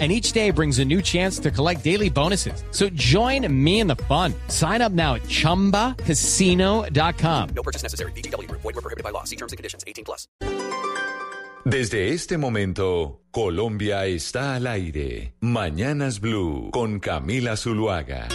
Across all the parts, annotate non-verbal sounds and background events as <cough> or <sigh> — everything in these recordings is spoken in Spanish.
and each day brings a new chance to collect daily bonuses. So join me in the fun. Sign up now at ChumbaCasino.com. No purchase necessary. BGW. Void were prohibited by law. See terms and conditions. 18 plus. Desde este momento, Colombia está al aire. Mañanas Blue con Camila Zuluaga.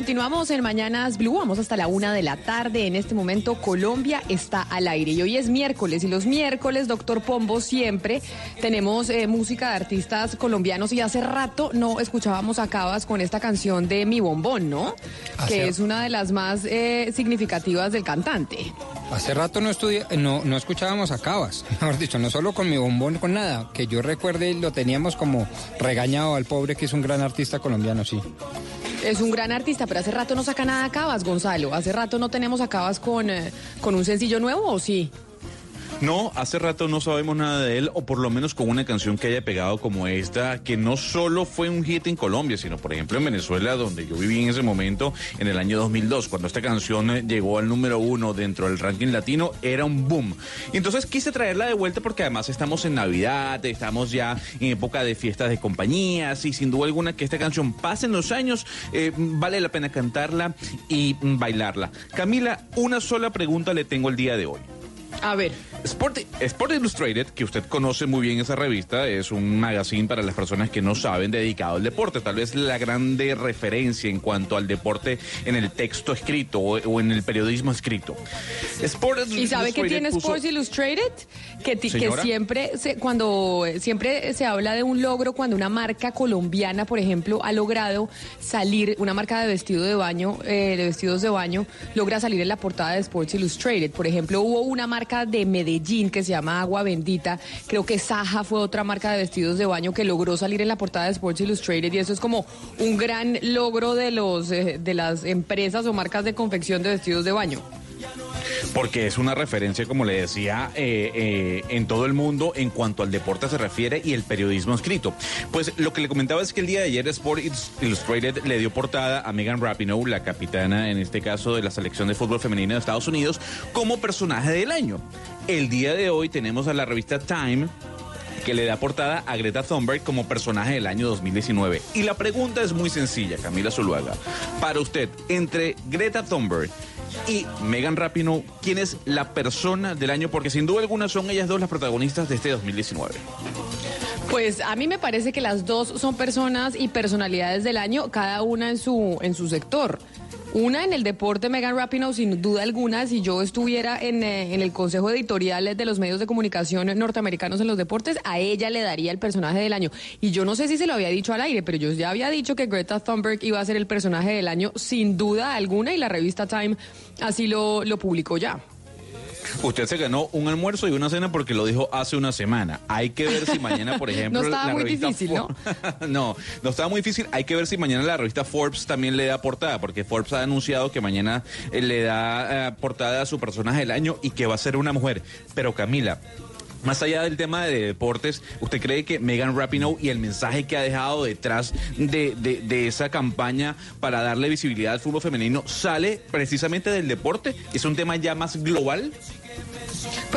Continuamos en Mañanas Blue. Vamos hasta la una de la tarde. En este momento, Colombia está al aire. Y hoy es miércoles. Y los miércoles, doctor Pombo, siempre tenemos eh, música de artistas colombianos. Y hace rato no escuchábamos a Cabas con esta canción de Mi Bombón, ¿no? Que es una de las más eh, significativas del cantante. Hace rato no, estudia, no, no escuchábamos a Cabas, <laughs> mejor dicho, no solo con mi bombón, con nada. Que yo recuerde, lo teníamos como regañado al pobre, que es un gran artista colombiano, sí. Es un gran artista, pero hace rato no saca nada Cabas, Gonzalo. Hace rato no tenemos a Cabas con, eh, con un sencillo nuevo, ¿o sí? No, hace rato no sabemos nada de él, o por lo menos con una canción que haya pegado como esta, que no solo fue un hit en Colombia, sino por ejemplo en Venezuela, donde yo viví en ese momento, en el año 2002, cuando esta canción eh, llegó al número uno dentro del ranking latino, era un boom. Y entonces quise traerla de vuelta porque además estamos en Navidad, estamos ya en época de fiestas de compañías, y sin duda alguna que esta canción pasen los años, eh, vale la pena cantarla y bailarla. Camila, una sola pregunta le tengo el día de hoy. A ver. Sport, Sport Illustrated, que usted conoce muy bien esa revista, es un magazine para las personas que no saben dedicado al deporte. Tal vez la grande referencia en cuanto al deporte en el texto escrito o, o en el periodismo escrito. Sport ¿Y sabe qué Illustrated tiene puso- Sports Illustrated? Que, ti- que siempre se, cuando siempre se habla de un logro cuando una marca colombiana, por ejemplo, ha logrado salir, una marca de vestido de baño, eh, de vestidos de baño, logra salir en la portada de Sports Illustrated. Por ejemplo, hubo una marca de Medellín que se llama Agua Bendita. Creo que Saja fue otra marca de vestidos de baño que logró salir en la portada de Sports Illustrated y eso es como un gran logro de los eh, de las empresas o marcas de confección de vestidos de baño. Porque es una referencia, como le decía, eh, eh, en todo el mundo en cuanto al deporte se refiere y el periodismo escrito. Pues lo que le comentaba es que el día de ayer Sport Illustrated le dio portada a Megan Rapinoe, la capitana en este caso de la selección de fútbol femenino de Estados Unidos, como personaje del año. El día de hoy tenemos a la revista Time que le da portada a Greta Thunberg como personaje del año 2019. Y la pregunta es muy sencilla, Camila Zuluaga. Para usted, entre Greta Thunberg y Megan Rapinoe, ¿quién es la persona del año? Porque sin duda alguna son ellas dos las protagonistas de este 2019. Pues a mí me parece que las dos son personas y personalidades del año, cada una en su, en su sector. Una en el deporte, Megan Rapinoe, sin duda alguna, si yo estuviera en, eh, en el consejo editorial de los medios de comunicación norteamericanos en los deportes, a ella le daría el personaje del año. Y yo no sé si se lo había dicho al aire, pero yo ya había dicho que Greta Thunberg iba a ser el personaje del año sin duda alguna y la revista Time así lo, lo publicó ya. Usted se ganó un almuerzo y una cena porque lo dijo hace una semana. Hay que ver si mañana, por <laughs> ejemplo, No estaba la muy revista difícil, ¿no? For- <laughs> no, no estaba muy difícil. Hay que ver si mañana la revista Forbes también le da portada, porque Forbes ha anunciado que mañana eh, le da eh, portada a su personaje del año y que va a ser una mujer. Pero Camila, más allá del tema de deportes, ¿usted cree que Megan Rapinoe y el mensaje que ha dejado detrás de, de- esa campaña para darle visibilidad al fútbol femenino sale precisamente del deporte? ¿Es un tema ya más global?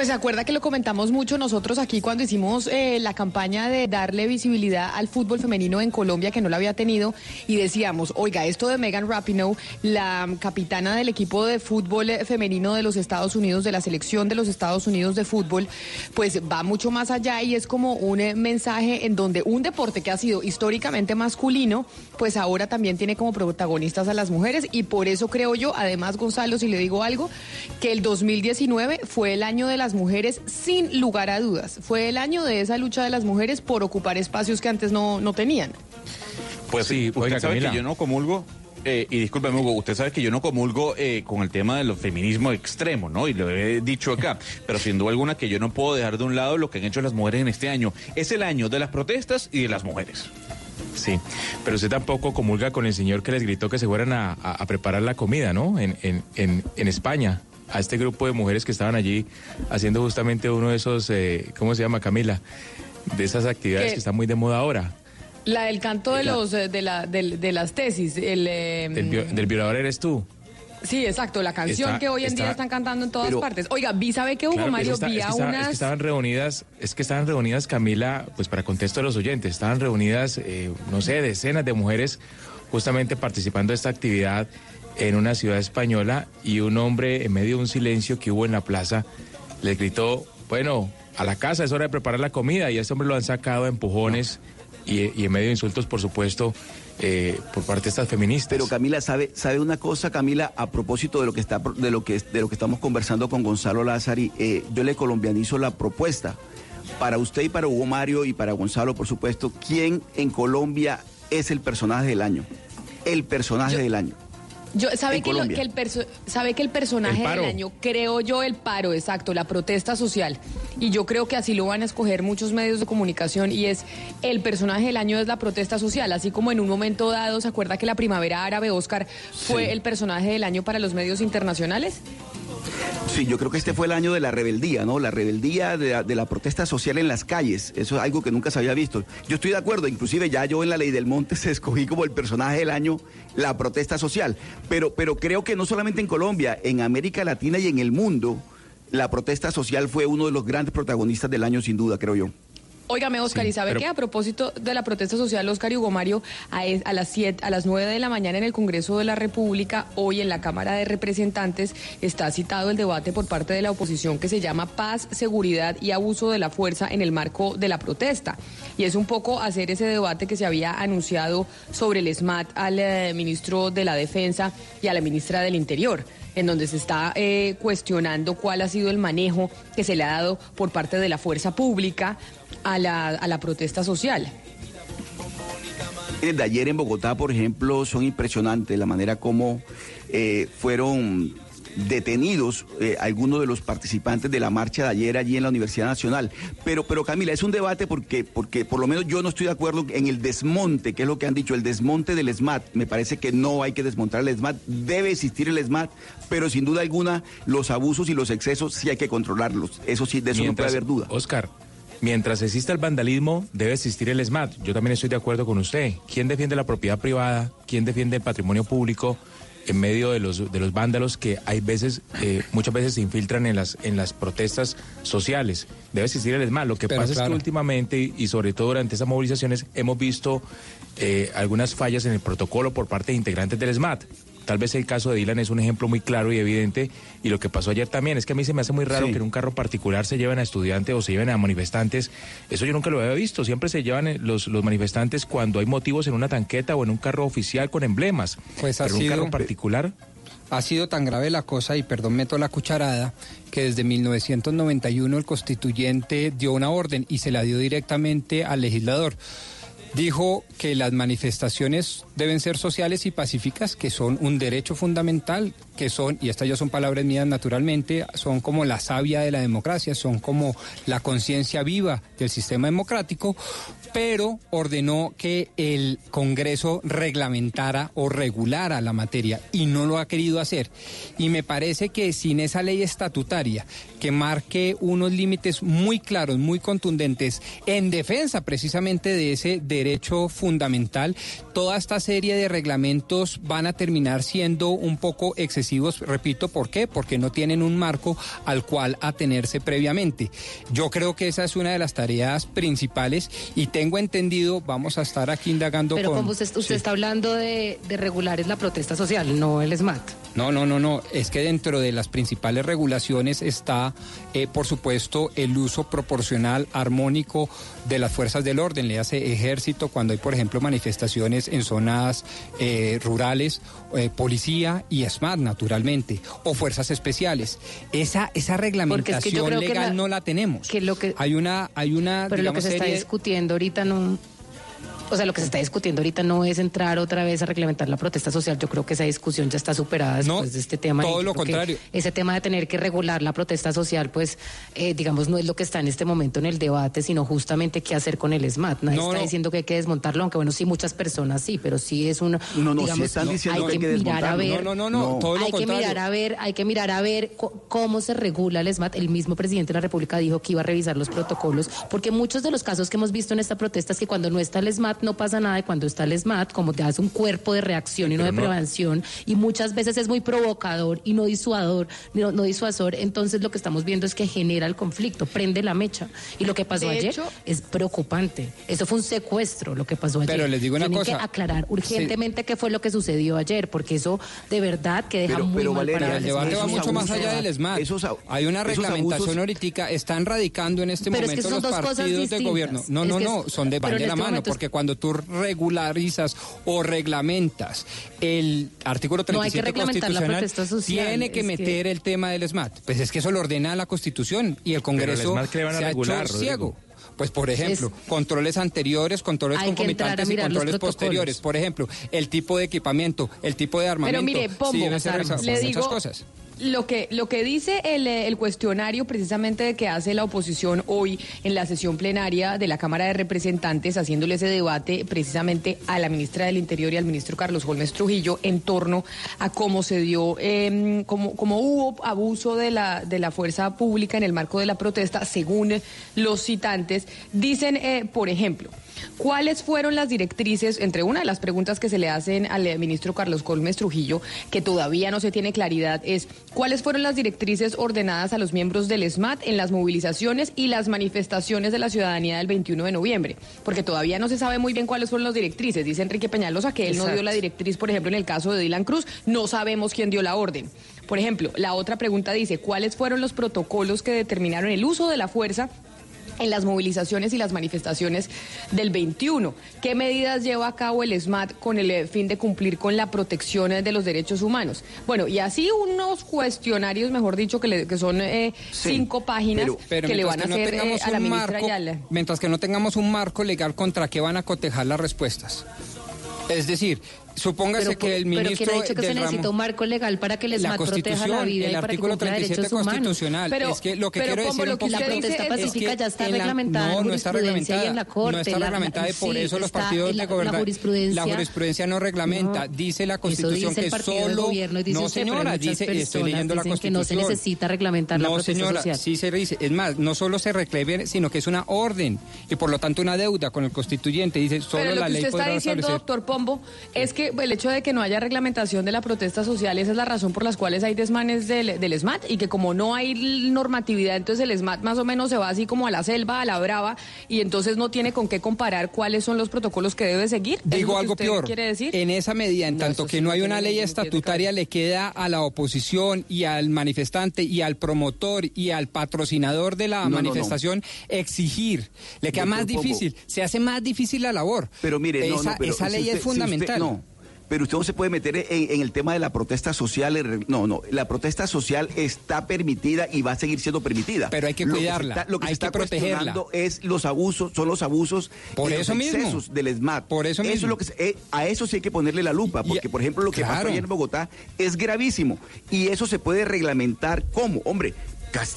Pues se acuerda que lo comentamos mucho nosotros aquí cuando hicimos eh, la campaña de darle visibilidad al fútbol femenino en Colombia que no lo había tenido y decíamos, oiga, esto de Megan Rapinoe, la capitana del equipo de fútbol eh, femenino de los Estados Unidos, de la selección de los Estados Unidos de fútbol, pues va mucho más allá y es como un eh, mensaje en donde un deporte que ha sido históricamente masculino, pues ahora también tiene como protagonistas a las mujeres y por eso creo yo, además Gonzalo, si le digo algo, que el 2019 fue el año de la las mujeres sin lugar a dudas. Fue el año de esa lucha de las mujeres por ocupar espacios que antes no, no tenían. Pues sí, usted oiga, sabe Camila. que yo no comulgo. eh, y discúlpeme, Hugo, usted sabe que yo no comulgo eh, con el tema del feminismo extremo, ¿no? Y lo he dicho acá, <laughs> pero sin duda alguna que yo no puedo dejar de un lado lo que han hecho las mujeres en este año. Es el año de las protestas y de las mujeres. Sí, pero usted tampoco comulga con el señor que les gritó que se fueran a, a- a preparar la comida, ¿no? En, en, en, en España, a este grupo de mujeres que estaban allí haciendo justamente uno de esos, eh, ¿cómo se llama, Camila? De esas actividades ¿Qué? que están muy de moda ahora. La del canto de los eh, de, la, del- de las tesis, el eh, Del, vio- del violador eres tú. sí, exacto, la canción Está- que hoy en día está- están cantando en todas pero- partes. Oiga, vi sabe que Hugo Claro, Mario está- vi es, que estaba- es unas que estaban reunidas, es que estaban reunidas, Camila, pues para contexto de los oyentes, estaban reunidas, eh, no sé, decenas de mujeres justamente participando de esta actividad en una ciudad española y un hombre en medio de un silencio que hubo en la plaza les gritó, bueno, a la casa es hora de preparar la comida y a este hombre lo han sacado a empujones y, y en medio de insultos, por supuesto, eh, por parte de estas feministas. Pero Camila sabe sabe una cosa, Camila, a propósito de lo que está de lo que de lo que estamos conversando con Gonzalo Lázari, eh, yo le colombianizo la propuesta para usted y para Hugo Mario y para Gonzalo, por supuesto, ¿quién en Colombia es el personaje del año? El personaje del año. Yo, ¿sabe, que lo- Colombia. que el perso- ¿Sabe que el personaje El del año, creo yo, el paro, exacto, la protesta social? Y yo creo que así lo van a escoger muchos medios de comunicación y es el personaje del año es la protesta social, así como en un momento dado, ¿se acuerda que la primavera árabe, Oscar, fue Sí. el personaje del año para los medios internacionales? Sí, yo creo que este fue el año de la rebeldía, ¿no? La rebeldía de la, de la protesta social en las calles. Eso es algo que nunca se había visto. Yo estoy de acuerdo, inclusive ya yo en la ley del monte <laughs> se escogí como el personaje del año la protesta social. Pero, pero creo que no solamente en Colombia, en América Latina y en el mundo, la protesta social fue uno de los grandes protagonistas del año, sin duda, creo yo. Óigame, Oscar, Sí, ¿y sabe pero- qué? A propósito de la protesta social, Oscar y Hugo Mario, a, es- a las siete, a las 9 de la mañana en el Congreso de la República, hoy en la Cámara de Representantes, está citado el debate por parte de la oposición que se llama Paz, Seguridad y Abuso de la Fuerza en el marco de la protesta. Y es un poco hacer ese debate que se había anunciado sobre el SMAT al eh, ministro de la Defensa y a la ministra del Interior en donde se está eh, cuestionando cuál ha sido el manejo que se le ha dado por parte de la fuerza pública a la, a la protesta social. de ayer en Bogotá, por ejemplo, son impresionantes la manera como eh, fueron detenidos eh, algunos de los participantes de la marcha de ayer allí en la Universidad Nacional. Pero, pero Camila, es un debate porque, porque por lo menos yo no estoy de acuerdo en el desmonte, que es lo que han dicho, el desmonte del SMAT. Me parece que no hay que desmontar el SMAT, debe existir el SMAT, pero sin duda alguna los abusos y los excesos sí hay que controlarlos. Eso sí, de eso no puede haber duda. Oscar, mientras exista el vandalismo, debe existir el SMAT. Yo también estoy de acuerdo con usted. ¿Quién defiende la propiedad privada? ¿Quién defiende el patrimonio público? en medio de los de los vándalos que hay veces eh, muchas veces se infiltran en las en las protestas sociales debe existir el SMAT lo que Pero pasa es que últimamente y sobre todo durante esas movilizaciones hemos visto eh, algunas fallas en el protocolo por parte de integrantes del SMAT Tal vez el caso de Dylan es un ejemplo muy claro y evidente y lo que pasó ayer también es que a mí se me hace muy raro Sí. que en un carro particular se lleven a estudiantes o se lleven a manifestantes. Eso yo nunca lo había visto. Siempre se llevan eh, los, los manifestantes cuando hay motivos en una tanqueta o en un carro oficial con emblemas. Pues ha Pero en un carro particular. Ha sido tan grave la cosa, y perdón, meto la cucharada, que desde 1991 el constituyente dio una orden y se la dio directamente al legislador. Dijo que las manifestaciones deben ser sociales y pacíficas, que son un derecho fundamental, que son, y estas ya son palabras mías naturalmente, son como la savia de la democracia, son como la conciencia viva del sistema democrático, pero ordenó que el Congreso reglamentara o regulara la materia y no lo ha querido hacer. Y me parece que sin esa ley estatutaria que marque unos límites muy claros, muy contundentes en defensa precisamente de ese derecho derecho fundamental, toda esta serie de reglamentos van a terminar siendo un poco excesivos, repito, ¿por qué? Porque no tienen un marco al cual atenerse previamente. Yo creo que esa es una de las tareas principales y tengo entendido, vamos a estar aquí indagando Pero con... como usted, usted Sí. está hablando de, de regular es la protesta social, no el SMAT. No, no, no, no. Es que dentro de las principales regulaciones está, eh, por supuesto, el uso proporcional, armónico de las fuerzas del orden. Le hace ejército cuando hay, por ejemplo, manifestaciones en zonas eh, rurales, eh, policía y SMAT, naturalmente, o fuerzas especiales. Esa, esa reglamentación que legal la- no la tenemos. que lo que- hay una, hay una, Pero lo que se está discutiendo ahorita no... O sea, lo que se está discutiendo ahorita no es entrar otra vez a reglamentar la protesta social. Yo creo que esa discusión ya está superada después No, de este tema. todo lo contrario. Ese tema de tener que regular la protesta social, pues, eh, digamos, no es lo que está en este momento en el debate, sino justamente qué hacer con el SMAT. Nadie No, está no. diciendo que hay que desmontarlo, aunque bueno, sí, muchas personas sí, pero sí es una... No, no, sí digamos, están diciendo hay que hay que mirar a desmontarlo. ver... No, no, no, no, todo lo hay que mirar a ver, hay que mirar a ver cómo se regula el SMAT. El mismo presidente de la República dijo que iba a revisar los protocolos, porque muchos de los casos que hemos visto en esta protesta es que cuando no está el SMAT no pasa nada y cuando está el SMAT, como te hace un cuerpo de reacción y no Pero de no- prevención, y muchas veces es muy provocador y no disuador, no, no disuasor, entonces lo que estamos viendo es que genera el conflicto, prende la mecha. Y lo que pasó De ayer hecho- es preocupante. Eso fue un secuestro lo que pasó ayer. Pero les digo una Tienen cosa. que aclarar urgentemente qué fue lo que sucedió ayer, porque eso de verdad que deja Pero, muy pero mal Valeria, parado el debate va mucho más allá del SMAT. Hay una reglamentación ahorita, están radicando en este Pero es que momento son los dos cosas partidos de gobierno. No, Es no, no, son de, van de la este mano, porque cuando tú regularizas o reglamentas el artículo No hay que 37 reglamentar la constitucional, social, tiene que meter el tema del SMAT. Pues es que eso lo ordena la Constitución y el Congreso SMAT que le van a se ha regular, hecho ciego. Pues, por ejemplo, controles anteriores, controles concomitantes y controles posteriores. Por ejemplo, el tipo de equipamiento, el tipo de armamento. Pero mire, sí Pombo, debe ser le muchas digo, cosas. Lo que, lo que dice el, eh, el cuestionario precisamente que hace la oposición hoy en la sesión plenaria de la Cámara de Representantes, haciéndole ese debate precisamente a la ministra del Interior y al ministro Carlos Holmes Trujillo en torno a cómo se dio, eh, cómo, cómo hubo abuso de la, de la fuerza pública en el marco de la protesta, según los citantes, dicen, eh, por ejemplo, ¿Cuáles fueron las directrices, entre una de las preguntas que se le hacen al ministro Carlos Colmes Trujillo, que todavía no se tiene claridad, es cuáles fueron las directrices ordenadas a los miembros del SMAT en las movilizaciones y las manifestaciones de la ciudadanía del 21 de noviembre? Porque todavía no se sabe muy bien cuáles fueron las directrices. Dice Enrique Peñalosa que él no dio la directriz, por ejemplo, en el caso de Dylan Cruz, no sabemos quién dio la orden. Por ejemplo, la otra pregunta dice, ¿cuáles fueron los protocolos que determinaron el uso de la fuerza en las movilizaciones y las manifestaciones del 21. ¿Qué medidas lleva a cabo el SMAT con el eh, fin de cumplir con la protección eh, de los derechos humanos? Bueno, y así unos cuestionarios, mejor dicho, que, le- que son eh, Sí, cinco páginas Pero que le van a no hacer eh, a la ministra marco- Ayala. Mientras que no tengamos un marco legal contra qué van a cotejar las respuestas. Es decir, supóngase Pero, que el pero ministro ¿quién ha dicho que se necesita ramo- un marco legal para que el la proteja la Constitución, vida el y para que artículo cumpla 37 derechos humanos? constitucional. Pero- es que lo que pero quiero decir lo que la dice protesta es que- pacífica ya está en la- reglamentada en no, no está y en la reglamentada, Corte. No está La- la- reglamentada y por sí, eso los partidos la- de la gobierno. jurisprudencia- La jurisprudencia no reglamenta. No, dice la Constitución dice que solo. gobierno dice no, pero señora, dice, estoy leyendo la dicen que Constitución. no se necesita reglamentar la No, protesta señora, social. sí se dice. Es más, no solo se reclame, sino que es una orden y por lo tanto una deuda con el constituyente. Dice, solo Pero lo la que ley usted está diciendo, doctor Pombo, es que el hecho de que no haya reglamentación de la protesta social, esa es la razón por las cuales hay desmanes del, del SMAT y que como no hay normatividad, entonces el SMAT más o menos se va así como a la selva, a la brava, y entonces no tiene con qué comparar cuáles son los protocolos que debe seguir. ¿Es Digo algo peor. quiere decir? En esa medida, en No, tanto que sí no hay una ley estatutaria, le queda a la oposición y al manifestante y al promotor y al patrocinador de la No, no, no. manifestación exigir. Le queda más difícil, se hace más difícil la labor. Pero mire, no, esa, no, pero esa si ley usted- es si usted- fundamental. no. Pero usted no se puede meter en, en el tema de la protesta social. No, no. La protesta social está permitida y va a seguir siendo permitida. Pero hay que Lo se cuidarla, está- lo que hay está que protegerla. es los abusos, son los abusos Por y eso los mismo. excesos del SMAT. Por eso mismo. es lo que eh, a eso sí hay que ponerle la lupa, porque por ejemplo lo que pasó claro. ayer en Bogotá es gravísimo y eso se puede reglamentar cómo, hombre.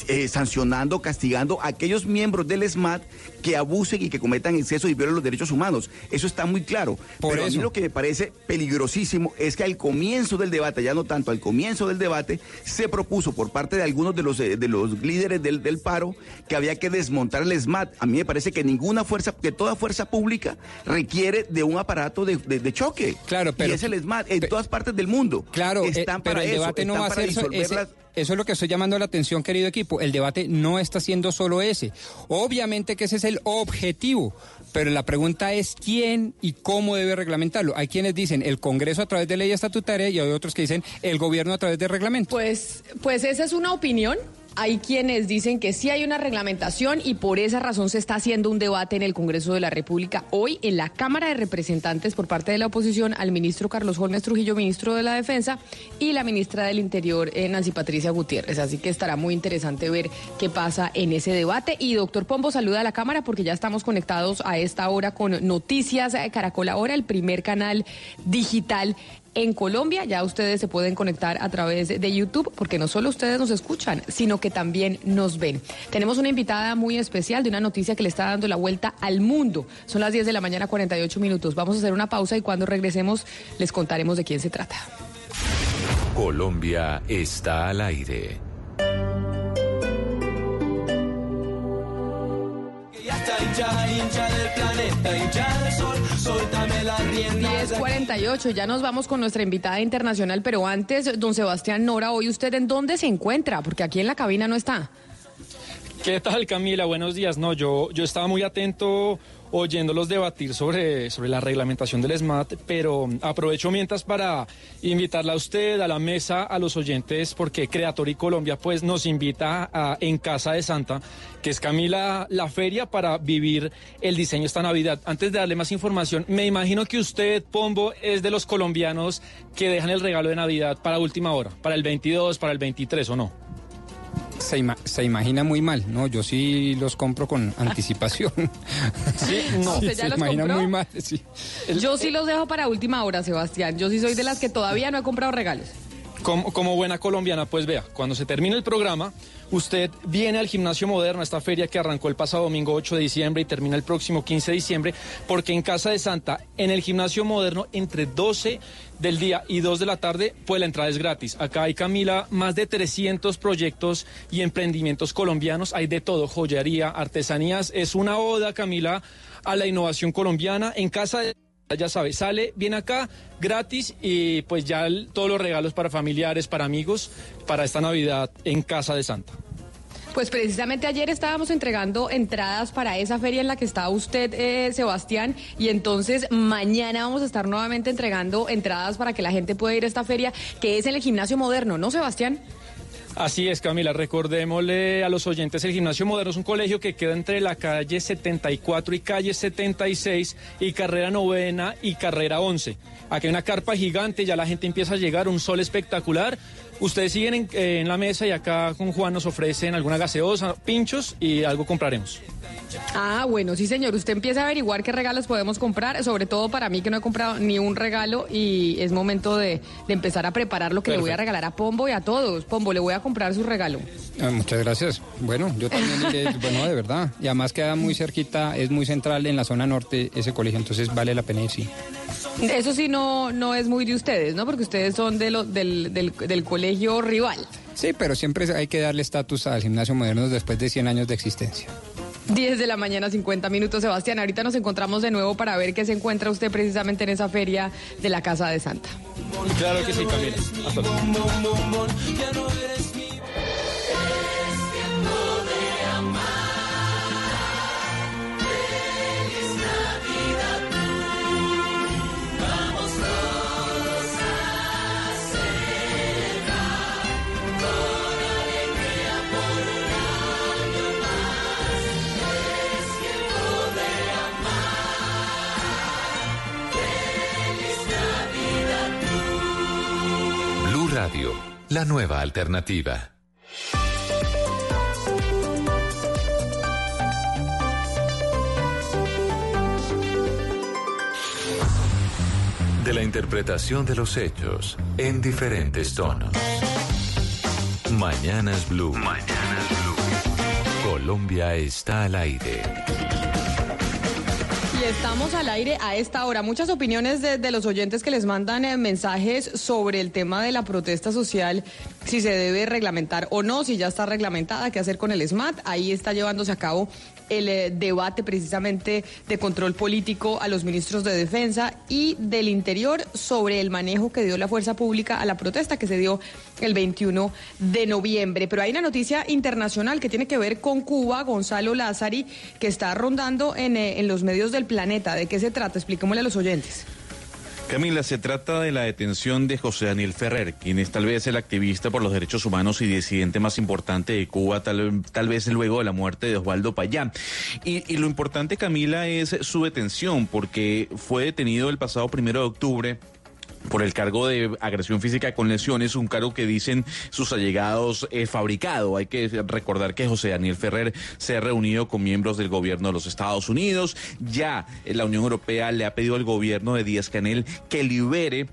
Eh, sancionando, castigando a aquellos miembros del SMAT que abusen y que cometan excesos y violen los derechos humanos. Eso está muy claro. Por Pero a mí eso. lo que me parece peligrosísimo es que al comienzo del debate, ya no tanto al comienzo del debate, se propuso por parte de algunos de los, eh, de los líderes del, del paro que había que desmontar el SMAT. A mí me parece que ninguna fuerza, que toda fuerza pública requiere de un aparato de, de- de choque. Claro, pero- Y es el SMAT en todas partes del mundo. Claro, eh, están pero para el eso, debate no están va a ser ese- las- Eso es lo que estoy llamando la atención, querido equipo. El debate no está siendo solo ese. Obviamente que ese es el objetivo, pero la pregunta es quién y cómo debe reglamentarlo. Hay quienes dicen el Congreso a través de ley estatutaria y hay otros que dicen el gobierno a través de reglamento. Pues, pues esa es una opinión. Hay quienes dicen que sí hay una reglamentación y por esa razón se está haciendo un debate en el Congreso de la República hoy en la Cámara de Representantes por parte de la oposición al ministro Carlos Holmes Trujillo, ministro de la Defensa, y la ministra del Interior, eh, Nancy Patricia Gutiérrez. Así que estará muy interesante ver qué pasa en ese debate. Y doctor Pombo, saluda a la Cámara porque ya estamos conectados a esta hora con Noticias eh, Caracol Ahora, el primer canal digital en Colombia. Ya ustedes se pueden conectar a través de YouTube porque no solo ustedes nos escuchan, sino que también nos ven. Tenemos una invitada muy especial de una noticia que le está dando la vuelta al mundo. Son las 10 de la mañana, 48 minutos. Vamos a hacer una pausa y cuando regresemos les contaremos de quién se trata. Colombia está al aire. Ya está hincha, hincha del planeta, hincha del sol, suéltame la rienda. 10.48, ya nos vamos con nuestra invitada internacional, pero antes, don Sebastián Nora, hoy usted en dónde se encuentra, porque aquí en la cabina no está. ¿Qué tal Camila? Buenos días. No, yo, yo estaba muy atento oyéndolos debatir sobre, sobre la reglamentación del SMAT, pero aprovecho mientras para invitarla a usted, a la mesa, a los oyentes, porque Creator y Colombia pues nos invita En Casa de Santa, que es Camila la feria para vivir el diseño esta Navidad. Antes de darle más información, me imagino que usted, Pombo, es de los colombianos que dejan el regalo de Navidad para última hora, para el 22, para el 23 o no. Se, ima- se imagina muy mal, ¿no? Yo sí los compro con <laughs> anticipación. Sí, no. ¿Usted ya se los imagina compró? muy mal, sí. Yo sí los dejo para última hora, Sebastián. Yo sí soy de las que todavía no he comprado regalos. Como, como buena colombiana, pues vea, cuando se termine el programa, usted viene al Gimnasio Moderno, a esta feria que arrancó el pasado domingo 8 de diciembre y termina el próximo 15 de diciembre, porque en Casa de Santa, en el Gimnasio Moderno, entre 12 del día y 2 de la tarde, pues la entrada es gratis. Acá hay, Camila, más de 300 proyectos y emprendimientos colombianos, hay de todo, joyería, artesanías, es una oda, Camila, a la innovación colombiana en Casa de ya sabe, sale, viene acá gratis y pues ya todos los regalos para familiares, para amigos, para esta Navidad en Casa de Santa. Pues precisamente ayer estábamos entregando entradas para esa feria en la que está usted, eh, Sebastián, y entonces mañana vamos a estar nuevamente entregando entradas para que la gente pueda ir a esta feria, que es en el gimnasio moderno, ¿no, Sebastián? Así es, Camila, recordémosle a los oyentes, el Gimnasio Moderno es un colegio que queda entre la calle 74 y calle 76 y carrera novena y carrera 11. Aquí hay una carpa gigante, ya la gente empieza a llegar, un sol espectacular. Ustedes siguen en, eh, en la mesa y acá con Juan nos ofrecen alguna gaseosa, pinchos y algo compraremos. Ah, bueno, sí, señor. Usted empieza a averiguar qué regalos podemos comprar, sobre todo para mí que no he comprado ni un regalo y es momento de, de empezar a preparar lo que le voy a regalar a Pombo y a todos. Pombo, le voy a comprar su regalo. Ah, muchas gracias. Bueno, yo también iré, bueno, de verdad. Y además queda muy cerquita, es muy central en la zona norte ese colegio, entonces vale la pena ir, sí. Eso sí no, no es muy de ustedes, ¿no? Porque ustedes son de lo, del, del, del colegio rival. Sí, pero siempre hay que darle estatus al gimnasio moderno después de 100 años de existencia. 10 de la mañana, 50 minutos, Sebastián. Ahorita nos encontramos de nuevo para ver qué se encuentra usted precisamente en esa feria de la Casa de Santa. Claro que sí, Camila. Hasta luego. La nueva alternativa. De la interpretación de los hechos en diferentes tonos. Mañanas Blue. Mañanas Blue. Colombia está al aire. Estamos al aire a esta hora. Muchas opiniones de, de los oyentes que les mandan eh, mensajes sobre el tema de la protesta social, si se debe reglamentar o no, si ya está reglamentada, qué hacer con el SMAT. Ahí está llevándose a cabo el eh, debate precisamente de control político a los ministros de Defensa y del Interior sobre el manejo que dio la fuerza pública a la protesta que se dio el 21 de noviembre. Pero hay una noticia internacional que tiene que ver con Cuba, Gonzalo Lázari, que está rondando en, eh, en los medios del planeta. ¿De qué se trata? Expliquémosle a los oyentes. Camila, se trata de la detención de José Daniel Ferrer, quien es tal vez el activista por los derechos humanos y disidente más importante de Cuba, tal, tal vez luego de la muerte de Osvaldo Payá. Y, y, lo importante, Camila, es su detención, porque fue detenido el pasado primero de octubre por el cargo de agresión física con lesiones, un cargo que dicen sus allegados es fabricado. Hay que recordar que José Daniel Ferrer se ha reunido con miembros del gobierno de los Estados Unidos. Ya la Unión Europea le ha pedido al gobierno de Díaz Canel que libere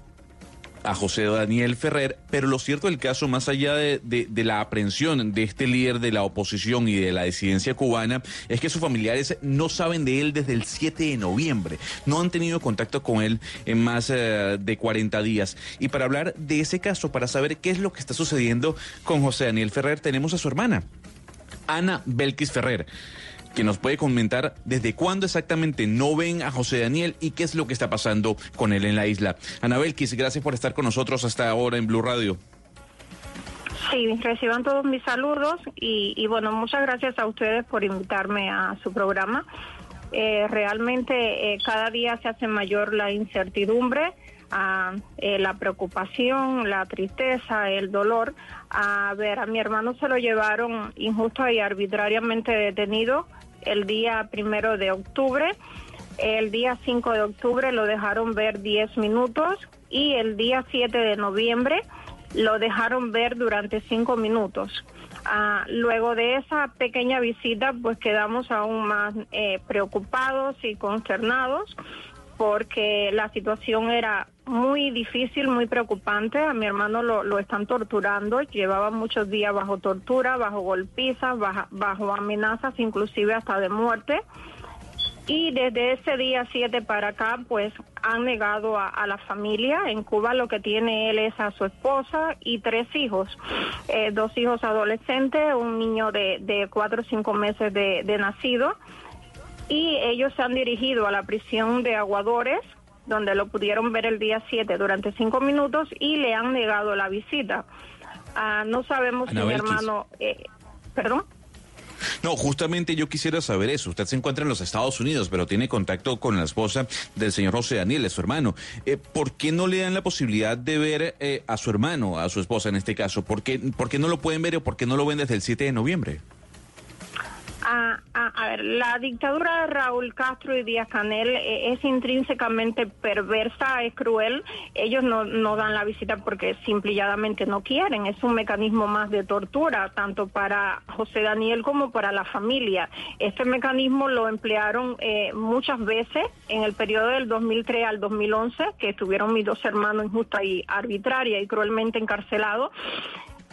a José Daniel Ferrer, pero lo cierto del caso, más allá de, la aprehensión de este líder de la oposición y de la disidencia cubana, es que sus familiares no saben de él desde el 7 de noviembre. No han tenido contacto con él en más uh, de 40 días. Y para hablar de ese caso, para saber qué es lo que está sucediendo con José Daniel Ferrer, tenemos a su hermana, Ana Belkis Ferrer que nos puede comentar desde cuándo exactamente no ven a José Daniel y qué es lo que está pasando con él en la isla. Anabel Kiss, gracias por estar con nosotros hasta ahora en Blue Radio. Sí, reciban todos mis saludos y, y bueno, muchas gracias a ustedes por invitarme a su programa. Eh, realmente eh, cada día se hace mayor la incertidumbre, uh, eh, la preocupación, la tristeza, el dolor. A ver, a mi hermano se lo llevaron injusto y arbitrariamente detenido el día primero de octubre. El día 5 de octubre lo dejaron ver 10 minutos y el día 7 de noviembre lo dejaron ver durante 5 minutos. Uh, luego de esa pequeña visita, pues quedamos aún más eh, preocupados y consternados porque la situación era muy difícil, muy preocupante. A mi hermano lo, lo están torturando, llevaba muchos días bajo tortura, bajo golpizas, bajo, bajo amenazas, inclusive hasta de muerte. Y desde ese día 7 para acá, pues han negado a, la familia. En Cuba lo que tiene él es a su esposa y tres hijos, eh, dos hijos adolescentes, un niño de, de cuatro o cinco meses de nacido. Y ellos se han dirigido a la prisión de Aguadores, donde lo pudieron ver el día 7 durante cinco minutos y le han negado la visita. Uh, no sabemos si mi hermano... Eh, ¿Perdón? No, justamente yo quisiera saber eso. Usted se encuentra en los Estados Unidos, pero tiene contacto con la esposa del señor José Daniel, es su hermano. Eh, ¿Por qué no le dan la posibilidad de ver eh, a su hermano, a su esposa en este caso? ¿Por qué, ¿Por qué no lo pueden ver o por qué no lo ven desde el 7 de noviembre? A, ver, la dictadura de Raúl Castro y Díaz Canel eh, es intrínsecamente perversa, es cruel. Ellos no, no dan la visita porque simplemente no quieren. Es un mecanismo más de tortura, tanto para José Daniel como para la familia. Este mecanismo lo emplearon eh, muchas veces en el periodo del 2003 al 2011, que estuvieron mis dos hermanos injusta y arbitraria y cruelmente encarcelados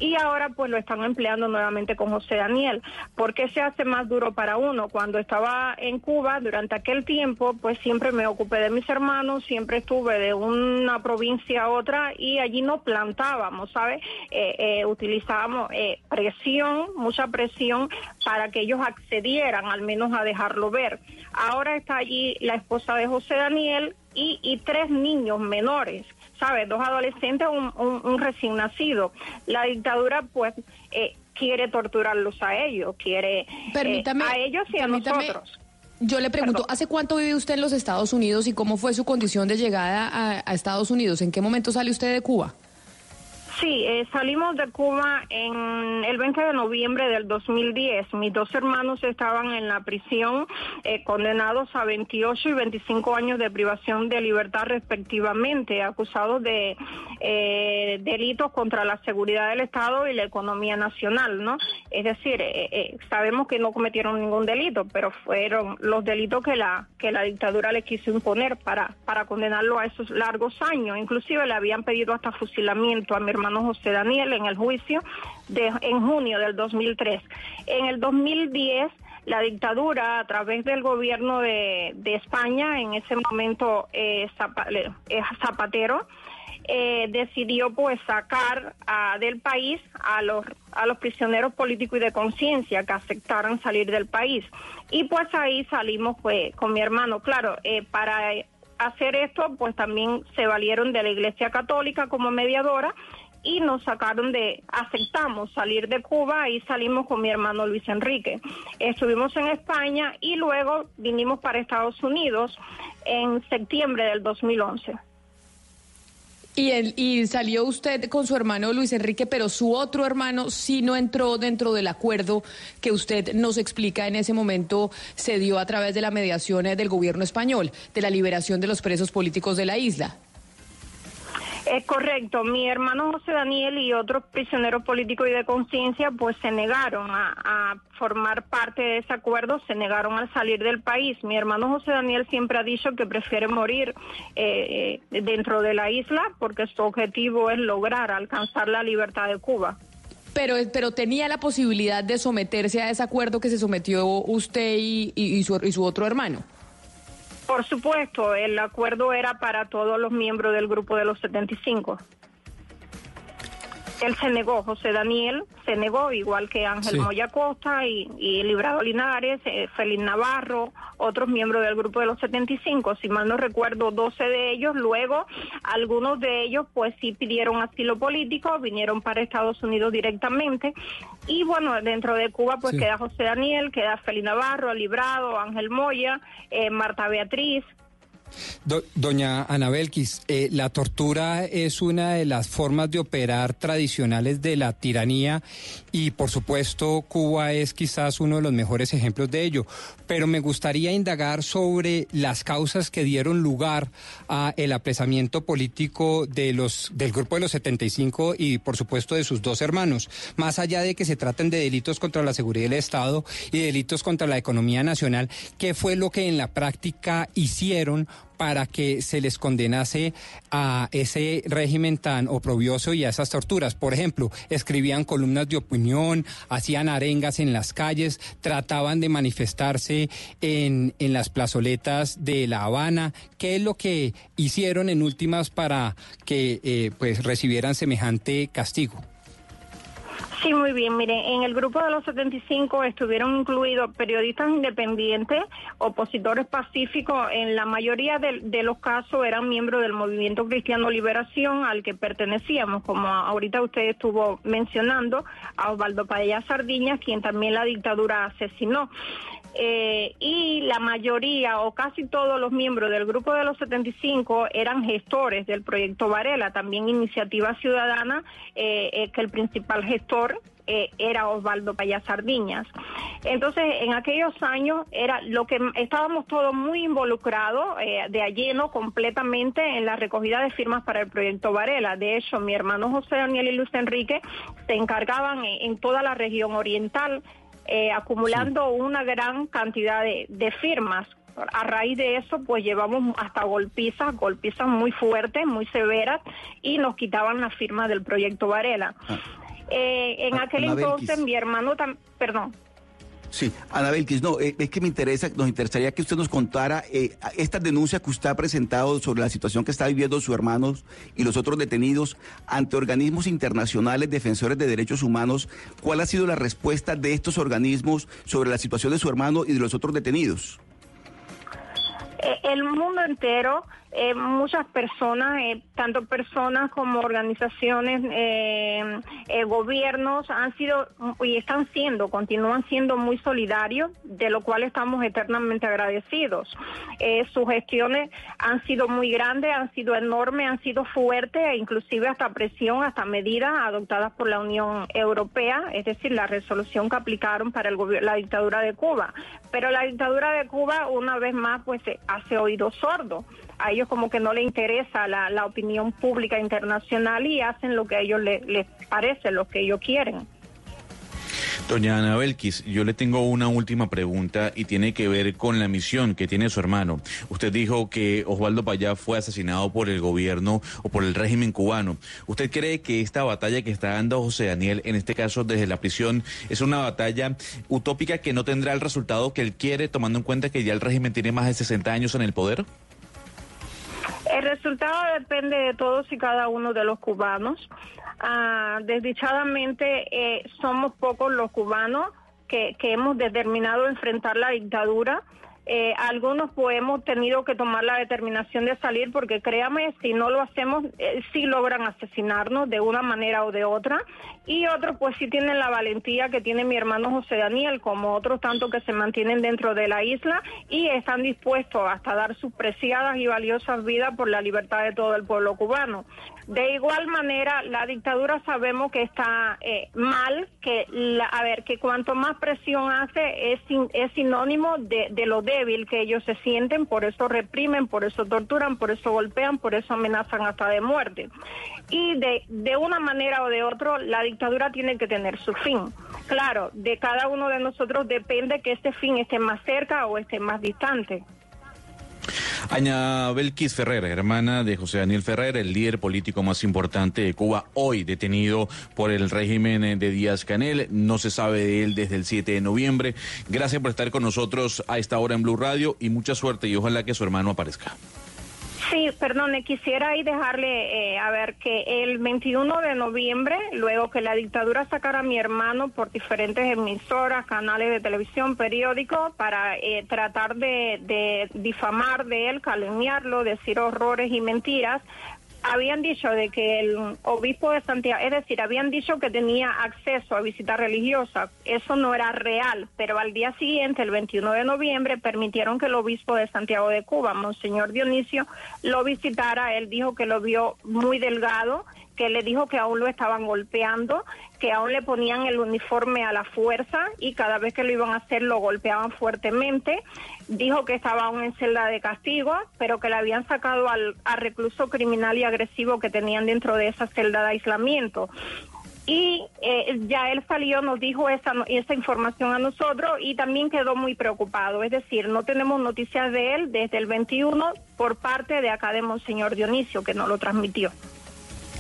y ahora pues lo están empleando nuevamente con José Daniel. ¿Por qué se hace más duro para uno? Cuando estaba en Cuba, durante aquel tiempo, pues siempre me ocupé de mis hermanos, siempre estuve de una provincia a otra y allí no plantábamos, ¿sabes? Eh, eh, utilizábamos eh, presión, mucha presión para que ellos accedieran al menos a dejarlo ver. Ahora está allí la esposa de José Daniel y, y tres niños menores. ¿Sabes? Dos adolescentes, un, un, un, recién nacido. La dictadura, pues, eh, quiere torturarlos a ellos, quiere permítame, eh, a ellos y a nosotros. Yo le pregunto, Perdón. ¿hace cuánto vive usted en los Estados Unidos y cómo fue su condición de llegada a, a Estados Unidos? ¿En qué momento sale usted de Cuba? Sí, eh, salimos de Cuba en el 20 de noviembre del 2010. Mis dos hermanos estaban en la prisión eh, condenados a 28 y 25 años de privación de libertad respectivamente, acusados de eh, delitos contra la seguridad del Estado y la economía nacional, ¿no? Es decir, eh, sabemos que no cometieron ningún delito, pero fueron los delitos que la que la dictadura le quiso imponer para para condenarlo a esos largos años. Inclusive le habían pedido hasta fusilamiento a mi hermano hermano José Daniel en el juicio de, en junio del 2003. En el 2010 la dictadura a través del gobierno de, España, en ese momento eh, eh, Zapatero, eh, decidió pues sacar ah, del país a los a los prisioneros políticos y de conciencia que aceptaran salir del país y pues ahí salimos pues con mi hermano claro para hacer esto pues también se valieron de la Iglesia Católica como mediadora y nos sacaron de, aceptamos salir de Cuba y salimos con mi hermano Luis Enrique. Estuvimos en España y luego vinimos para Estados Unidos en septiembre del 2011. Y, el, y salió usted con su hermano Luis Enrique, pero su otro hermano sí no entró dentro del acuerdo que usted nos explica en ese momento se dio a través de la mediación eh, del gobierno español, de la liberación de los presos políticos de la isla. Es correcto, mi hermano José Daniel y otros prisioneros políticos y de conciencia pues se negaron a, formar parte de ese acuerdo, se negaron al salir del país. Mi hermano José Daniel siempre ha dicho que prefiere morir eh, eh, dentro de la isla porque su objetivo es lograr alcanzar la libertad de Cuba. Pero, pero tenía la posibilidad de someterse a ese acuerdo que se sometió usted y su, y su otro hermano. Por supuesto, el acuerdo era para todos los miembros del grupo de los 75. Él se negó, José Daniel se negó, igual que Ángel Sí. Moya Costa y, y Librado Linares, eh, Félix Navarro, otros miembros del grupo de los 75, si mal no recuerdo, 12 de ellos. Luego, algunos de ellos, pues sí pidieron asilo político, vinieron para Estados Unidos directamente. Y bueno, dentro de Cuba, pues Sí. queda José Daniel, queda Félix Navarro, Librado, Ángel Moya, eh, Marta Beatriz. Do- doña Ana Belkis, eh, la tortura es una de las formas de operar tradicionales de la tiranía y por supuesto Cuba es quizás uno de los mejores ejemplos de ello. Pero me gustaría indagar sobre las causas que dieron lugar a el apresamiento político de los del grupo de los 75 y por supuesto de sus dos hermanos. Más allá de que se traten de delitos contra la seguridad del Estado y delitos contra la economía nacional, ¿qué fue lo que en la práctica hicieron para que se les condenase a ese régimen tan oprobioso y a esas torturas. Por ejemplo, escribían columnas de opinión, hacían arengas en las calles, trataban de manifestarse en, en las plazoletas de La Habana. ¿Qué es lo que hicieron en últimas para que eh, pues recibieran semejante castigo? Sí, muy bien. Mire, en el grupo de los 75 estuvieron incluidos periodistas independientes, opositores pacíficos. En la mayoría de, de los casos eran miembros del Movimiento Cristiano Liberación al que pertenecíamos, como ahorita usted estuvo mencionando, a Osvaldo Padilla Sardiñas, quien también la dictadura asesinó. Eh, y la mayoría o casi todos los miembros del grupo de los 75 eran gestores del proyecto Varela, también Iniciativa Ciudadana, eh, eh, que el principal gestor eh, era Osvaldo Payá Sardiñas. Entonces, en aquellos años era lo que estábamos todos muy involucrados eh, de a lleno completamente en la recogida de firmas para el proyecto Varela. De hecho, mi hermano José Daniel y Luis Enrique se encargaban en, en toda la región oriental eh, acumulando una gran cantidad de, de firmas. A raíz de eso, pues llevamos hasta golpizas, golpizas muy fuertes, muy severas, y nos quitaban la firma del proyecto Varela. Eh, en Ah, aquel entonces, Belkis. mi hermano, tam- perdón, Sí, Ana Belkis, no, eh, es que me interesa, nos interesaría que usted nos contara eh, estas denuncias que usted ha presentado sobre la situación que está viviendo sus hermanos y los otros detenidos ante organismos internacionales defensores de derechos humanos. ¿Cuál ha sido la respuesta de estos organismos sobre la situación de su hermano y de los otros detenidos? Eh, el mundo entero, eh, muchas personas, eh, tanto personas como organizaciones, eh, eh, gobiernos, han sido y están siendo, continúan siendo muy solidarios, de lo cual estamos eternamente agradecidos. Eh, sus gestiones han sido muy grandes, han sido enormes, han sido fuertes, e inclusive hasta presión, hasta medidas adoptadas por la Unión Europea, es decir, la resolución que aplicaron para el la dictadura de Cuba. Pero la dictadura de Cuba, una vez más, pues se hace oído sordo. A ellos como que no les interesa la, opinión pública internacional y hacen lo que a ellos le- les parece, lo que ellos quieren. Doña Ana Belkis, yo le tengo una última pregunta y tiene que ver con la misión que tiene su hermano. Usted dijo que Osvaldo Payá fue asesinado por el gobierno o por el régimen cubano. ¿Usted cree que esta batalla que está dando José Daniel, en este caso desde la prisión, es una batalla utópica que no tendrá el resultado que él quiere, tomando en cuenta que ya el régimen tiene más de 60 años en el poder? El resultado depende de todos y cada uno de los cubanos. Ah, desdichadamente eh, somos pocos los cubanos que, que hemos determinado enfrentar la dictadura. Eh, algunos pues hemos tenido que tomar la determinación de salir porque créame, si no lo hacemos, eh, sí logran asesinarnos de una manera o de otra. Y otros pues sí tienen la valentía que tiene mi hermano José Daniel, como otros tantos que se mantienen dentro de la isla y están dispuestos hasta dar sus preciadas y valiosas vidas por la libertad de todo el pueblo cubano. De igual manera, la dictadura sabemos que está eh, mal, que la- a ver, que cuanto más presión hace es, sin- es sinónimo de, de lo débil que ellos se sienten, por eso reprimen, por eso torturan, por eso golpean, por eso amenazan hasta de muerte. Y de, de una manera o de otra, la dictadura tiene que tener su fin. Claro, de cada uno de nosotros depende que este fin esté más cerca o esté más distante. Aña Belkis Ferrer, hermana de José Daniel Ferrer, el líder político más importante de Cuba, hoy detenido por el régimen de Díaz Canel. No se sabe de él desde el 7 de noviembre. Gracias por estar con nosotros a esta hora en Blue Radio y mucha suerte y ojalá que su hermano aparezca. Sí, perdone, quisiera ahí dejarle, eh, a ver, que el 21 de noviembre, luego que la dictadura sacara a mi hermano por diferentes emisoras, canales de televisión, periódicos, para eh, tratar de, de difamar de él, calumniarlo, decir horrores y mentiras, habían dicho de que el obispo de Santiago, es decir, habían dicho que tenía acceso a visita religiosa. Eso no era real, pero al día siguiente, el 21 de noviembre, permitieron que el obispo de Santiago de Cuba, Monseñor Dionisio, lo visitara. Él dijo que lo vio muy delgado, que le dijo que aún lo estaban golpeando, que aún le ponían el uniforme a la fuerza y cada vez que lo iban a hacer lo golpeaban fuertemente. Dijo que estaba aún en celda de castigo, pero que le habían sacado al, al recluso criminal y agresivo que tenían dentro de esa celda de aislamiento. Y eh, ya él salió, nos dijo esa, esa información a nosotros y también quedó muy preocupado. Es decir, no tenemos noticias de él desde el 21 por parte de acá de Monseñor Dionisio, que no lo transmitió.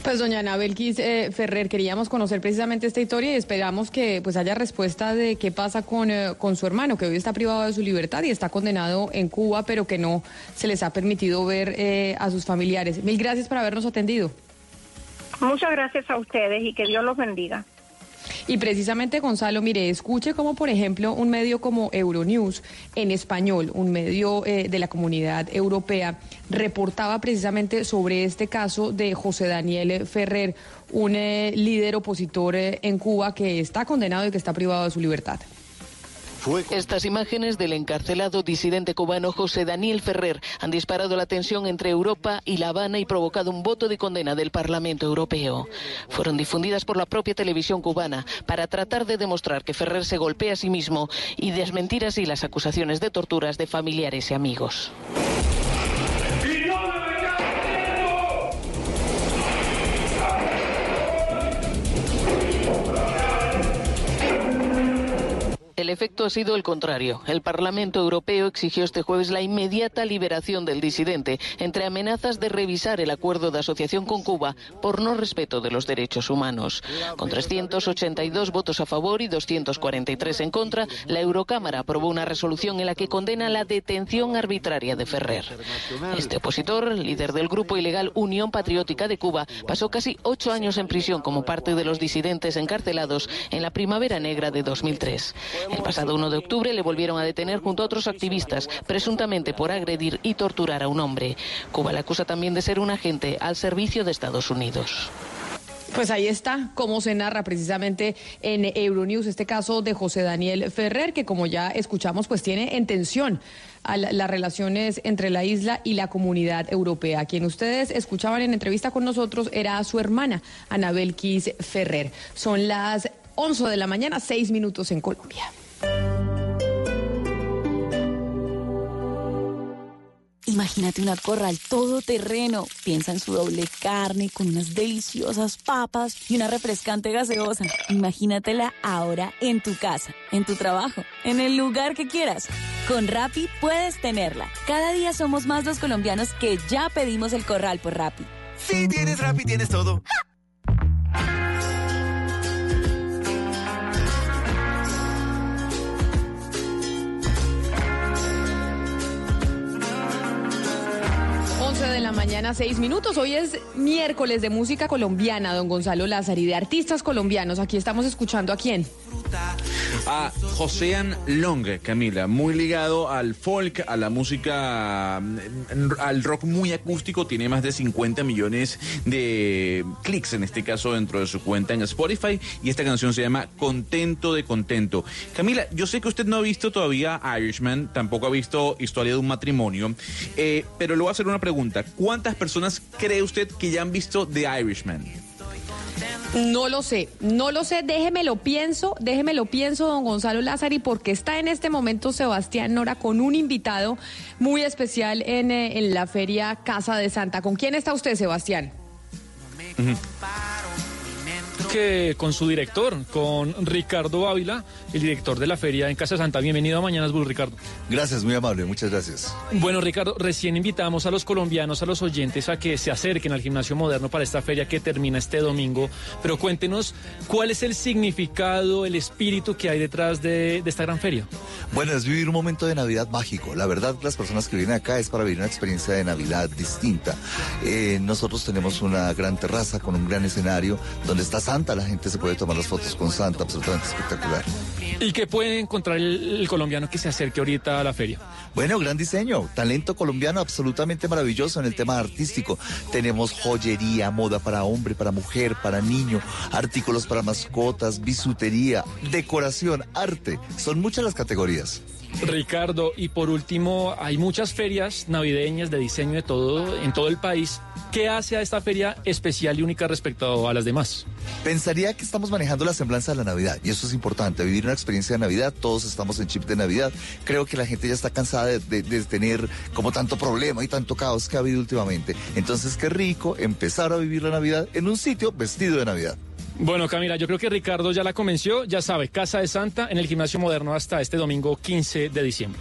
Pues doña Ana Belkis eh, Ferrer, queríamos conocer precisamente esta historia y esperamos que pues haya respuesta de qué pasa con, eh, con su hermano, que hoy está privado de su libertad y está condenado en Cuba, pero que no se les ha permitido ver eh, a sus familiares. Mil gracias por habernos atendido. Muchas gracias a ustedes y que Dios los bendiga. Y precisamente, Gonzalo, mire, escuche como, por ejemplo, un medio como Euronews en español, un medio eh, de la comunidad europea, reportaba precisamente sobre este caso de José Daniel Ferrer, un eh, líder opositor eh, en Cuba que está condenado y que está privado de su libertad. Estas imágenes del encarcelado disidente cubano José Daniel Ferrer han disparado la tensión entre Europa y La Habana y provocado un voto de condena del Parlamento Europeo. Fueron difundidas por la propia televisión cubana para tratar de demostrar que Ferrer se golpea a sí mismo y desmentir así las acusaciones de torturas de familiares y amigos. El efecto ha sido el contrario. El Parlamento Europeo exigió este jueves la inmediata liberación del disidente, entre amenazas de revisar el acuerdo de asociación con Cuba por no respeto de los derechos humanos. Con 382 votos a favor y 243 en contra, la Eurocámara aprobó una resolución en la que condena la detención arbitraria de Ferrer. Este opositor, líder del grupo ilegal Unión Patriótica de Cuba, pasó casi ocho años en prisión como parte de los disidentes encarcelados en la Primavera Negra de 2003. El pasado 1 de octubre le volvieron a detener junto a otros activistas, presuntamente por agredir y torturar a un hombre. Cuba le acusa también de ser un agente al servicio de Estados Unidos. Pues ahí está cómo se narra precisamente en Euronews este caso de José Daniel Ferrer, que como ya escuchamos, pues tiene en tensión la- las relaciones entre la isla y la comunidad europea. Quien ustedes escuchaban en entrevista con nosotros era su hermana, Anabel Kiss Ferrer. Son las 11 de la mañana, seis minutos en Colombia. Imagínate una corral todoterreno. Piensa en su doble carne con unas deliciosas papas y una refrescante gaseosa. Imagínatela ahora en tu casa, en tu trabajo, en el lugar que quieras. Con Rappi puedes tenerla. Cada día somos más los colombianos que ya pedimos el corral por Rappi. Si tienes Rappi, tienes todo. 11 de la mañana, 6 minutos. Hoy es miércoles de música colombiana, don Gonzalo Lázaro, y de artistas colombianos. Aquí estamos escuchando a quién. A Josean Long, Camila, muy ligado al folk, a la música, mm, al rock muy acústico, tiene más de 50 millones de clics en este caso dentro de su cuenta en Spotify y esta canción se llama Contento de Contento. Camila, yo sé que usted no ha visto todavía Irishman, tampoco ha visto Historia de un matrimonio, eh, pero le voy a hacer una pregunta. ¿Cuántas personas cree usted que ya han visto The Irishman? No lo sé, no lo sé, déjeme lo pienso, déjeme lo pienso, don Gonzalo Lázari, porque está en este momento Sebastián Nora con un invitado muy especial en, eh, en la feria Casa de Santa. ¿Con quién está usted, Sebastián? Que con su director, con Ricardo Ávila, el director de la feria en Casa Santa. Bienvenido a Mañanas Blue, Ricardo. Gracias, muy amable, muchas gracias. Bueno, Ricardo, recién invitamos a los colombianos, a los oyentes, a que se acerquen al gimnasio moderno para esta feria que termina este domingo. Pero cuéntenos cuál es el significado, el espíritu que hay detrás de, de esta gran feria. Bueno, es vivir un momento de Navidad mágico. La verdad, las personas que vienen acá es para vivir una experiencia de Navidad distinta. Eh, nosotros tenemos una gran terraza con un gran escenario donde está Santa. La gente se puede tomar las fotos con Santa, absolutamente espectacular. ¿Y qué puede encontrar el, el colombiano que se acerque ahorita a la feria? Bueno, gran diseño, talento colombiano absolutamente maravilloso en el tema artístico. Tenemos joyería, moda para hombre, para mujer, para niño, artículos para mascotas, bisutería, decoración, arte. Son muchas las categorías. Ricardo, y por último, hay muchas ferias navideñas de diseño de todo en todo el país. ¿Qué hace a esta feria especial y única respecto a las demás? Pensaría que estamos manejando la semblanza de la Navidad y eso es importante, vivir una experiencia de Navidad, todos estamos en chip de Navidad. Creo que la gente ya está cansada de, tener como tanto problema y tanto caos que ha habido últimamente. Entonces, qué rico empezar a vivir la Navidad en un sitio vestido de Navidad. Bueno, Camila, yo creo que Ricardo ya la convenció, ya sabe, Casa de Santa en el Gimnasio Moderno hasta este domingo 15 de diciembre.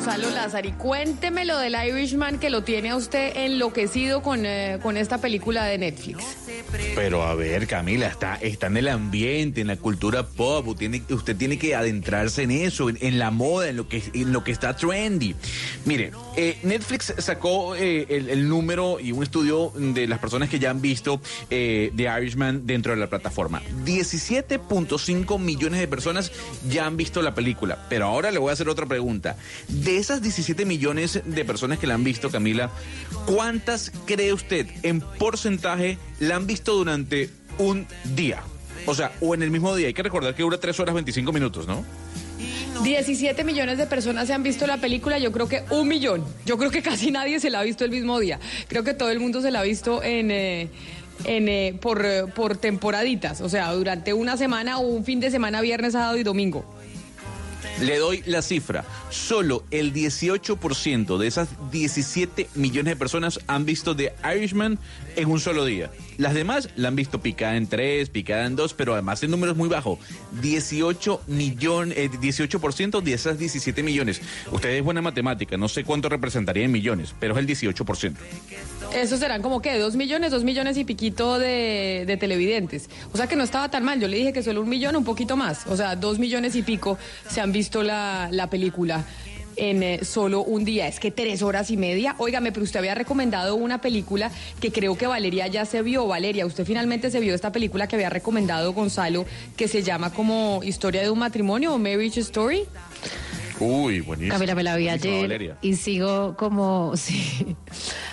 Gonzalo Lázari, cuénteme lo del Irishman que lo tiene a usted enloquecido con, eh, con esta película de Netflix. Pero a ver, Camila, está, está en el ambiente, en la cultura pop. Usted tiene, que adentrarse en eso, en, la moda, en lo que, en lo que está trendy. Mire, eh, Netflix sacó eh, el, número y un estudio de las personas que ya han visto The Irishman dentro de la plataforma. 17.5 millones de personas ya han visto la película. Pero ahora le voy a hacer otra pregunta. Esas 17 millones de personas que la han visto, Camila, ¿cuántas cree usted en porcentaje la han visto durante un día? O sea, o en el mismo día. Hay que recordar que dura 3 horas 25 minutos, ¿no? 17 millones de personas se han visto la película, yo creo que un millón. Yo creo que casi nadie se la ha visto el mismo día. Creo que todo el mundo se la ha visto en, eh, en, eh, por, eh, por temporaditas, o sea, durante una semana o un fin de semana, viernes, sábado y domingo. Le doy la cifra. Solo el 18% de esas 17 millones de personas han visto The Irishman en un solo día. Las demás la han visto picada en tres, picada en dos, pero además el número es muy bajo. 18 millones, eh, 18% de esas 17 millones. Usted es buena matemática, no sé cuánto representaría en millones, pero es el 18%. Eso serán como que dos millones, dos millones y piquito de, de televidentes. O sea que no estaba tan mal. Yo le dije que solo un millón, un poquito más. O sea, dos millones y pico se han visto la, la película. En eh, solo un día. Es que tres horas y media. Óigame, pero usted había recomendado una película que creo que Valeria ya se vio. Valeria, usted finalmente se vio esta película que había recomendado Gonzalo, que se llama como Historia de un matrimonio o Marriage Story. Uy, buenísimo. Camila me la vi ayer Valeria. y sigo como, <laughs> sí,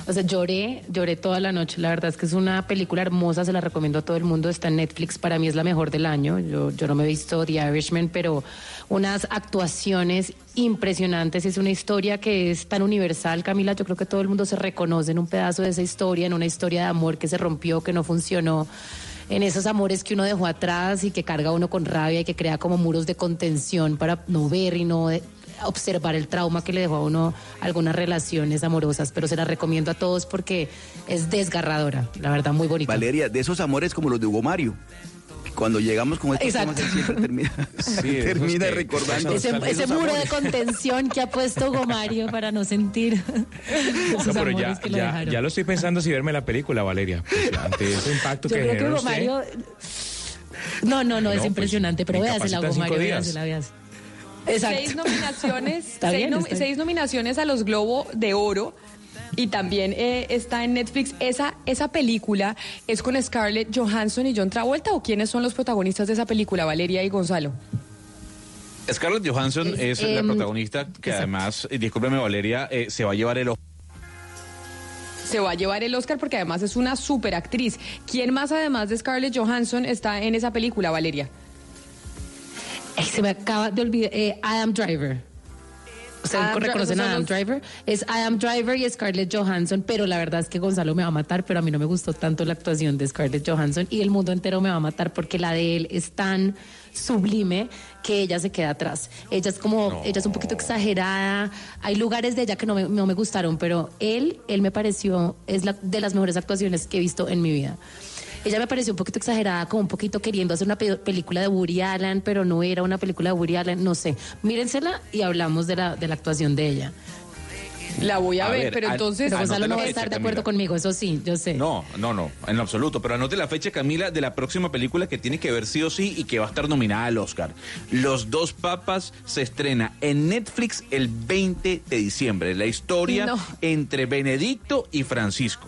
o sea, lloré, lloré toda la noche. La verdad es que es una película hermosa, se la recomiendo a todo el mundo. Está en Netflix, para mí es la mejor del año. Yo, yo no me he visto The Irishman, pero unas actuaciones impresionantes. Es una historia que es tan universal, Camila. Yo creo que todo el mundo se reconoce en un pedazo de esa historia, en una historia de amor que se rompió, que no funcionó en esos amores que uno dejó atrás y que carga uno con rabia y que crea como muros de contención para no ver y no eh, observar el trauma que le dejó a uno algunas relaciones amorosas, pero se la recomiendo a todos porque es desgarradora, la verdad, muy bonita. Valeria, de esos amores como los de Hugo Mario. Cuando llegamos con estos Exacto. temas, él siempre termina, <laughs> termina que- recordando. Ese, muro de contención que ha puesto Hugo Mario para no sentir No, pero ya, que lo ya, dejaron. ya lo estoy pensando si verme la película, Valeria. Pues, ante ese impacto Yo que creo que generó Hugo usted. Mario... No, no, no, No, es pues, impresionante, pero véasela, incapacita Hugo cinco Mario, días. véasela, véasela. Exacto. <laughs> Seis nominaciones, bien, nom- seis nominaciones a los Globo de Oro. Y también eh, está en Netflix. Esa, esa película es con Scarlett Johansson y John Travolta. ¿O quiénes son los protagonistas de esa película, Valeria y Gonzalo? Scarlett Johansson es, Es, la em, protagonista que exacto. además, eh, discúlpeme Valeria, eh, se va a llevar el Se va a llevar el Oscar porque además es una super actriz. ¿Quién más, además de Scarlett Johansson, está en esa película, Valeria? Ay, se me acaba de olvidar. eh, Adam Driver. ¿Ustedes Adam Dri- reconocen a son Adam Driver? Es Adam Driver y Scarlett Johansson, pero la verdad es que Gonzalo me va a matar, pero a mí no me gustó tanto la actuación de Scarlett Johansson y el mundo entero me va a matar porque la de él es tan sublime que ella se queda atrás. Ella es como, ella es un poquito exagerada. Hay lugares de ella que no me, no me gustaron, pero él, él me pareció, es la, de las mejores actuaciones que he visto en mi vida. Ella me pareció un poquito exagerada, como un poquito queriendo hacer una pe- película de Woody Allen, pero no era una película de Woody Allen, no sé. Mírensela y hablamos de la, de la actuación de ella. La voy a, A ver, ver, pero entonces... Pero Gonzalo no va a fecha, estar de Camila. acuerdo conmigo, eso sí, yo sé. No, no, no, en lo absoluto. Pero anote la fecha, Camila, de la próxima película que tiene que ver sí o sí y que va a estar nominada al Oscar. Los dos papas se estrena en Netflix el 20 de diciembre. La historia No. entre Benedicto y Francisco.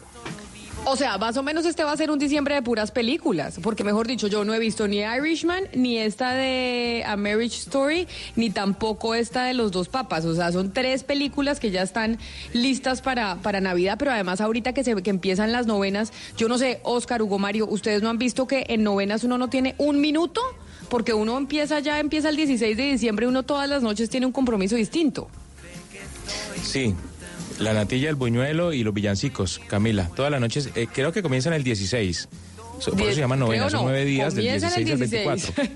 O sea, más o menos este va a ser un diciembre de puras películas, porque mejor dicho, yo no he visto ni Irishman, ni esta de A Marriage Story, ni tampoco esta de Los Dos Papas. O sea, son tres películas que ya están listas para, para Navidad, pero además ahorita que, se, que empiezan las novenas, yo no sé, Oscar, Hugo Mario, ¿ustedes no han visto que en novenas uno no tiene un minuto? Porque uno empieza ya, empieza el 16 de diciembre, uno todas las noches tiene un compromiso distinto. Sí, la natilla, el buñuelo y los villancicos, Camila. Todas las noches, eh, creo que comienzan el 16. So- Por eso se llama novena, son no, nueve días del comienzan el 16 al 24.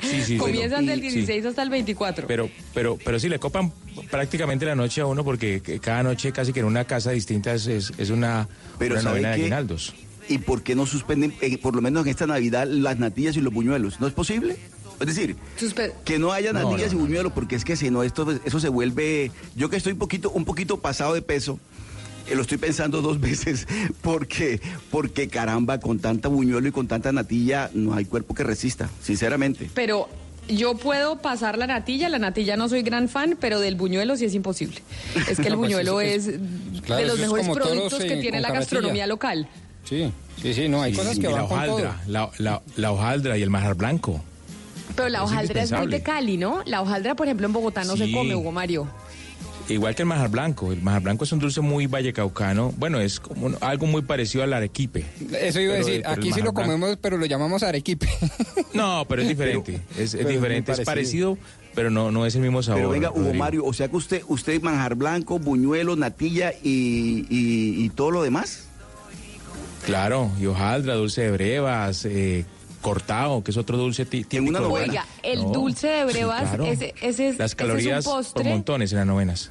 Sí, sí, <laughs> Comienzan del y- sí. 16 hasta el 24. Pero, pero, pero sí le copan prácticamente la noche a uno porque que cada noche casi que en una casa distinta es, es, es una, Pero una ¿sabe novena de aguinaldos. ¿Y por qué no suspenden, eh, por lo menos en esta Navidad, las natillas y los buñuelos? ¿No es posible? Es decir, Suspe- que no haya natillas no, y buñuelos, porque es que si no, esto, eso se vuelve... Yo que estoy un poquito, un poquito pasado de peso, eh, lo estoy pensando dos <laughs> veces, porque, porque caramba, con tanta buñuelo y con tanta natilla, no hay cuerpo que resista, sinceramente. Pero yo puedo pasar la natilla, la natilla no soy gran fan, pero del buñuelo sí es imposible. Es que el <laughs> pues buñuelo es- es, claro, de los mejores productos que tiene la gastronomía local. Sí, sí, sí, no, hay Sí, cosas que la van con todo. hojaldra, la, la, la hojaldra y el majar blanco. Pero la Es hojaldra es muy de. Cali, ¿no? La hojaldra, por ejemplo, en Bogotá no se come, Hugo Mario. Igual que el majar blanco. El majar blanco es un dulce muy vallecaucano. Bueno, es como un- algo muy parecido al arequipe. Eso iba a Pero- decir, pero aquí sí lo blanco- comemos, pero lo llamamos arequipe. <laughs> No, pero es diferente. es, es pero es diferente. Es parecido. parecido, pero no, no es el mismo sabor. Pero venga, Hugo Rodrigo. Mario, o sea que usted, usted manjar blanco, buñuelo, natilla y, y- y todo lo demás. Claro, y hojaldra, dulce de brevas, eh, cortado, que es otro dulce típico. una novena. Oiga, el No, dulce de sí, brevas, claro. ese, ese es, Las ese calorías es un por postre. montones en las novenas.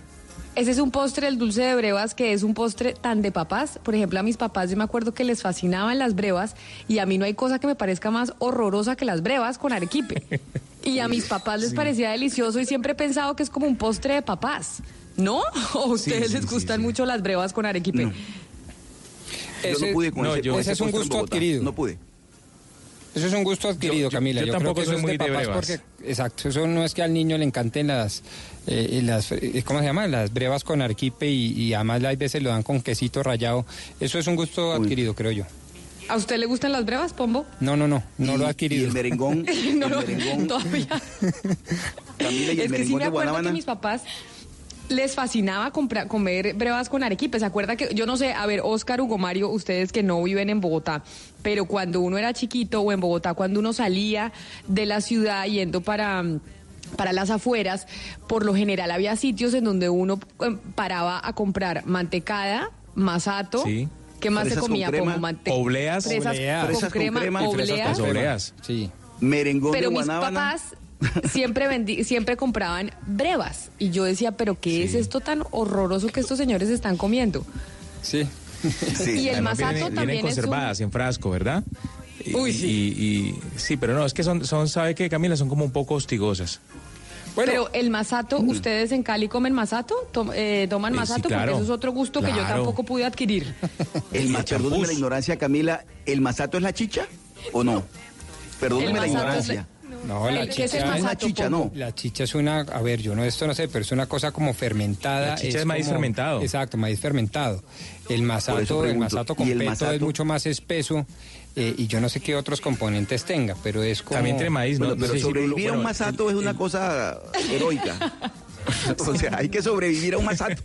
Ese es un postre, el dulce de brevas, que es un postre tan de papás. Por ejemplo, a mis papás yo me acuerdo que les fascinaban las brevas y a mí no hay cosa que me parezca más horrorosa que las brevas con arequipe. Y a <laughs> mis papás les parecía delicioso y siempre he pensado que es como un postre de papás. ¿No? ¿O <laughs> a ustedes sí, les sí, gustan sí. mucho las brevas con arequipe? yo Ese- no pude con no, ese, yo- ese es un gusto adquirido. No pude. Eso es un gusto adquirido, Camila. yo creo tampoco que eso soy es muy de de brevas. porque, exacto, eso no es que al niño le encanten las, eh, las eh, ¿cómo se llama? Las brevas con arquipe y, y además hay veces lo dan con quesito rallado. Eso es un gusto adquirido, creo yo. ¿A usted le gustan las brevas, Pombo? No, no, no, no lo ha adquirido. Y el <laughs> merengón, <laughs> no el lo merengón, <laughs> todavía. Camila, y el Es que sí me de acuerdo que Guanábana. mis papás les fascinaba comprar, comer brevas con arequipe. ¿Se acuerda que, yo no sé, a ver, Oscar, Hugo Mario, ustedes que no viven en Bogotá, pero cuando uno era chiquito o en Bogotá, cuando uno salía de la ciudad yendo para... Para las afueras, por lo general había sitios en donde uno eh, paraba a comprar mantecada, masato. Sí. ¿Qué más se Fresas comía? crema, Como mante- obleas. fresas Obleas. con Fresas con crema, obleas. con obleas. Sí. Merengón Pero de mis Guanábana. papás siempre vendi- siempre compraban brevas y yo decía, pero ¿qué es esto tan horroroso que estos señores están comiendo? Sí. Y el Además, masato vienen, también vienen es un- conservadas en frasco, ¿verdad? Y- Uy, y, y- sí, pero no, es que son, son ¿sabe qué, Camila? Son como un poco hostigosas. pero el masato, ¿ustedes en Cali comen masato? Tom- eh, ¿Toman Eh, sí, masato? claro. Porque eso es otro gusto que yo tampoco pude adquirir. <laughs> El perdóneme la ignorancia, Camila. ¿El masato es la chicha o no? Perdóneme la ignorancia. No, la ¿El qué es el chicha es la chicha? ¿no? La chicha es una, a ver, yo no esto no sé, pero es una cosa como fermentada. La chicha es maíz como- fermentado. Exacto, maíz fermentado. El masato, el masato ¿y con el peto masato? es mucho más espeso eh, y yo no sé qué otros componentes tenga, pero es como... También tiene maíz, ¿no? Bueno, No pero si sobrevivir a un bueno, masato es una cosa heroica. <laughs> <laughs> o sea, hay que sobrevivir a un masato.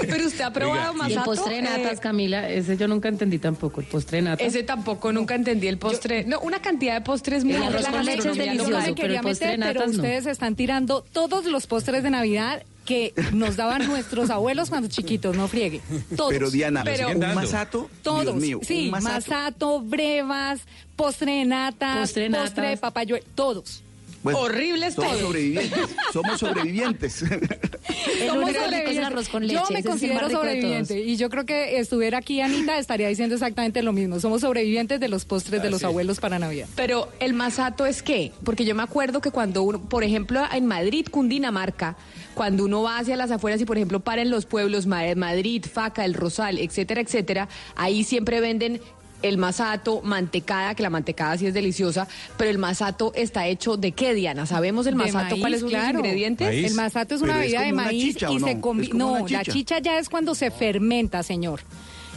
Pero usted ha probado Y el masato. postre de natas, Eh, Camila, ese yo nunca entendí tampoco, el postre de natas. ese tampoco nunca entendí el postre. no, una cantidad de postres muy El la leche es delicioso, pero quería el postre de pero natas no. ustedes están tirando todos los postres de Navidad que nos daban nuestros abuelos cuando chiquitos, no friegue. Todos. Pero Diana, Pero- un masato, Todos. Dios mío, sí, un masato. masato. brevas, postre de natas, Postre de postre de natas. papayuelo, todos. Bueno, Horribles somos todos. sobrevivientes. Somos sobrevivientes. <laughs> El Somos sobrevivientes. arroz con leche. Yo me considero sobreviviente y yo creo que estuviera aquí Anita estaría diciendo exactamente lo mismo. Somos sobrevivientes de los postres de los abuelos para Navidad. Pero el masato es qué? Porque yo me acuerdo que cuando uno, por ejemplo, en Madrid, Cundinamarca, cuando uno va hacia las afueras y por ejemplo para en los pueblos Ma- Madrid, Faca, El Rosal, etcétera, etcétera, ahí siempre venden el masato, mantecada, que la mantecada sí es deliciosa, pero el masato está hecho de qué, Diana? ¿Sabemos el De masato maíz, cuáles son claro. los ingredientes? Maíz. El masato es una Pero es bebida de maíz chicha, y ¿o se no? combi- Es como No, la chicha. ya es cuando se fermenta, señor.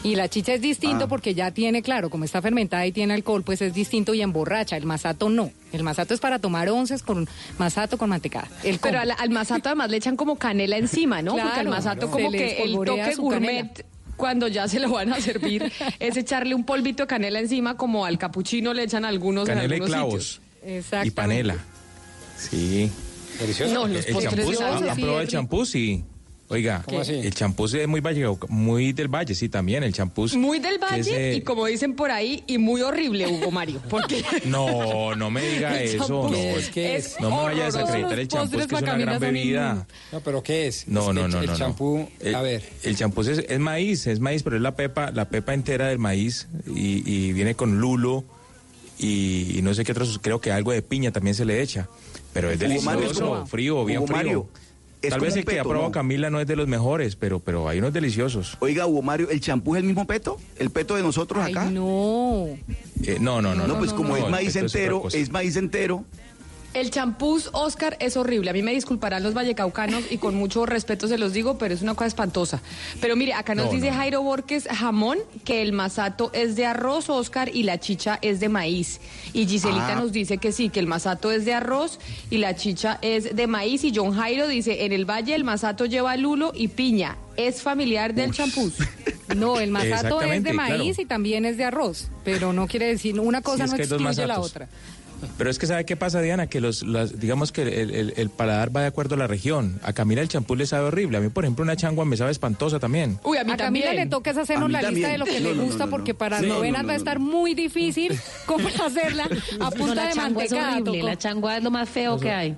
Y la chicha es distinto Ah. porque ya tiene, claro, como está fermentada y tiene alcohol, pues es distinto y emborracha. El masato no. El masato es para tomar onces con masato con mantecada. El Pero al, al masato además le echan como canela encima, ¿no? Porque al masato claro. como que el toque gourmet canela. Cuando ya se lo van a servir <laughs> es echarle un polvito de canela encima como al capuchino le echan algunos en Canela y algunos clavos. sitios. Y panela. Sí. Delicioso. No, los El postres champús, de ¿han, Navidad. han sí, el. Oiga, ¿Cómo así? el champú es muy, valle, muy del valle, sí, también, el champú. Muy del es, valle eh, y como dicen por ahí, y muy horrible, Hugo Mario. Porque <laughs> No, no me diga El eso, no. es que es no me vaya a desacreditar el Los champú, es postres que es una gran bebida. No, pero ¿qué es? No, Es no, el- no, El no. no. champú, El- a ver. El champú es, es maíz, es maíz, pero es la pepa, la pepa entera del maíz y, y viene con lulo y, y no sé qué otros, creo que algo de piña también se le echa. Pero es Mario, delicioso, ¿cómo? frío, bien Hugo frío. Mario, es Tal vez el que ha probado ¿no? Camila no es de los mejores, pero, pero hay unos deliciosos. Oiga, Hugo Mario, ¿el champú es el mismo peto? ¿El peto de nosotros Ay, acá? no. Eh, no, no, no. No, pues como no, es maíz es entero, cosa. es maíz entero. El champús Oscar es horrible. A mí me disculparán los vallecaucanos y con mucho respeto se los digo, pero es una cosa espantosa. Pero mire, acá nos No, dice no. Jairo Borges Jamón que el masato es de arroz, Oscar, y la chicha es de maíz. Y Giselita Ah. nos dice que sí, que el masato es de arroz y la chicha es de maíz. Y John Jairo dice, en el valle el masato lleva lulo y piña. Es familiar del champús. No, el masato es de maíz claro. y también es de arroz, pero no quiere decir, una cosa no excluye la otra. Pero es que ¿sabe qué pasa, Diana? Que los, las- digamos que el, el- el paladar va de acuerdo a la región. A Camila el champú le sabe horrible. A mí, por ejemplo, una changua me sabe espantosa también. Uy, a mí A Camila le toca hacernos la lista también. de lo que No, le no, gusta, no, no, porque para novenas no, va a estar muy difícil cómo <laughs> hacerla a No, punta la de Toco. la changua es lo más feo que hay.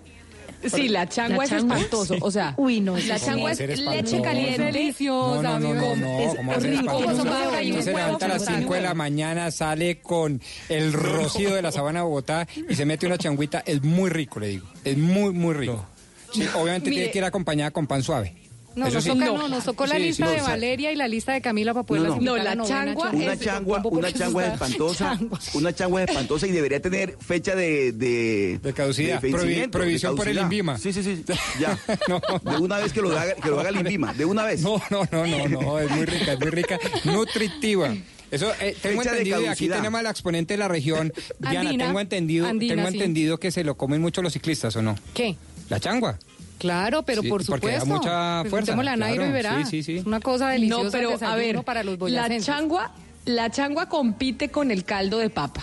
Sí, la changua ¿La es changua? espantoso. O sea, Uy, no, la changua es leche caliente. deliciosa. No, no, no, no, es ¿cómo va a ser rico, Usted se levanta a las frutado. 5 de la mañana, sale con el rocío de la sabana de Bogotá y se mete una changuita. Es muy rico, le digo. Es muy, muy rico. Sí, obviamente Mire. tiene que ir acompañada con pan suave. No, Eso nos, sí. toca- No. no, nos tocó la Sí, lista sí, de no, Valeria y la lista de Camila para poderlas No, la changua Changua. Una changua, una changua espantosa, una changua espantosa y debería tener fecha de de, De caducidad, de prohibición por el. INVIMA. Sí, sí, sí. Ya. <laughs> No. De una vez que lo haga, que lo haga el INVIMA, de una vez. No, no, no, no, no, es muy rica, es muy rica, nutritiva. Eso eh, tengo Fecha entendido y aquí tenemos a la exponente de la región. Diana, Andina. tengo entendido, Andina, tengo sí. entendido que se lo comen mucho los ciclistas, ¿o no? ¿Qué? La changua. Claro, pero Sí, por porque da supuesto. mucha fuerza, Preguntémosle a Nairo claro, y verá. sí, sí, sí. Es Una cosa deliciosa. No, pero a ver, para los la changua, la changua compite con el caldo de papa.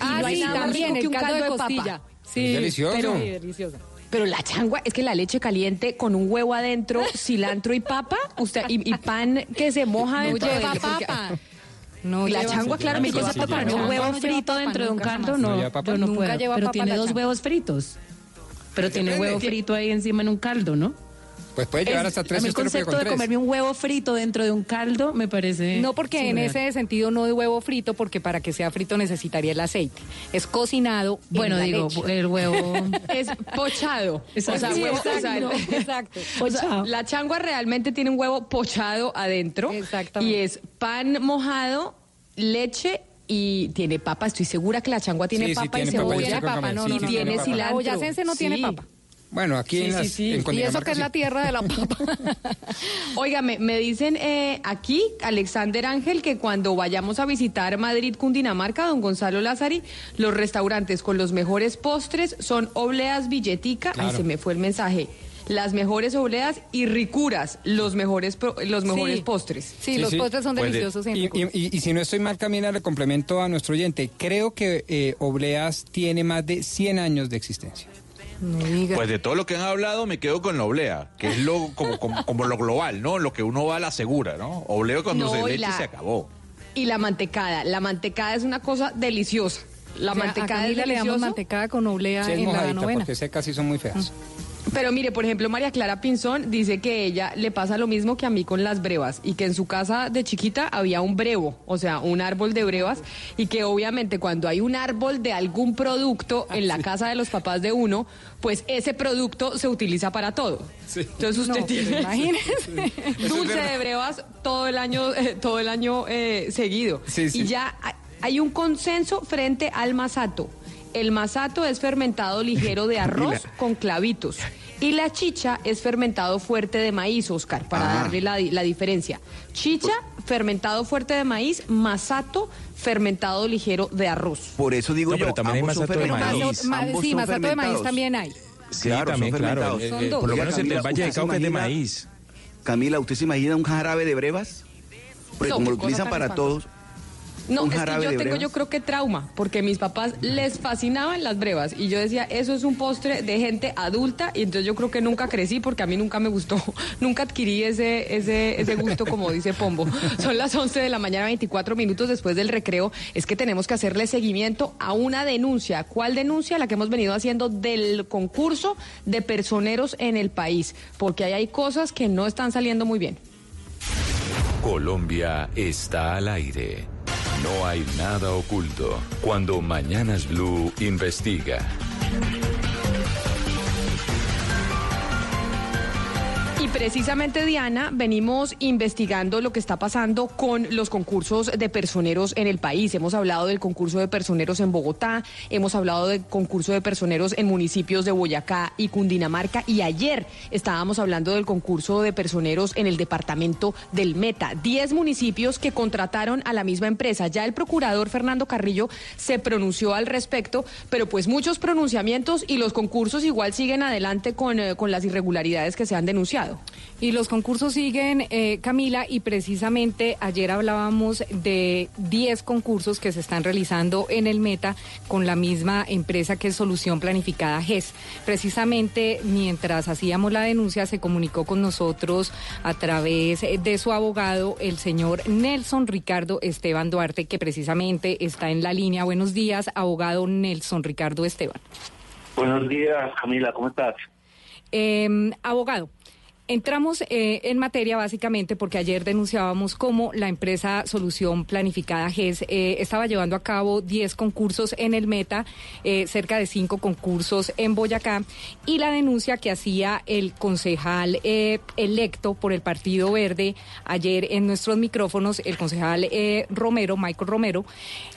Ah, sí, también, el un caldo de papa. costilla. Sí, Es delicioso. pero- Sí, deliciosa. Pero la changua es que la leche caliente con un huevo adentro, <laughs> cilantro y papa, usted y, y pan que se moja No dentro lleva de porque- papa. No La changua, claro, A mí que con lleva esa papa, papa, ¿no? un huevo frito papa, dentro de un nunca caldo. No no. papa. Nunca no puedo. lleva Pero papa tiene la dos huevos fritos. Pero tiene Depende. huevo frito ahí encima en un caldo, ¿no? Pues puede llevar hasta a tres mí si el concepto con de tres. comerme un huevo frito dentro de un caldo me parece... No, porque en ese sentido no de huevo frito, porque para que sea frito necesitaría el aceite. Es cocinado. en Bueno, la digo, leche. el huevo... <laughs> Es pochado. Exacto. O sea, Sí, huevo, exacto, o sea, el- exacto. o sea, Pochado. la changua realmente tiene un huevo pochado adentro. Exactamente. Y es pan mojado, leche y tiene papa. Estoy segura que la changua tiene Sí, sí, papa y tiene yo cebolla. tiene papa, no, Sí, no, sí, no, tiene cilantro. La boyacense no tiene Sí. papa. Bueno, aquí Sí, en, sí, las, sí. en Y Y eso que es sí. la tierra de la papa. <laughs> Oiga, me, me dicen eh, aquí, Alexander Ángel, que cuando vayamos a visitar Madrid, Cundinamarca, don Gonzalo Lázari, los restaurantes con los mejores postres son Obleas Billetica, Claro. ahí se me fue el mensaje, las mejores obleas y ricuras, los mejores, pro- los mejores Sí. postres. Sí, Sí, los sí. postres son Pues de- deliciosos. en Y, Ricuras. y- y si no estoy mal, Camila, le complemento a nuestro oyente. Creo que eh, Obleas tiene más de 100 años de existencia. No. Pues de todo lo que han hablado me quedo con la oblea, que es lo como, como, como lo global, ¿no? Lo que uno va a la segura, ¿no? Oblea cuando No, se y le eche la- se acabó. Y la mantecada, la mantecada es una cosa deliciosa. La O sea, mantecada a es Camila le damos deliciosa. mantecada con oblea Sí, es en la novena. porque secas sí son muy feas. Pero mire, por ejemplo, María Clara Pinzón dice que ella le pasa lo mismo que a mí con las brevas y que en su casa de chiquita había un brevo, o sea, un árbol de brevas y que obviamente cuando hay un árbol de algún producto en la casa de los papás de uno, pues ese producto se utiliza para todo. Entonces usted No, tiene <laughs> imagínese. dulce de brevas todo el año, eh, todo el año eh, seguido. Sí. Y ya hay un consenso frente al masato. El masato es fermentado ligero de <laughs> arroz con clavitos. Y la chicha es fermentado fuerte de maíz, Oscar, para Ah. darle la, di- la diferencia. Chicha, fermentado fuerte de maíz, masato, fermentado ligero de arroz. Por eso digo No, yo, pero también hay masato de maíz. Ma- sí, masato de maíz también hay. Sí, Claro, también, son claro. fermentados. Eh, Son eh, dos. por lo menos en el Camila, Valle de ¿usted se Cauca es de imagina- maíz. Camila, ¿usted se imagina un jarabe de brevas? Porque No, como lo utilizan para espantosa. No, ¿Un es que yo tengo, brevas? yo creo que trauma, porque mis papás les fascinaban las brevas y yo decía, eso es un postre de gente adulta y entonces yo creo que nunca crecí porque a mí nunca me gustó, <laughs> nunca adquirí ese, ese, ese gusto como dice Pombo. <laughs> Son las 11 de la mañana, 24 minutos después del recreo, es que tenemos que hacerle seguimiento a una denuncia. ¿Cuál denuncia? La que hemos venido haciendo del concurso de personeros en el país, porque ahí hay cosas que no están saliendo muy bien. Colombia está al aire. No hay nada oculto cuando Mañanas Blue investiga. Y precisamente, Diana, venimos investigando lo que está pasando con los concursos de personeros en el país. Hemos hablado del concurso de personeros en Bogotá, hemos hablado del concurso de personeros en municipios de Boyacá y Cundinamarca, y ayer estábamos hablando del concurso de personeros en el departamento del Meta. Diez municipios que contrataron a la misma empresa. Ya el procurador Fernando Carrillo se pronunció al respecto, pero pues muchos pronunciamientos y los concursos igual siguen adelante con, eh, con las irregularidades que se han denunciado. Y los concursos siguen, eh, Camila, y precisamente ayer hablábamos de 10 concursos que se están realizando en el Meta con la misma empresa que es Solución Planificada GES. Precisamente mientras hacíamos la denuncia se comunicó con nosotros a través de su abogado, el señor Nelson Ricardo Esteban Duarte, que precisamente está en la línea. Buenos días, abogado Nelson Ricardo Esteban. Buenos días, Camila, ¿cómo estás? Eh, abogado, Entramos eh, en materia básicamente porque ayer denunciábamos cómo la empresa Solución Planificada GES eh, estaba llevando a cabo 10 concursos en el Meta, eh, cerca de 5 concursos en Boyacá, y la denuncia que hacía el concejal electo por el Partido Verde ayer en nuestros micrófonos, el concejal Romero, Michael Romero,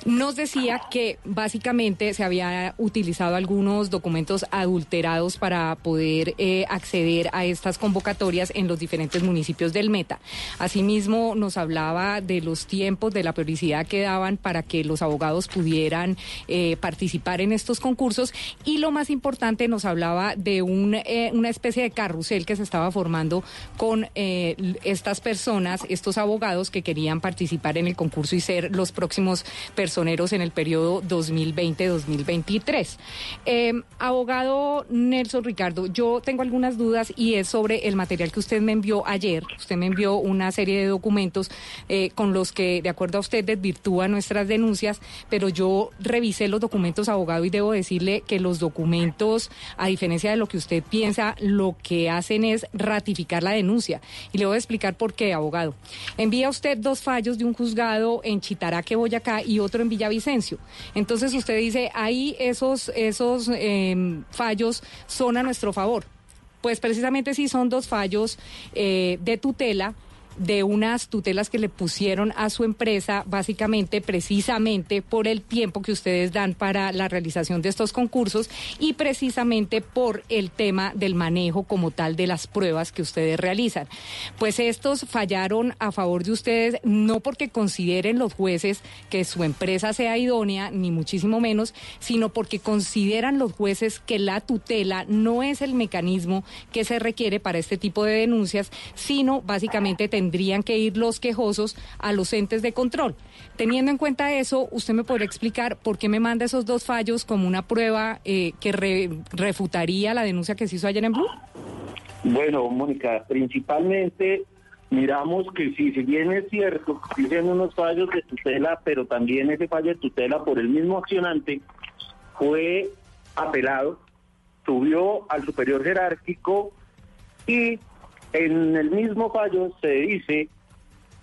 nos decía que básicamente se había utilizado algunos documentos adulterados para poder acceder a estas convocatorias en los diferentes municipios del Meta. Asimismo, nos hablaba de los tiempos, de la prioridad que daban para que los abogados pudieran eh, participar en estos concursos y lo más importante nos hablaba de eh, una especie de carrusel que se estaba formando con eh, estas personas, estos abogados que querían participar en el concurso y ser los próximos personeros en el periodo 2020-2023. Eh, abogado Nelson Ricardo, yo tengo algunas dudas y es sobre el material que usted me envió ayer. Usted me envió una serie de documentos eh, con los que, de acuerdo a usted, desvirtúa nuestras denuncias, pero yo revisé los documentos, abogado, y debo decirle que los documentos, a diferencia de lo que usted piensa, lo que hacen es ratificar la denuncia. Y le voy a explicar por qué, abogado. Envía usted dos fallos de un juzgado en Chitaraque, Boyacá, y otro en Villavicencio. Entonces usted dice, ahí esos, esos eh, fallos son a nuestro favor. Pues precisamente sí son dos fallos eh, de tutela de unas tutelas que le pusieron a su empresa, básicamente, precisamente por el tiempo que ustedes dan para la realización de estos concursos y precisamente por el tema del manejo como tal de las pruebas que ustedes realizan. Pues estos fallaron a favor de ustedes, no porque consideren los jueces que su empresa sea idónea, ni muchísimo menos, sino porque consideran los jueces que la tutela no es el mecanismo que se requiere para este tipo de denuncias, sino básicamente tendrían que ir los quejosos a los entes de control. Teniendo en cuenta eso, ¿usted me podría explicar por qué me manda esos dos fallos como una prueba eh, que re- refutaría la denuncia que se hizo ayer en Blue? Bueno, Mónica, principalmente miramos que si, si bien es cierto, dicen unos fallos de tutela, pero también ese fallo de tutela por el mismo accionante fue apelado, subió al superior jerárquico y en el mismo fallo se dice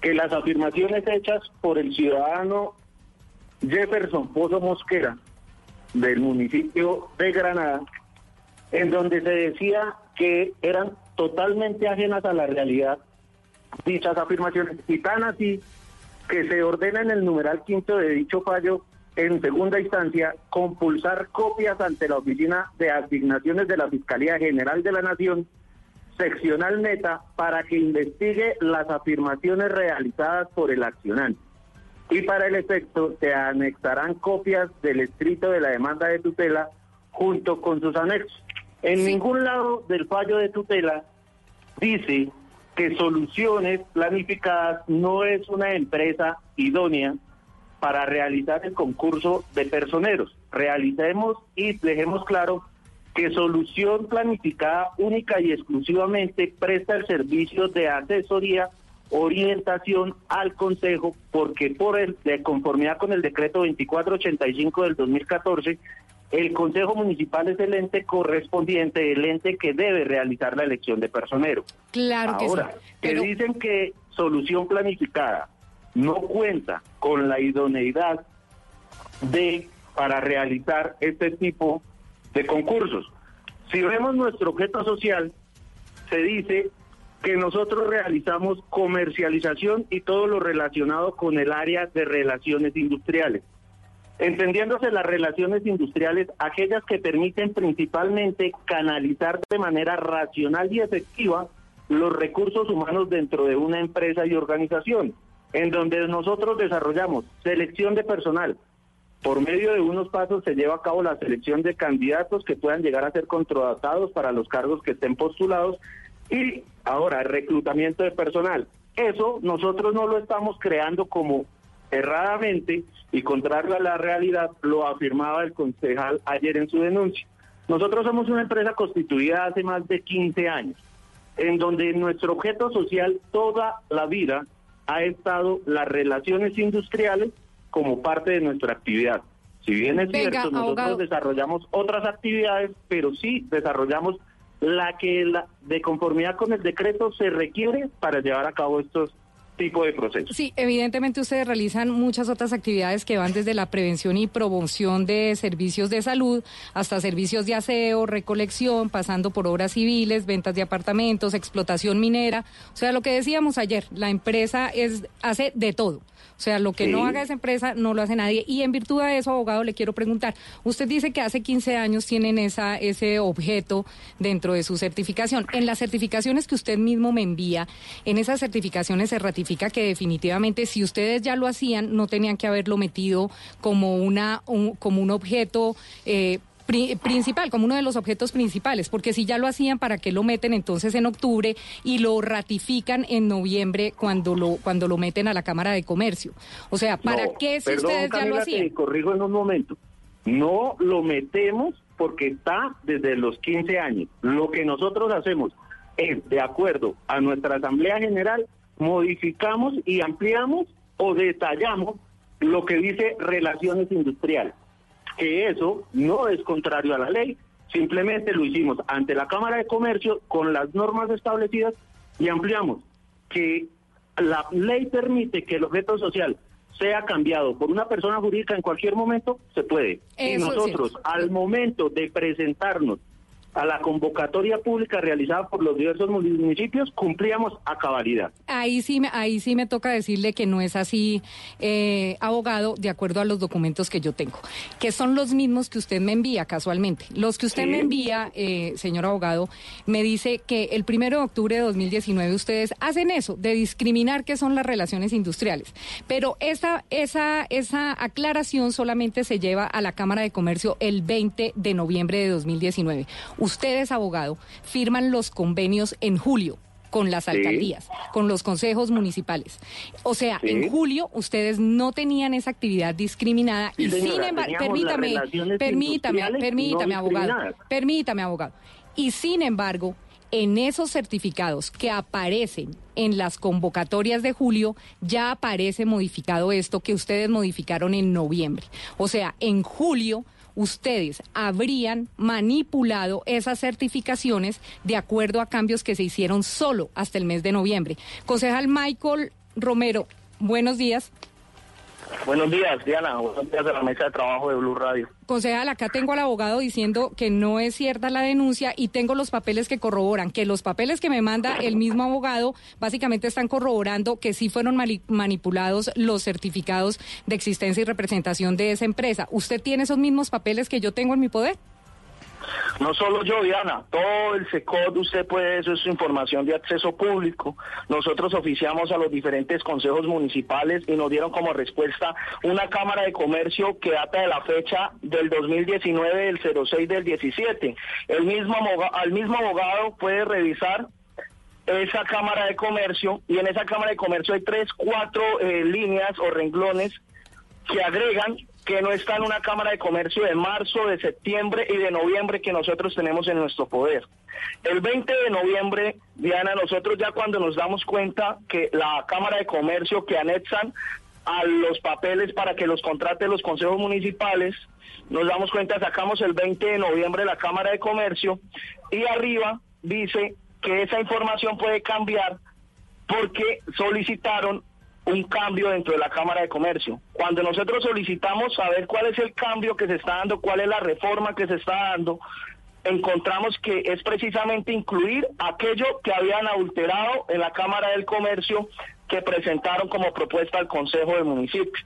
que las afirmaciones hechas por el ciudadano Jefferson Pozo Mosquera del municipio de Granada, en donde se decía que eran totalmente ajenas a la realidad dichas afirmaciones, y tan así que se ordena en el numeral quinto de dicho fallo, en segunda instancia, compulsar copias ante la Oficina de Asignaciones de la Fiscalía General de la Nación, seccional meta, para que investigue las afirmaciones realizadas por el accionante. Y para el efecto se anexarán copias del escrito de la demanda de tutela junto con sus anexos. En ningún lado del fallo de tutela dice que Soluciones Planificadas no es una empresa idónea para realizar el concurso de personeros. Realicemos y dejemos claro que Solución Planificada única y exclusivamente presta el servicio de asesoría, orientación al Consejo, porque por el, de conformidad con el decreto 2485 del 2014, el Consejo Municipal es el ente correspondiente, el ente que debe realizar la elección de personero. Claro que Ahora, sí. que dicen que solución planificada no cuenta con la idoneidad de para realizar este tipo de concursos. Si vemos nuestro objeto social, se dice que nosotros realizamos comercialización y todo lo relacionado con el área de relaciones industriales. Entendiéndose las relaciones industriales, aquellas que permiten principalmente canalizar de manera racional y efectiva los recursos humanos dentro de una empresa y organización, en donde nosotros desarrollamos selección de personal. Por medio de unos pasos se lleva a cabo la selección de candidatos que puedan llegar a ser contratados para los cargos que estén postulados y ahora reclutamiento de personal. Eso nosotros no lo estamos creando como erradamente y contrario a la realidad lo afirmaba el concejal ayer en su denuncia. Nosotros somos una empresa constituida hace más de 15 años, en donde nuestro objeto social toda la vida ha estado las relaciones industriales como parte de nuestra actividad. Si bien es Venga, cierto, nosotros abogado. desarrollamos otras actividades, pero sí desarrollamos la que la, de conformidad con el decreto se requiere para llevar a cabo estos tipos de procesos. Sí, evidentemente ustedes realizan muchas otras actividades que van desde la prevención y promoción de servicios de salud hasta servicios de aseo, recolección, pasando por obras civiles, ventas de apartamentos, explotación minera. O sea, lo que decíamos ayer, la empresa es hace de todo. O sea, lo que no haga esa empresa no lo hace nadie. Y en virtud de eso, abogado, le quiero preguntar. Usted dice que hace 15 años tienen esa, ese objeto dentro de su certificación. En las certificaciones que usted mismo me envía, en esas certificaciones se ratifica que definitivamente si ustedes ya lo hacían, no tenían que haberlo metido como, una, un- como un objeto. eh, pri- principal, como uno de los objetos principales, porque si ya lo hacían, ¿para qué lo meten entonces en octubre y lo ratifican en noviembre cuando lo cuando lo meten a la Cámara de Comercio? O sea, ¿para No, qué si perdón, ustedes ya lo hacían? Te corrijo en un momento. No lo metemos porque está desde los 15 años. Lo que nosotros hacemos es, de acuerdo a nuestra Asamblea General, modificamos y ampliamos o detallamos lo que dice relaciones industriales. Que eso no es contrario a la ley, simplemente lo hicimos ante la Cámara de Comercio con las normas establecidas y ampliamos que la ley permite que el objeto social sea cambiado por una persona jurídica en cualquier momento, se puede. Eso y nosotros, al momento de presentarnos a la convocatoria pública realizada por los diversos municipios, cumplíamos a cabalidad. Ahí sí, me, ahí sí me toca decirle que no es así, eh, abogado, de acuerdo a los documentos que yo tengo, que son los mismos que usted me envía casualmente. Los que usted Sí. me envía, eh, señor abogado, me dice que el primero de octubre de 2019 ustedes hacen eso, de discriminar qué son las relaciones industriales. Pero esa, esa, esa aclaración solamente se lleva a la Cámara de Comercio el 20 de noviembre de 2019. Ustedes, abogado, firman los convenios en julio con las Sí. alcaldías, con los consejos municipales. O sea, Sí. en julio ustedes no tenían esa actividad discriminada Sí, y señora, sin embargo, permítame, permítame, permítame, no abogado, permítame, abogado. Y sin embargo, en esos certificados que aparecen en las convocatorias de julio, ya aparece modificado esto que ustedes modificaron en noviembre. O sea, en julio ustedes habrían manipulado esas certificaciones de acuerdo a cambios que se hicieron solo hasta el mes de noviembre. Concejal Michael Romero, buenos días. Buenos días, Diana. Buenos días de la mesa de trabajo de Blue Radio. Concejal, acá tengo al abogado diciendo que no es cierta la denuncia y tengo los papeles que corroboran, que los papeles que me manda el mismo abogado básicamente están corroborando que sí fueron manipulados los certificados de existencia y representación de esa empresa. ¿Usted tiene esos mismos papeles que yo tengo en mi poder? No solo yo, Diana, todo el SECOD, usted puede, eso es información de acceso público. Nosotros oficiamos a los diferentes consejos municipales y nos dieron como respuesta una Cámara de Comercio que data de la fecha del 2019, del 06 del 17. El mismo, aboga- al mismo abogado puede revisar esa Cámara de Comercio y en esa Cámara de Comercio hay tres, cuatro eh, líneas o renglones que agregan que no está en una Cámara de Comercio de marzo, de septiembre y de noviembre que nosotros tenemos en nuestro poder. El 20 de noviembre, Diana, nosotros ya cuando nos damos cuenta que la Cámara de Comercio que anexan a los papeles para que los contrate los consejos municipales, nos damos cuenta, sacamos el 20 de noviembre la Cámara de Comercio y arriba dice que esa información puede cambiar porque solicitaron un cambio dentro de la Cámara de Comercio. Cuando nosotros solicitamos saber cuál es el cambio que se está dando, cuál es la reforma que se está dando, encontramos que es precisamente incluir aquello que habían adulterado en la Cámara del Comercio que presentaron como propuesta al Consejo del Municipio.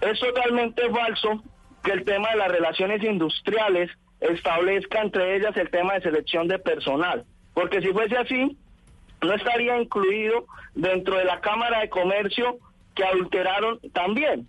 Es totalmente falso que el tema de las relaciones industriales establezca entre ellas el tema de selección de personal, porque si fuese así, no estaría incluido dentro de la Cámara de Comercio que adulteraron también.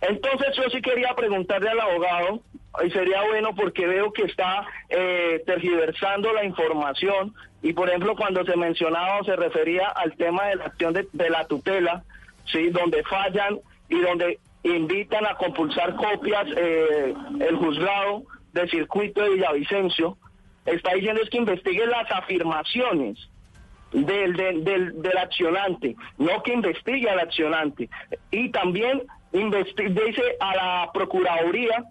Entonces yo sí quería preguntarle al abogado, y sería bueno porque veo que está eh, tergiversando la información, y por ejemplo cuando se mencionaba o se refería al tema de la acción de, la tutela, sí, donde fallan y donde invitan a compulsar copias eh, el juzgado de circuito de Villavicencio, está diciendo es que investigue las afirmaciones del, del, del, accionante, no que investigue al accionante. Y también dice a la Procuraduría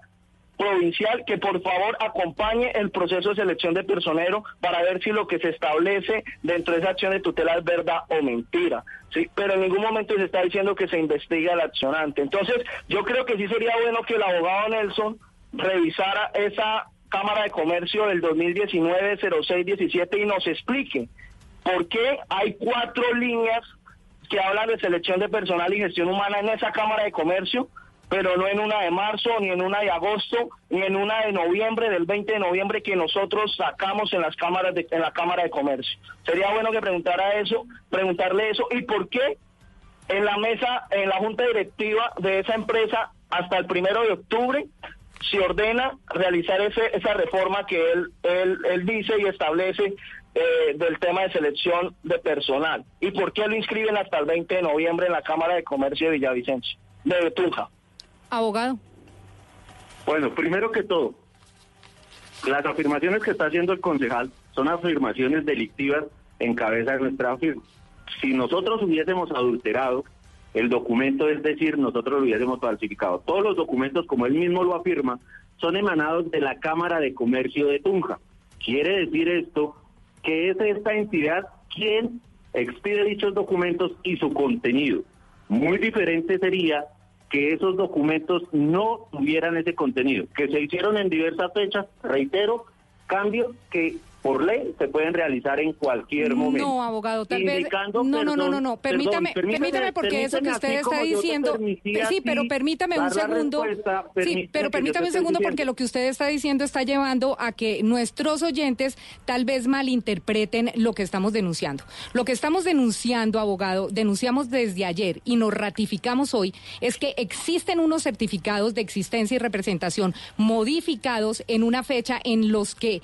provincial que por favor acompañe el proceso de selección de personero para ver si lo que se establece dentro de esa acción de tutela es verdad o mentira. Sí, pero en ningún momento se está diciendo que se investigue al accionante. Entonces, yo creo que sí sería bueno que el abogado Nelson revisara esa Cámara de Comercio del 2019-06-17 y nos explique por qué hay cuatro líneas que hablan de selección de personal y gestión humana en esa Cámara de Comercio, pero no en una de marzo, ni en una de agosto, ni en una de noviembre, del 20 de noviembre que nosotros sacamos en las cámaras de, en la Cámara de Comercio. Sería bueno que preguntara eso, preguntarle eso y por qué en la mesa, en la junta directiva de esa empresa hasta el primero de octubre se ordena realizar ese, esa reforma que él, él, él dice y establece eh, del tema de selección de personal. ¿Y por qué lo inscriben hasta el 20 de noviembre en la Cámara de Comercio de Villavicencio, de Tunja? Abogado. Bueno, primero que todo, las afirmaciones que está haciendo el concejal son afirmaciones delictivas en cabeza de nuestra firma. Si nosotros hubiésemos adulterado el documento, es decir, nosotros lo hubiésemos falsificado. Todos los documentos, como él mismo lo afirma, son emanados de la Cámara de Comercio de Tunja. Quiere decir esto que es esta entidad quien expide dichos documentos y su contenido. Muy diferente sería que esos documentos no tuvieran ese contenido, que se hicieron en diversas fechas, reitero, cambios que por ley se pueden realizar en cualquier momento. No, abogado, tal vez. No, no, no, no, no. Permítame, permítame, porque eso que usted está diciendo. Sí, pero permítame un segundo. Sí, pero permítame un segundo, porque lo que usted está diciendo está llevando a que nuestros oyentes tal vez malinterpreten lo que estamos denunciando. Lo que estamos denunciando, abogado, denunciamos desde ayer y nos ratificamos hoy, es que existen unos certificados de existencia y representación modificados en una fecha en los que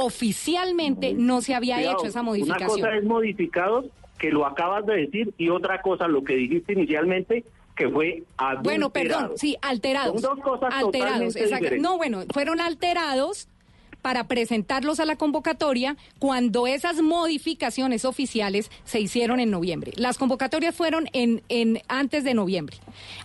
oficialmente no se había Cuidado, hecho esa Una modificación. cosa es modificados, que lo acabas de decir, y otra cosa, lo que dijiste inicialmente, que fue adulterado. Bueno, perdón, sí, alterados. Son dos cosas alterados, totalmente exacto. diferentes. No, bueno, fueron alterados para presentarlos a la convocatoria cuando esas modificaciones oficiales se hicieron en noviembre. Las convocatorias fueron en, en antes de noviembre.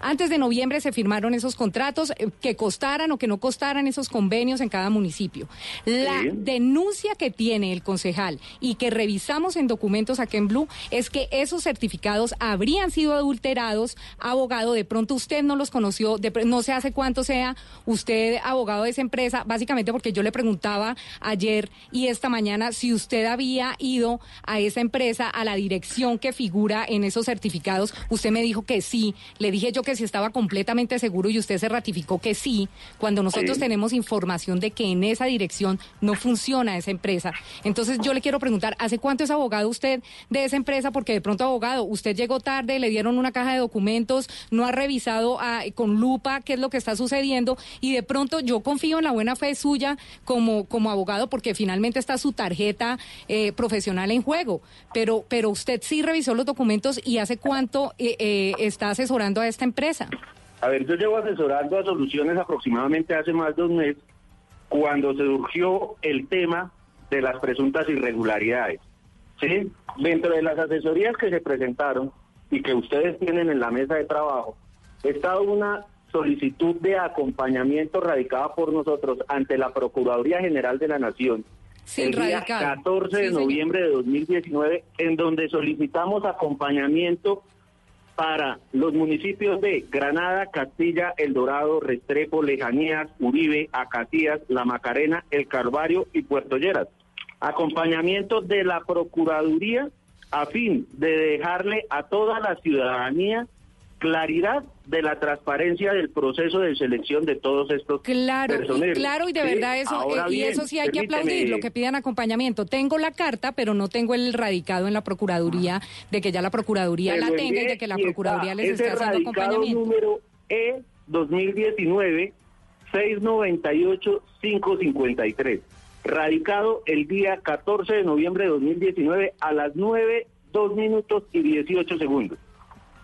Antes de noviembre se firmaron esos contratos eh, que costaran o que no costaran esos convenios en cada municipio. La Sí. denuncia que tiene el concejal y que revisamos en documentos aquí en Blue es que esos certificados habrían sido adulterados. Abogado, de pronto usted no los conoció, de no sé hace cuánto sea usted abogado de esa empresa, básicamente porque yo le preguntaba ayer y esta mañana si usted había ido a esa empresa, a la dirección que figura en esos certificados. Usted me dijo que sí. Le dije yo que si estaba completamente seguro y usted se ratificó que sí, cuando nosotros Sí. tenemos información de que en esa dirección no funciona esa empresa. Entonces yo le quiero preguntar, ¿hace cuánto es abogado usted de esa empresa? Porque de pronto, abogado, usted llegó tarde, le dieron una caja de documentos, no ha revisado ah, con lupa qué es lo que está sucediendo y de pronto yo confío en la buena fe suya como, como abogado porque finalmente está su tarjeta eh, profesional en juego. Pero, pero usted sí revisó los documentos y ¿hace cuánto eh, eh, está asesorando a esta empresa? A ver, yo llevo asesorando a soluciones aproximadamente hace más de un mes, cuando se surgió el tema de las presuntas irregularidades. ¿sí? Dentro de las asesorías que se presentaron y que ustedes tienen en la mesa de trabajo, está una solicitud de acompañamiento radicada por nosotros ante la Procuraduría General de la Nación. Sí, el día radicada. 14 de Sí, señor. noviembre de 2019, en donde solicitamos acompañamiento para los municipios de Granada, Castilla, El Dorado, Restrepo, Lejanías, Uribe, Acatías, La Macarena, El Calvario y Puerto Lleras. Acompañamiento de la Procuraduría a fin de dejarle a toda la ciudadanía claridad de la transparencia del proceso de selección de todos estos Claro, personeros. claro, y de verdad eso, ahora eh, y bien, eso sí hay que aplaudir, lo que pidan acompañamiento. Tengo la carta, pero no tengo el radicado en la Procuraduría, de que ya la Procuraduría la tenga y de que la Procuraduría está les esté haciendo acompañamiento. número E 2019 698 553. Radicado el día 14 de noviembre de 2019 a las 9, 2 minutos y 18 segundos.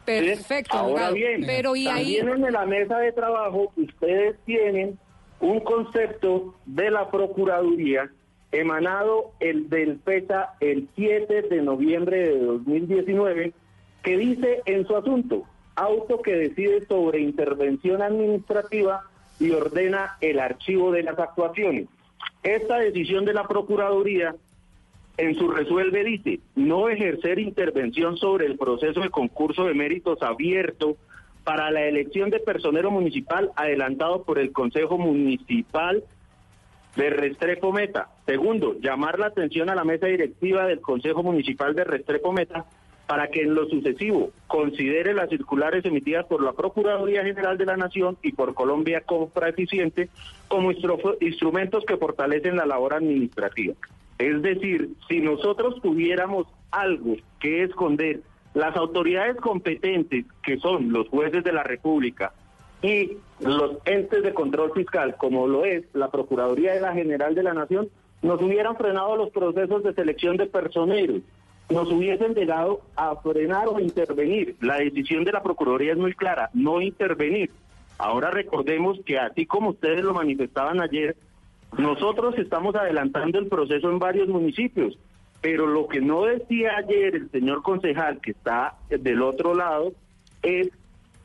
Perfecto, Ahora abogado. bien, Pero y ahí, también en la mesa de trabajo ustedes tienen un concepto de la Procuraduría emanado el del fecha el 7 de noviembre de 2019 que dice en su asunto, auto que decide sobre intervención administrativa y ordena el archivo de las actuaciones. Esta decisión de la Procuraduría en su resuelve dice no ejercer intervención sobre el proceso de concurso de méritos abierto para la elección de personero municipal adelantado por el Consejo Municipal de Restrepo Meta. Segundo, llamar la atención a la mesa directiva del Consejo Municipal de Restrepo Meta para que en lo sucesivo considere las circulares emitidas por la Procuraduría General de la Nación y por Colombia Compra Eficiente como instru- instrumentos que fortalecen la labor administrativa. Es decir, si nosotros tuviéramos algo que esconder, las autoridades competentes, que son los jueces de la República, y los entes de control fiscal, como lo es la Procuraduría de la General de la Nación, nos hubieran frenado los procesos de selección de personeros, nos hubiesen llegado a frenar o intervenir. La decisión de la Procuraduría es muy clara, no intervenir. Ahora recordemos que así como ustedes lo manifestaban ayer, nosotros estamos adelantando el proceso en varios municipios, pero lo que no decía ayer el señor concejal que está del otro lado es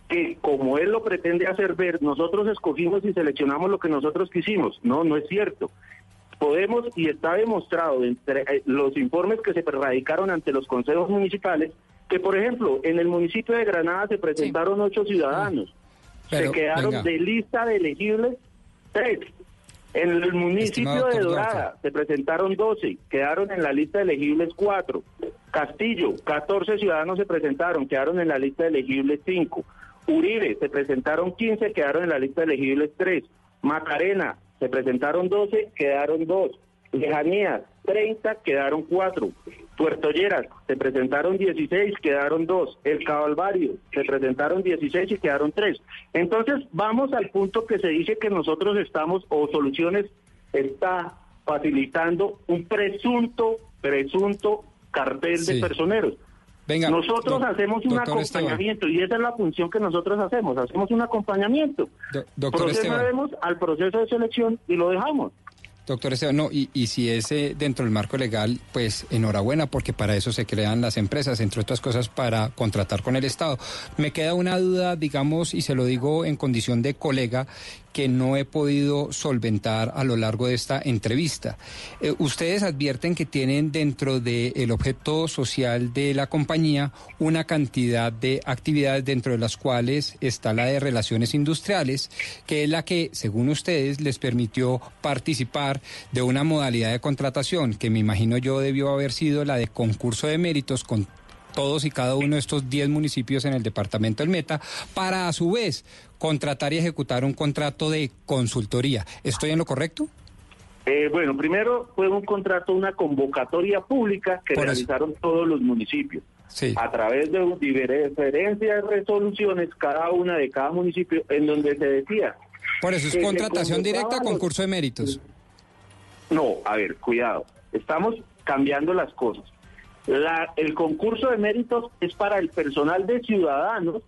que como él lo pretende hacer ver, nosotros escogimos y seleccionamos lo que nosotros quisimos. No, no es cierto. Podemos, y está demostrado entre eh, los informes que se radicaron ante los consejos municipales, que por ejemplo, en el municipio de Granada se presentaron ocho ciudadanos, Pero, se quedaron venga. de lista de elegibles tres. En el municipio de Dorada se presentaron 12, quedaron en la lista de elegibles 4. Castillo, 14 ciudadanos se presentaron, quedaron en la lista de elegibles 5. Uribe, se presentaron 15, quedaron en la lista de elegibles 3. Macarena, se presentaron 12, quedaron 2. Lejanías, 30, quedaron 4. Puerto Lleras, se presentaron 16, quedaron 2. El Calvario, se presentaron 16 y quedaron 3. Entonces, vamos al punto que se dice que nosotros estamos, o Soluciones está facilitando un presunto, presunto cartel Sí. de personeros. Venga, nosotros hacemos un Esteban. acompañamiento y esa es la función que nosotros hacemos, hacemos un acompañamiento. Do-. Procedemos al proceso de selección y lo dejamos. Doctor Esteban, no, y, y si es eh, dentro del marco legal, pues enhorabuena, porque para eso se crean las empresas, entre otras cosas, para contratar con el Estado. Me queda una duda, digamos, y se lo digo en condición de colega, que no he podido solventar a lo largo de esta entrevista. Eh, ustedes advierten que tienen dentro del objeto social de la compañía una cantidad de actividades dentro de las cuales está la de relaciones industriales, que es la que, según ustedes, les permitió participar de una modalidad de contratación que me imagino yo debió haber sido la de concurso de méritos con todos y cada uno de estos 10 municipios en el departamento del Meta, para a su vez contratar y ejecutar un contrato de consultoría. ¿Estoy en lo correcto? Eh, bueno, primero fue un contrato, una convocatoria pública que Por eso. realizaron todos los municipios. Sí. A través de diferentes resoluciones, cada una de cada municipio, en donde se decía. Por eso es contratación directa, concurso de méritos. No, a ver, cuidado. Estamos cambiando las cosas. La- el concurso de méritos es para el personal de ciudadanos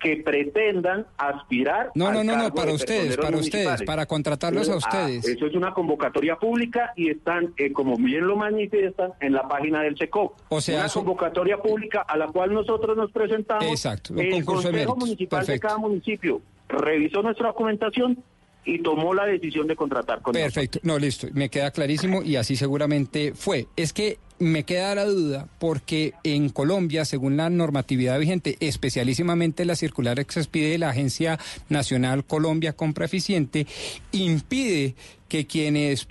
que pretendan aspirar. No, no, no, no, para de ustedes, para ustedes, para contratarlos a Ah, ustedes. eso es una convocatoria pública y están, eh, como bien lo manifiestan, en la página del SECOP. O sea, una eso- convocatoria pública a la cual nosotros nos presentamos. Exacto, un el concurso Consejo Municipal perfecto. de cada municipio revisó nuestra documentación y tomó la decisión de contratar con nosotros. Perfecto, no, listo, me queda clarísimo y así seguramente fue. Es que me queda la duda porque en Colombia, según la normatividad vigente, especialísimamente la circular que se expide de la Agencia Nacional Colombia Compra Eficiente, impide que quienes,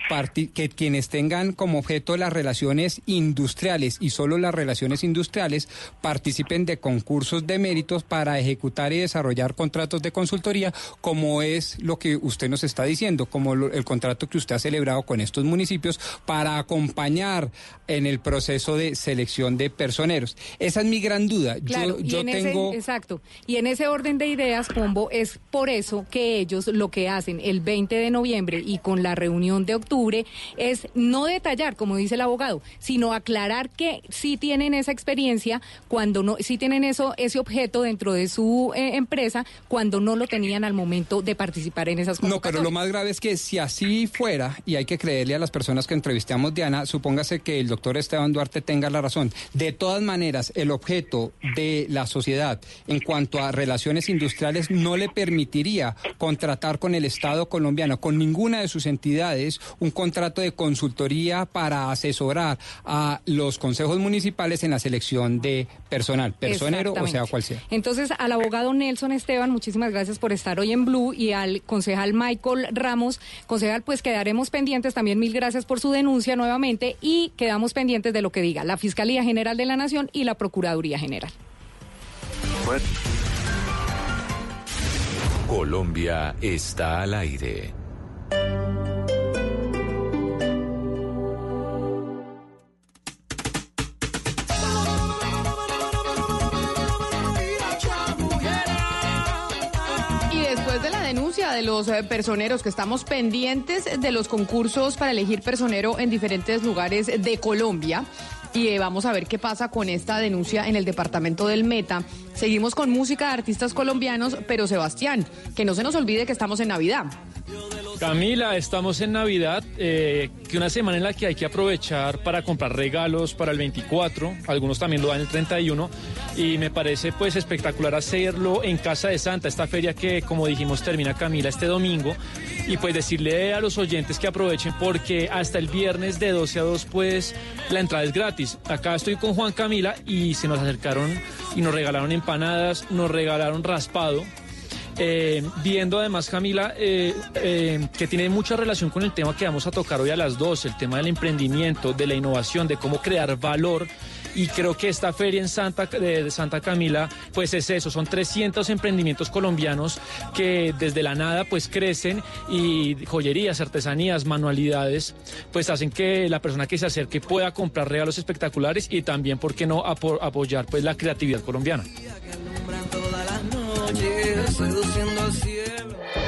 que quienes tengan como objeto las relaciones industriales y solo las relaciones industriales participen de concursos de méritos para ejecutar y desarrollar contratos de consultoría, como es lo que usted nos está diciendo, como lo- el contrato que usted ha celebrado con estos municipios para acompañar en el proceso de selección de personeros. Esa es mi gran duda. Claro, yo tengo... ese, exacto. Y en ese orden de ideas, Pombo, es por eso que ellos lo que hacen el 20 de noviembre y con la reunión de octubre es no detallar, como dice el abogado, sino aclarar que sí tienen esa experiencia cuando no, sí tienen eso, ese objeto dentro de su eh, empresa cuando no lo tenían al momento de participar en esas No, pero lo más grave es que si así fuera, y hay que creerle a las personas que entrevistamos, Diana, supóngase que el doctor Esteban Duarte tenga la razón. De todas maneras, el objeto de la sociedad en cuanto a relaciones industriales no le permitiría contratar con el Estado colombiano, con ninguna de sus entidades, un contrato de consultoría para asesorar a los consejos municipales en la selección de personal, personero o sea cual sea. Entonces, al abogado Nelson Esteban, muchísimas gracias por estar hoy en Blue y al concejal Michael Ramos. Concejal, pues quedaremos pendientes. También mil gracias por su denuncia nuevamente y quedamos pendientes de lo que diga la Fiscalía General de la Nación y la Procuraduría General. Colombia está al aire. De los eh, personeros que estamos pendientes de los concursos para elegir personero en diferentes lugares de Colombia, y eh, vamos a ver qué pasa con esta denuncia en el departamento del Meta. Seguimos con música de artistas colombianos, pero Sebastián, que no se nos olvide que estamos en Navidad. Camila, estamos en Navidad, eh, que una semana en la que hay que aprovechar para comprar regalos para el 24, algunos también lo dan el 31, y me parece pues espectacular hacerlo en Casa de Santa, esta feria que como dijimos termina Camila este domingo, y pues decirle a los oyentes que aprovechen porque hasta el viernes de 12 a 2 pues la entrada es gratis. Acá estoy con Juan Camila y se nos acercaron y nos regalaron empanadas, nos regalaron raspado. Eh, viendo además, Camila, eh, eh, que tiene mucha relación con el tema que vamos a tocar hoy a las 12, el tema del emprendimiento, de la innovación, de cómo crear valor. Y creo que esta feria en Santa, de, Santa Camila, pues es eso, son 300 emprendimientos colombianos que desde la nada pues crecen y joyerías, artesanías, manualidades, pues hacen que la persona que se acerque pueda comprar regalos espectaculares y también, ¿por qué no, apo- apoyar pues la creatividad colombiana? Noche seduciendo al cielo.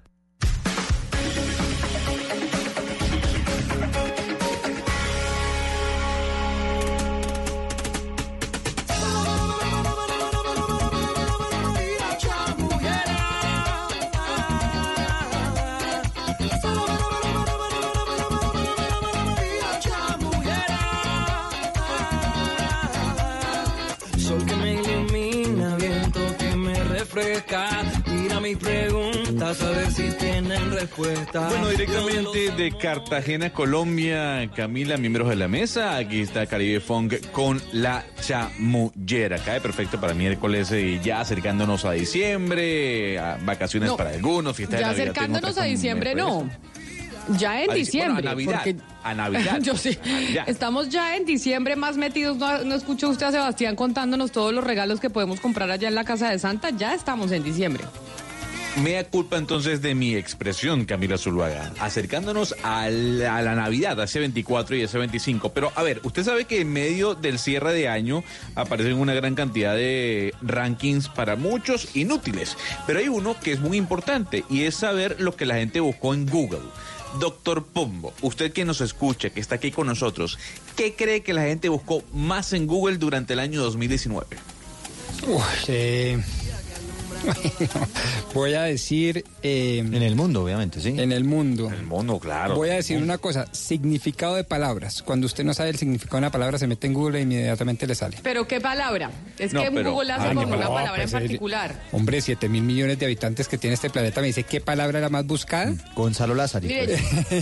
Preguntas a ver si tienen respuesta. Bueno, directamente de Cartagena, Colombia, Camila, miembros de la mesa. Aquí está Caribe Funk con la chamullera. Cae perfecto para miércoles y ya acercándonos a diciembre, a vacaciones No, para algunos, fiesta de Ya acercándonos a diciembre, no. Ya en A diciembre. bueno, a Navidad, porque- a Navidad. <laughs> Yo sí. Estamos ya en diciembre más metidos. No, no escuchó usted a Sebastián contándonos todos los regalos que podemos comprar allá en la casa de Santa. Ya estamos en diciembre. Mea culpa entonces de mi expresión, Camila Zuluaga, acercándonos a la, Navidad, a ese 24 y ese 25. Pero a ver, usted sabe que en medio del cierre de año aparecen una gran cantidad de rankings para muchos inútiles. Pero hay uno que es muy importante y es saber lo que la gente buscó en Google. Doctor Pombo, usted que nos escucha, que está aquí con nosotros, ¿qué cree que la gente buscó más en Google durante el año 2019? Uy, eh, <laughs> Voy a decir... en el mundo, obviamente, sí. En el mundo. En el mundo, claro. Voy a decir una cosa, significado de palabras. Cuando usted no sabe el significado de una palabra, se mete en Google e inmediatamente le sale. ¿Pero qué palabra? Es No, que pero- Google hace Ah, como una palabra en pues, el- particular. Hombre, 7 mil millones de habitantes que tiene este planeta, me dice, ¿qué palabra era más buscada? Gonzalo Lázaro. Mire,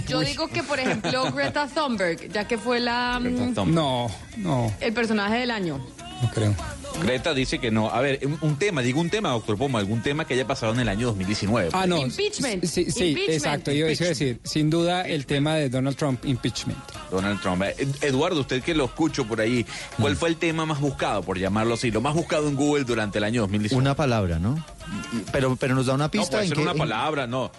yo digo que, por ejemplo, <laughs> Greta Thunberg, ya que fue la mm, No, no, el personaje del año. No creo. Greta dice que no. A ver, un, un tema, digo un tema, doctor Pomo, algún tema que haya pasado en el año 2019. Ah, no. Impeachment. Sí, sí, Impeachment. exacto. Yo iba a decir, sin duda, el tema de Donald Trump, impeachment. Donald Trump. Eh, Eduardo, usted que lo escucho por ahí, ¿cuál fue el tema más buscado, por llamarlo así? Lo más buscado en Google durante el año 2019. Una palabra, ¿no? Pero, pero nos da una No, pista puede en ser que- una en- palabra, no.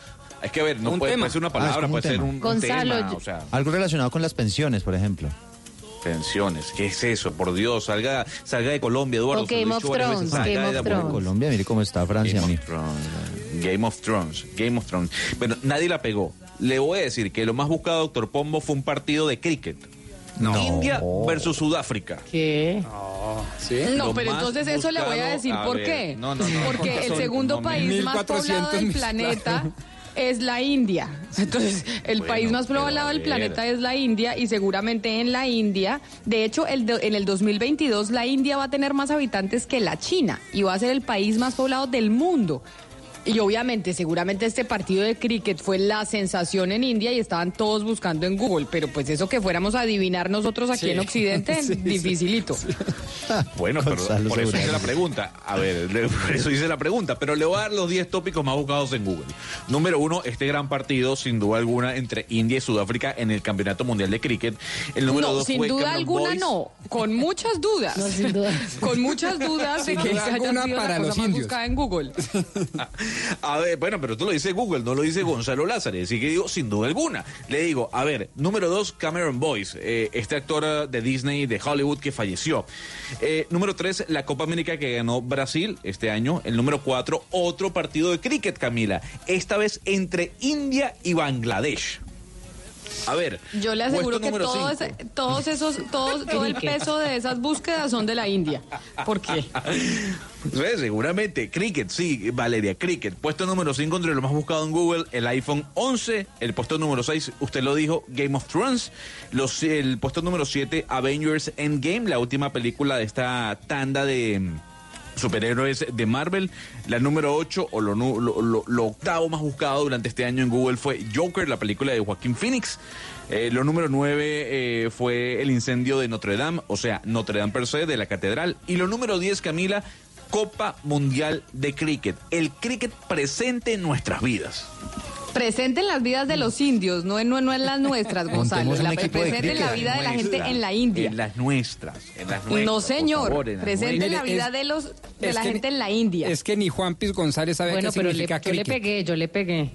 Es que, a ver, no Un puede, tema. puede ser una Ah, palabra, puede ser tema. un, un Gonzalo, tema, yo- o sea, Algo relacionado con las pensiones, por ejemplo. Pensiones. ¿Qué es eso? Por Dios, salga, salga de Colombia, Eduardo. O Game of varias Thrones, Game de of Thrones. Colombia, mire cómo está Francia, Game of Thrones, Game of Thrones, Game of Thrones. Bueno, nadie la pegó. Le voy a decir que lo más buscado, doctor Pombo, fue un partido de cricket. India versus Sudáfrica. ¿Qué? No, pero entonces eso le voy a decir a por ver, qué. no, no, no, Porque el segundo país más 1400 poblado del planeta es la India. Entonces, el Bueno, país más poblado del planeta es la India y seguramente en la India, de hecho, el do- en el 2022 la India va a tener más habitantes que la China y va a ser el país más poblado del mundo. Y obviamente, seguramente este partido de cricket fue la sensación en India y estaban todos buscando en Google, pero pues eso que fuéramos a adivinar nosotros aquí Sí. <laughs> en Occidente, Sí, sí. dificilito. <laughs> Bueno, pero Gonzalo por eso hice la pregunta. A ver, <laughs> le- por eso hice la pregunta. Pero le voy a dar los 10 tópicos más buscados en Google. Número uno, este gran partido, sin duda alguna, entre India y Sudáfrica en el Campeonato Mundial de Cricket. El número no, dos sin fue duda Cameron alguna no, con muchas dudas. No, sin duda. Con muchas dudas de que esa haya sido para la cosa los más indios. buscada en Google. A ver, bueno, pero tú lo dice Google, no lo dice Gonzalo Lázaro. Así que digo, sin duda alguna. Le digo, a ver, número dos, Cameron Boyce, eh, este actor eh, de Disney, de Hollywood que falleció. Eh, número tres, la Copa América que ganó Brasil este año. El número cuatro, otro partido de cricket, Camila. Esta vez entre India y Bangladesh. A ver. Yo le aseguro que número todo cinco. ese- todos esos, todos, todo el <laughs> peso de esas búsquedas son de la India. ¿Por qué? <laughs> Seguramente. Cricket, sí, Valeria, Cricket. Puesto número 5 entre lo más buscado en Google, el iPhone 11. El puesto número 6, usted lo dijo, Game of Thrones. Los, el puesto número 7, Avengers Endgame, la última película de esta tanda de superhéroes de Marvel. La número 8 o lo, octavo más buscado durante este año en Google fue Joker, la película de Joaquín Phoenix. Eh, lo número 9 fue el incendio de Notre Dame, o sea, Notre Dame per se, de la catedral. Y lo número 10, Camila, Copa Mundial de Cricket. El cricket presente en nuestras vidas. Presente en las vidas de los indios, no en, no, no en las nuestras, Gonzalo. La- presente en la vida de la gente en la India. En las nuestras. En las nuestras, No, señor. favor, en las presente en la vida Es- de los de la gente en la India. Es que ni Juan Piz González sabe Bueno, qué pero le, significa yo le pegué, yo le pegué.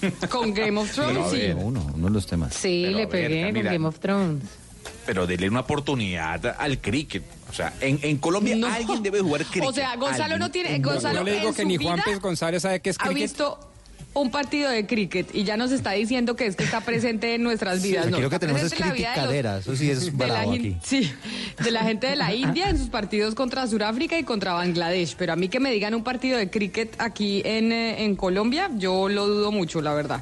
<laughs> Con Game of Thrones, No, sí. uno, uno de los temas. Sí, Pero, le ver, pegué con. Game of Thrones. Pero dele una oportunidad al cricket. O sea, en, en Colombia No. alguien debe jugar cricket. <laughs> O sea, Gonzalo Alguien. no tiene. No, Gonzalo yo le digo en que ni Juan Piz González sabe qué es ha cricket. visto un partido de cricket y ya nos está diciendo que es que está presente en nuestras vidas. Aquí no, lo que tenemos es los- criticadera, eso sí es <laughs> la aquí. Sí, de la gente de la India en sus partidos contra Sudáfrica y contra Bangladesh. Pero a mí que me digan un partido de cricket aquí en, eh, en Colombia, yo lo dudo mucho, la verdad.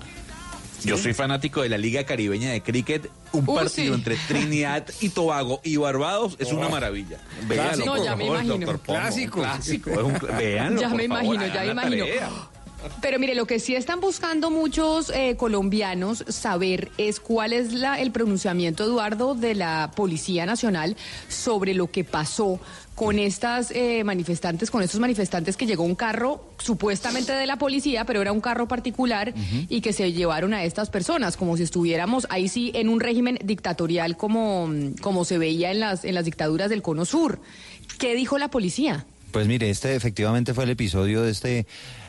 Yo soy fanático de la Liga Caribeña de Cricket. Un Uh, partido sí. entre Trinidad y Tobago y Barbados es una maravilla. Véanlo, No, por ya me favor, imagino. doctor Pombo. Clásico. Clásico. es un cl- véanlo, Ya por me favor, imagino, ya me imagino. tarea. Pero mire, lo que sí están buscando muchos eh, colombianos saber es cuál es la, el pronunciamiento, Eduardo, de la Policía Nacional sobre lo que pasó con estas eh, manifestantes, con estos manifestantes que llegó un carro supuestamente de la policía, pero era un carro particular y que se llevaron a estas personas, como si estuviéramos ahí sí en un régimen dictatorial como, como se veía en las, en las dictaduras del Cono Sur. ¿Qué dijo la policía? Pues mire, este efectivamente fue el episodio de este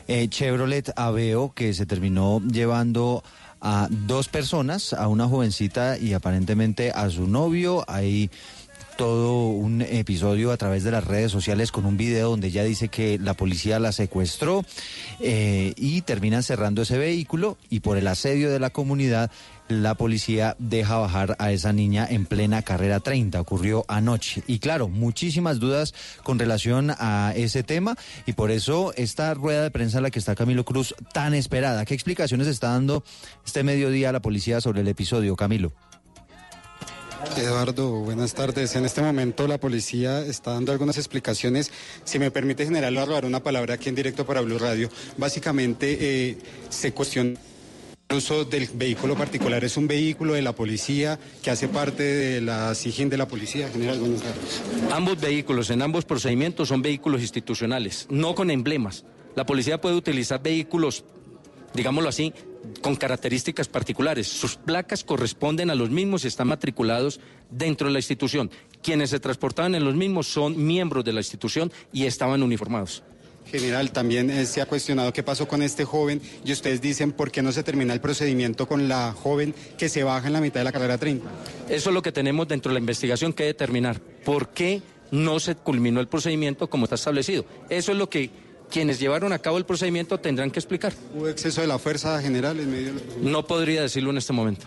eh, Chevrolet Aveo que se terminó llevando a dos personas, a una jovencita y aparentemente a su novio. Hay todo un episodio a través de las redes sociales con un video donde ella dice que la policía la secuestró eh, y terminan cerrando ese vehículo y por el asedio de la comunidad la policía deja bajar a esa niña en plena carrera 30. Ocurrió anoche. Y claro, muchísimas dudas con relación a ese tema y por eso esta rueda de prensa en la que está Camilo Cruz tan esperada. ¿Qué explicaciones está dando este mediodía la policía sobre el episodio, Camilo? Eduardo, buenas tardes. En este momento la policía está dando algunas explicaciones. Si me permite, general, robar una palabra aquí en directo para Blue Radio. Básicamente eh, se cuestiona el uso del vehículo particular. Es un vehículo de la policía que hace parte de la SIGIN de la policía. General. Ambos vehículos, en ambos procedimientos, son vehículos institucionales, no con emblemas. La policía puede utilizar vehículos, digámoslo así, con características particulares. Sus placas corresponden a los mismos y están matriculados dentro de la institución. Quienes se transportaban en los mismos son miembros de la institución y estaban uniformados. General, también eh, se ha cuestionado qué pasó con este joven y ustedes dicen por qué no se termina el procedimiento con la joven que se baja en la mitad de la carrera 30. Eso es lo que tenemos dentro de la investigación que determinar. ¿Por qué no se culminó el procedimiento como está establecido? Eso es lo que quienes llevaron a cabo el procedimiento tendrán que explicar. ¿Hubo exceso de la fuerza general en medio de la... No podría decirlo en este momento.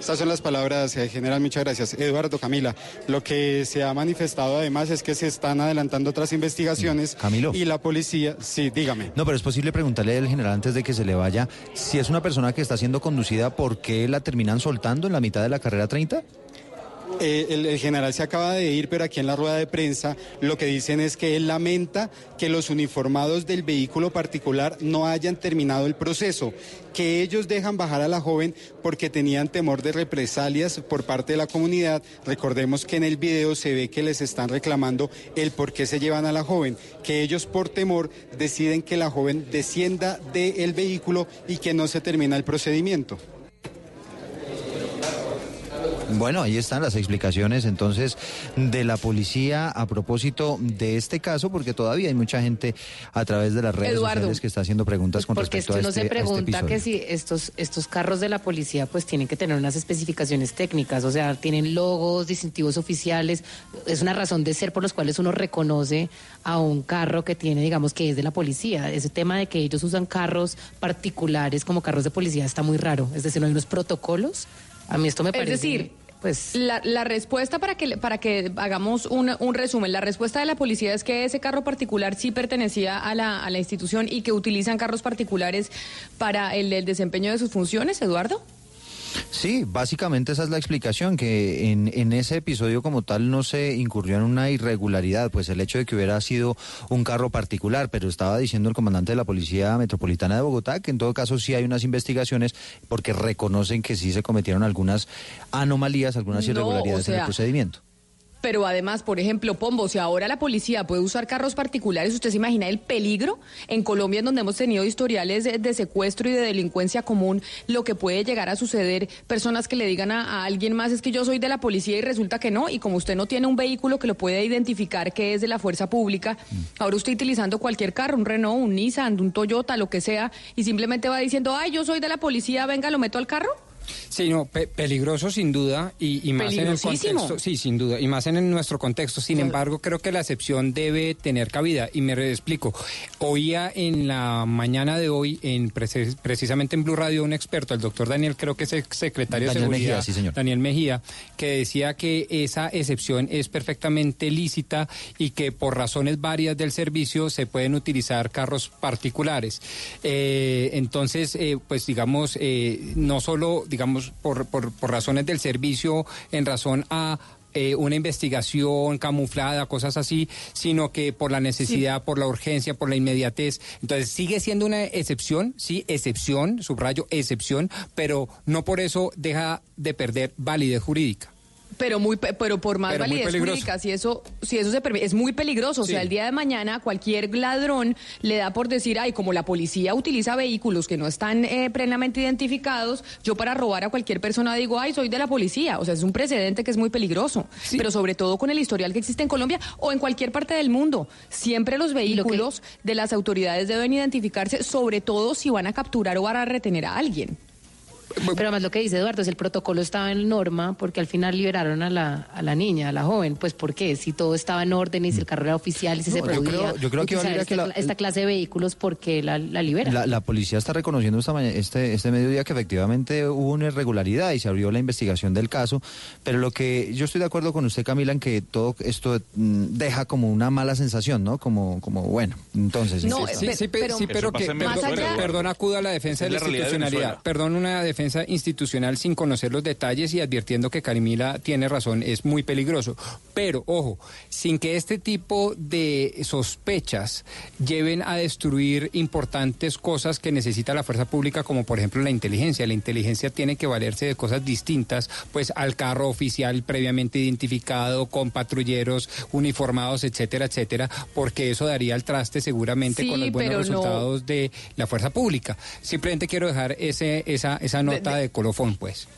Estas son las palabras, eh, general. Muchas gracias. Eduardo, Camila, lo que se ha manifestado además es que se están adelantando otras investigaciones. Camilo. Y la policía, sí, dígame. No, pero es posible preguntarle al general antes de que se le vaya si es una persona que está siendo conducida, ¿por qué la terminan soltando en la mitad de la carrera 30? Eh, el, el general se acaba de ir, pero aquí en la rueda de prensa lo que dicen es que él lamenta que los uniformados del vehículo particular no hayan terminado el proceso, que ellos dejan bajar a la joven porque tenían temor de represalias por parte de la comunidad. Recordemos que en el video se ve que les están reclamando el por qué se llevan a la joven, que ellos por temor deciden que la joven descienda del vehículo y que no se termina el procedimiento. Bueno, ahí están las explicaciones entonces de la policía a propósito de este caso, porque todavía hay mucha gente a través de las redes Eduardo, sociales que está haciendo preguntas con Porque respecto esto a este, se a este pregunta que si estos, estos carros de la policía pues tienen que tener unas especificaciones técnicas, o sea, tienen logos, distintivos oficiales, es una razón de ser por los cuales uno reconoce a un carro que tiene, digamos, que es de la policía. Ese tema de que ellos usan carros particulares como carros de policía está muy raro, es decir, no hay unos protocolos. A mí esto me Es parece... decir, pues la, la respuesta para que para que hagamos un, resumen, la respuesta de la policía es que ese carro particular sí pertenecía a la, a la institución y que utilizan carros particulares para el desempeño de sus funciones, Eduardo. Sí, básicamente esa es la explicación, que en, en ese episodio como tal no se incurrió en una irregularidad, pues el hecho de que hubiera sido un carro particular, pero estaba diciendo el comandante de la Policía Metropolitana de Bogotá que en todo caso sí hay unas investigaciones porque reconocen que sí se cometieron algunas anomalías, algunas No, irregularidades en el procedimiento. Pero además, por ejemplo, Pombo, si ahora la policía puede usar carros particulares, ¿usted se imagina el peligro en Colombia, en donde hemos tenido historiales de, de secuestro y de delincuencia común, lo que puede llegar a suceder? Personas que le digan a, a alguien más, es que yo soy de la policía y resulta que no, y como usted no tiene un vehículo que lo puede identificar que es de la fuerza pública, ahora usted utilizando cualquier carro, un Renault, un Nissan, un Toyota, lo que sea, y simplemente va diciendo, ay, yo soy de la policía, venga, lo meto al carro. Sí, no, pe- peligroso sin duda y, y más en el contexto, sí, sin duda, y más en, nuestro contexto. Sin embargo, creo que la excepción debe tener cabida y me explico. Oía en la mañana de hoy, en precis- precisamente en Blue Radio, un experto, el doctor Daniel, creo que es el secretario Daniel de Seguridad, Mejía, sí, señor. Daniel Mejía, que decía que esa excepción es perfectamente lícita y que por razones varias del servicio se pueden utilizar carros particulares. Eh, entonces, eh, pues digamos, eh, no solo, digamos, por, por, por razones del servicio, en razón a eh, una investigación camuflada, cosas así, sino que por la necesidad, por la urgencia, por la inmediatez. Entonces sigue siendo una excepción, sí, excepción, subrayo, excepción, pero no por eso deja de perder validez jurídica. Pero muy pe- pero por más Pero validez jurídica, si eso si eso se permite, es muy peligroso, o sea, el día de mañana cualquier ladrón le da por decir, "Ay, como la policía utiliza vehículos que no están eh, plenamente identificados, yo para robar a cualquier persona digo, "Ay, soy de la policía." O sea, es un precedente que es muy peligroso, pero sobre todo con el historial que existe en Colombia o en cualquier parte del mundo. Siempre los vehículos de las autoridades deben identificarse, sobre todo si van a capturar o van a retener a alguien. Pero además lo que dice Eduardo es el protocolo estaba en norma porque al final liberaron a la, a la niña, a la joven. Pues ¿por qué? Si todo estaba en orden y si el carro era oficial y si se yo podía creo- yo creo que Valeria, que esta, la- esta clase de vehículos, porque la, la libera? La, la policía está reconociendo esta maña- este, este mediodía que efectivamente hubo una irregularidad y se abrió la investigación del caso, pero lo que yo estoy de acuerdo con usted, Camila, en que todo esto mm, deja como una mala sensación, ¿no? Como, como bueno, entonces... No, sí, sí, pe- sí, pero que, perdón, perdón, acudo a la defensa de la la realidad de institucionalidad. Perdón, una defensa institucional sin conocer los detalles y advirtiendo que Carimila tiene razón, es muy peligroso. Pero, ojo, sin que este tipo de sospechas lleven a destruir importantes cosas que necesita la fuerza pública, como por ejemplo la inteligencia. La inteligencia tiene que valerse de cosas distintas, pues al carro oficial previamente identificado, con patrulleros uniformados, etcétera, etcétera, porque eso daría al traste seguramente Sí, con los buenos no- resultados de la fuerza pública. Simplemente quiero dejar ese, esa, esa nota de, colofón, pues.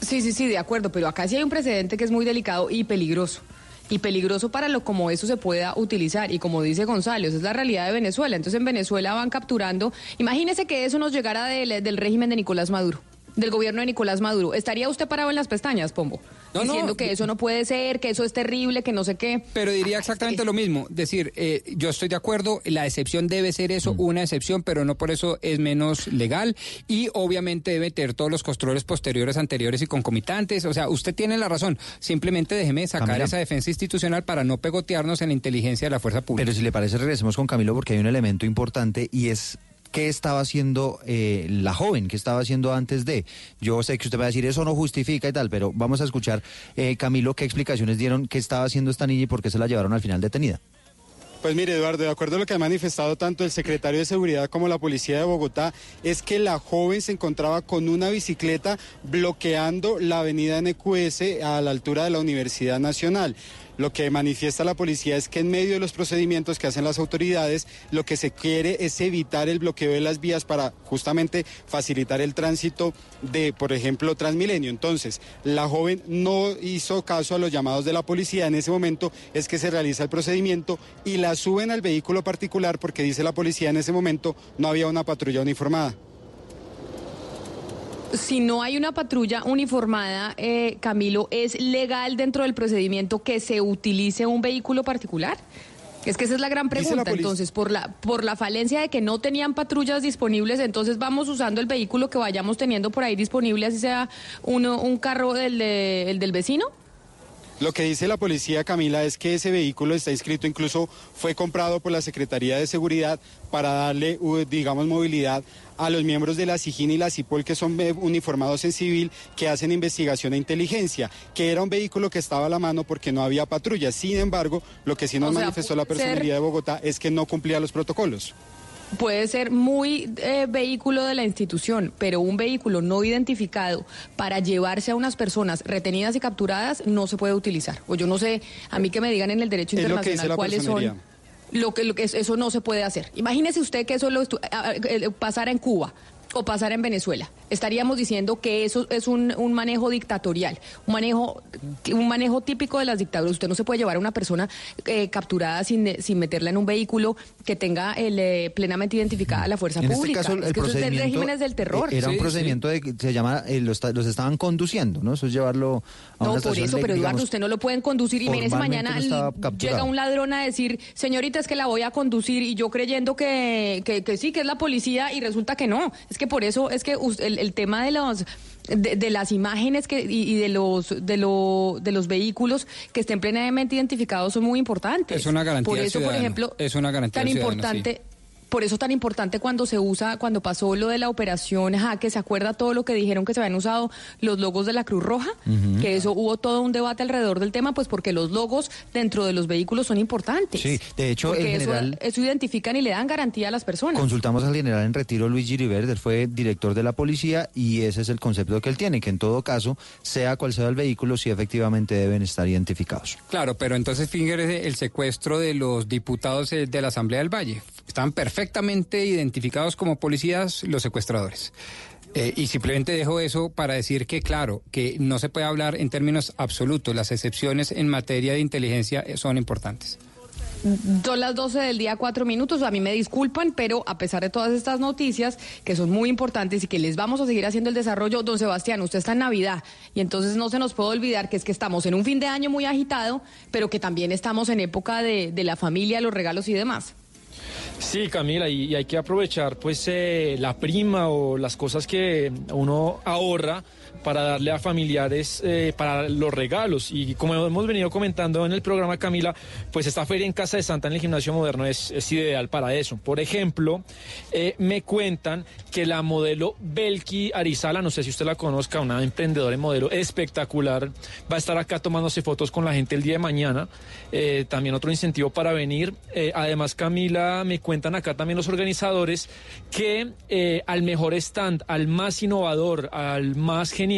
Sí, sí, sí, de acuerdo, pero acá sí hay un precedente que es muy delicado y peligroso. Y peligroso para lo como eso se pueda utilizar. Y como dice Gonzalo, esa es la realidad de Venezuela. Entonces en Venezuela van capturando. Imagínese que eso nos llegara del, del régimen de Nicolás Maduro, del gobierno de Nicolás Maduro. ¿Estaría usted parado en las pestañas, Pombo? No, no, Diciendo que yo- eso no puede ser, que eso es terrible, que no sé qué. Pero diría exactamente lo mismo. Decir, eh, yo estoy de acuerdo, la excepción debe ser eso, una excepción, pero no por eso es menos legal. Y obviamente debe tener todos los controles posteriores, anteriores y concomitantes. O sea, usted tiene la razón. Simplemente déjeme sacar Camila. esa defensa institucional para no pegotearnos en la inteligencia de la fuerza pública. Pero si le parece, regresemos con Camilo porque hay un elemento importante y es qué estaba haciendo eh, la joven, qué estaba haciendo antes de. Yo sé que usted va a decir eso no justifica y tal, pero vamos a escuchar, eh, Camilo, qué explicaciones dieron, qué estaba haciendo esta niña y por qué se la llevaron al final detenida. Pues mire, Eduardo, de acuerdo a lo que ha manifestado tanto el secretario de Seguridad como la Policía de Bogotá, es que la joven se encontraba con una bicicleta bloqueando la avenida NQS a la altura de la Universidad Nacional. Lo que manifiesta la policía es que en medio de los procedimientos que hacen las autoridades, lo que se quiere es evitar el bloqueo de las vías para justamente facilitar el tránsito de, por ejemplo, Transmilenio. Entonces, la joven no hizo caso a los llamados de la policía. En ese momento es que se realiza el procedimiento y la suben al vehículo particular porque dice la policía en ese momento no había una patrulla uniformada. Si no hay una patrulla uniformada, eh, Camilo, ¿es legal dentro del procedimiento que se utilice un vehículo particular? Es que esa es la gran la pregunta. Entonces, por la, por la falencia de que no tenían patrullas disponibles, entonces vamos usando el vehículo que vayamos teniendo por ahí disponible, así sea uno, un carro del, de- el del vecino. Lo que dice la policía, Camila, es que ese vehículo está inscrito, incluso fue comprado por la Secretaría de Seguridad para darle, digamos, movilidad a los miembros de la SIGIN y la CIPOL que son eh, uniformados en civil, que hacen investigación e inteligencia, que era un vehículo que estaba a la mano porque no había patrulla. Sin embargo, lo que sí nos O sea, manifestó la ser- personalidad de Bogotá es que no cumplía los protocolos. Puede ser muy eh, vehículo de la institución, pero un vehículo no identificado para llevarse a unas personas retenidas y capturadas no se puede utilizar. O yo no sé, a mí que me digan en el derecho internacional cuáles son. Lo que, lo que es- eso no se puede hacer. Imagínese usted que eso lo eh, pasara en Cuba o pasara en Venezuela. Estaríamos diciendo que eso es un, un manejo dictatorial, un manejo, un manejo típico de las dictaduras. Usted no se puede llevar a una persona eh, capturada sin, sin meterla en un vehículo que tenga el, eh, plenamente identificada a la fuerza En este pública. caso, Es el que eso es de procedimiento regímenes del terror. era un Sí, sí. procedimiento de que se llama, eh, los, los estaban conduciendo, ¿no? Eso es llevarlo a No, una por eso, de, pero Eduardo, digamos, usted no lo pueden conducir y formalmente mañana no llega un ladrón a decir, señorita, es que la voy a conducir y yo creyendo que, que, que sí, que es la policía y resulta que no. Es que por eso es que us- el, el tema de los de, de las imágenes que, y, y de los de, lo- de los vehículos que estén plenamente identificados son muy importantes. Es una garantía Por eso, por ciudadana. ejemplo, Es una garantía tan importante. Por eso tan importante cuando se usa, cuando pasó lo de la operación Jaque, ¿se acuerda todo lo que dijeron que se habían usado los logos de la Cruz Roja? Que eso hubo todo un debate alrededor del tema, pues porque los logos dentro de los vehículos son importantes. Sí, de hecho, el eso- general... eso, identifican y le dan garantía a las personas. Consultamos al general en retiro Luis Giribert, él fue director de la policía y ese es el concepto que él tiene, que en todo caso, sea cual sea el vehículo, sí efectivamente deben estar identificados. Claro, pero entonces fíjese el secuestro de los diputados eh, de la Asamblea del Valle. Estaban perfectamente identificados como policías los secuestradores. Eh, y simplemente dejo eso para decir que, claro, que no se puede hablar en términos absolutos. Las excepciones en materia de inteligencia son importantes. Son las 12 del día, cuatro minutos. A mí me disculpan, pero a pesar de todas estas noticias que son muy importantes y que les vamos a seguir haciendo el desarrollo, don Sebastián, usted está en Navidad y entonces no se nos puede olvidar que es que estamos en un fin de año muy agitado, pero que también estamos en época de la familia, los regalos y demás. Sí, Camila, y, hay que aprovechar pues eh, la prima o las cosas que uno ahorra para darle a familiares eh, para los regalos. Y como hemos venido comentando en el programa, Camila, pues esta feria en Casa de Santa en el Gimnasio Moderno es, es ideal para eso. Por ejemplo, eh, me cuentan que la modelo Belki Arizala, no sé si usted la conozca, una emprendedora en modelo espectacular, va a estar acá tomándose fotos con la gente el día de mañana. Eh, también otro incentivo para venir. Eh, además, Camila, me cuentan acá también los organizadores que eh, al mejor stand, al más innovador, al más genial,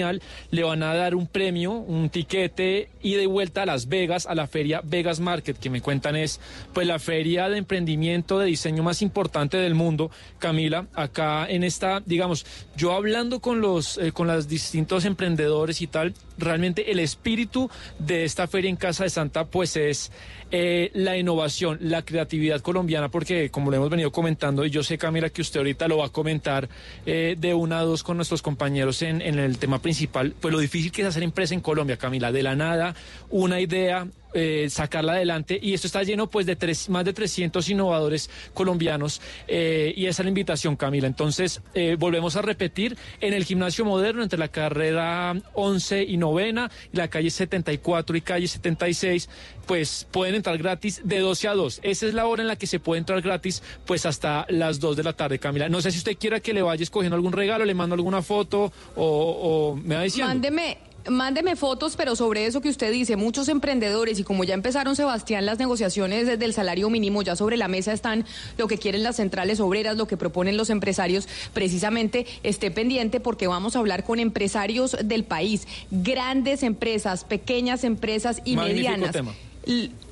le van a dar un premio, un tiquete y de vuelta a Las Vegas, a la feria Vegas Market, que me cuentan es pues la feria de emprendimiento de diseño más importante del mundo. Camila, acá en esta, digamos, yo hablando con los, eh, con los distintos emprendedores y tal, realmente el espíritu de esta feria en Casa de Santa pues es eh, la innovación, la creatividad colombiana, porque como lo hemos venido comentando, y yo sé Camila que usted ahorita lo va a comentar eh, de una a dos con nuestros compañeros en, en el tema principal, pues lo difícil que es hacer empresa en Colombia, Camila, de la nada, una idea, eh, sacarla adelante. Y esto está lleno pues de tres, más de 300 innovadores colombianos eh, y esa es la invitación Camila. Entonces eh, volvemos a repetir en el gimnasio moderno entre la carrera 11 y novena y la calle 74 y calle 76 pues pueden entrar gratis de 12 a 2 esa es la hora en la que se puede entrar gratis pues hasta las 2 de la tarde Camila. No sé si usted quiera que le vaya escogiendo algún regalo le mando alguna foto o, o me va diciendo Mándeme, mándeme fotos, pero sobre eso que usted dice, muchos emprendedores y como ya empezaron, Sebastián, las negociaciones desde el salario mínimo, ya sobre la mesa están lo que quieren las centrales obreras, lo que proponen los empresarios, precisamente esté pendiente porque vamos a hablar con empresarios del país, grandes empresas, pequeñas empresas y Magnífico medianas. tema.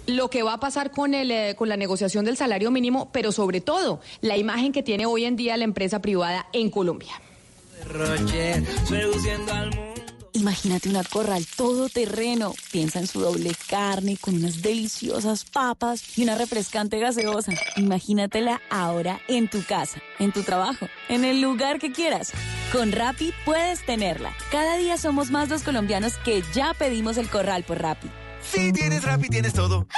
Lo que va a pasar con, el, eh, con la negociación del salario mínimo, pero sobre todo la imagen que tiene hoy en día la empresa privada en Colombia. seduciendo al mundo. Imagínate una corral todoterreno. Piensa en su doble carne con unas deliciosas papas y una refrescante gaseosa. Imagínatela ahora en tu casa, en tu trabajo, en el lugar que quieras. Con Rappi puedes tenerla. Cada día somos más los colombianos que ya pedimos el corral por Rappi. Si tienes Rappi, tienes todo.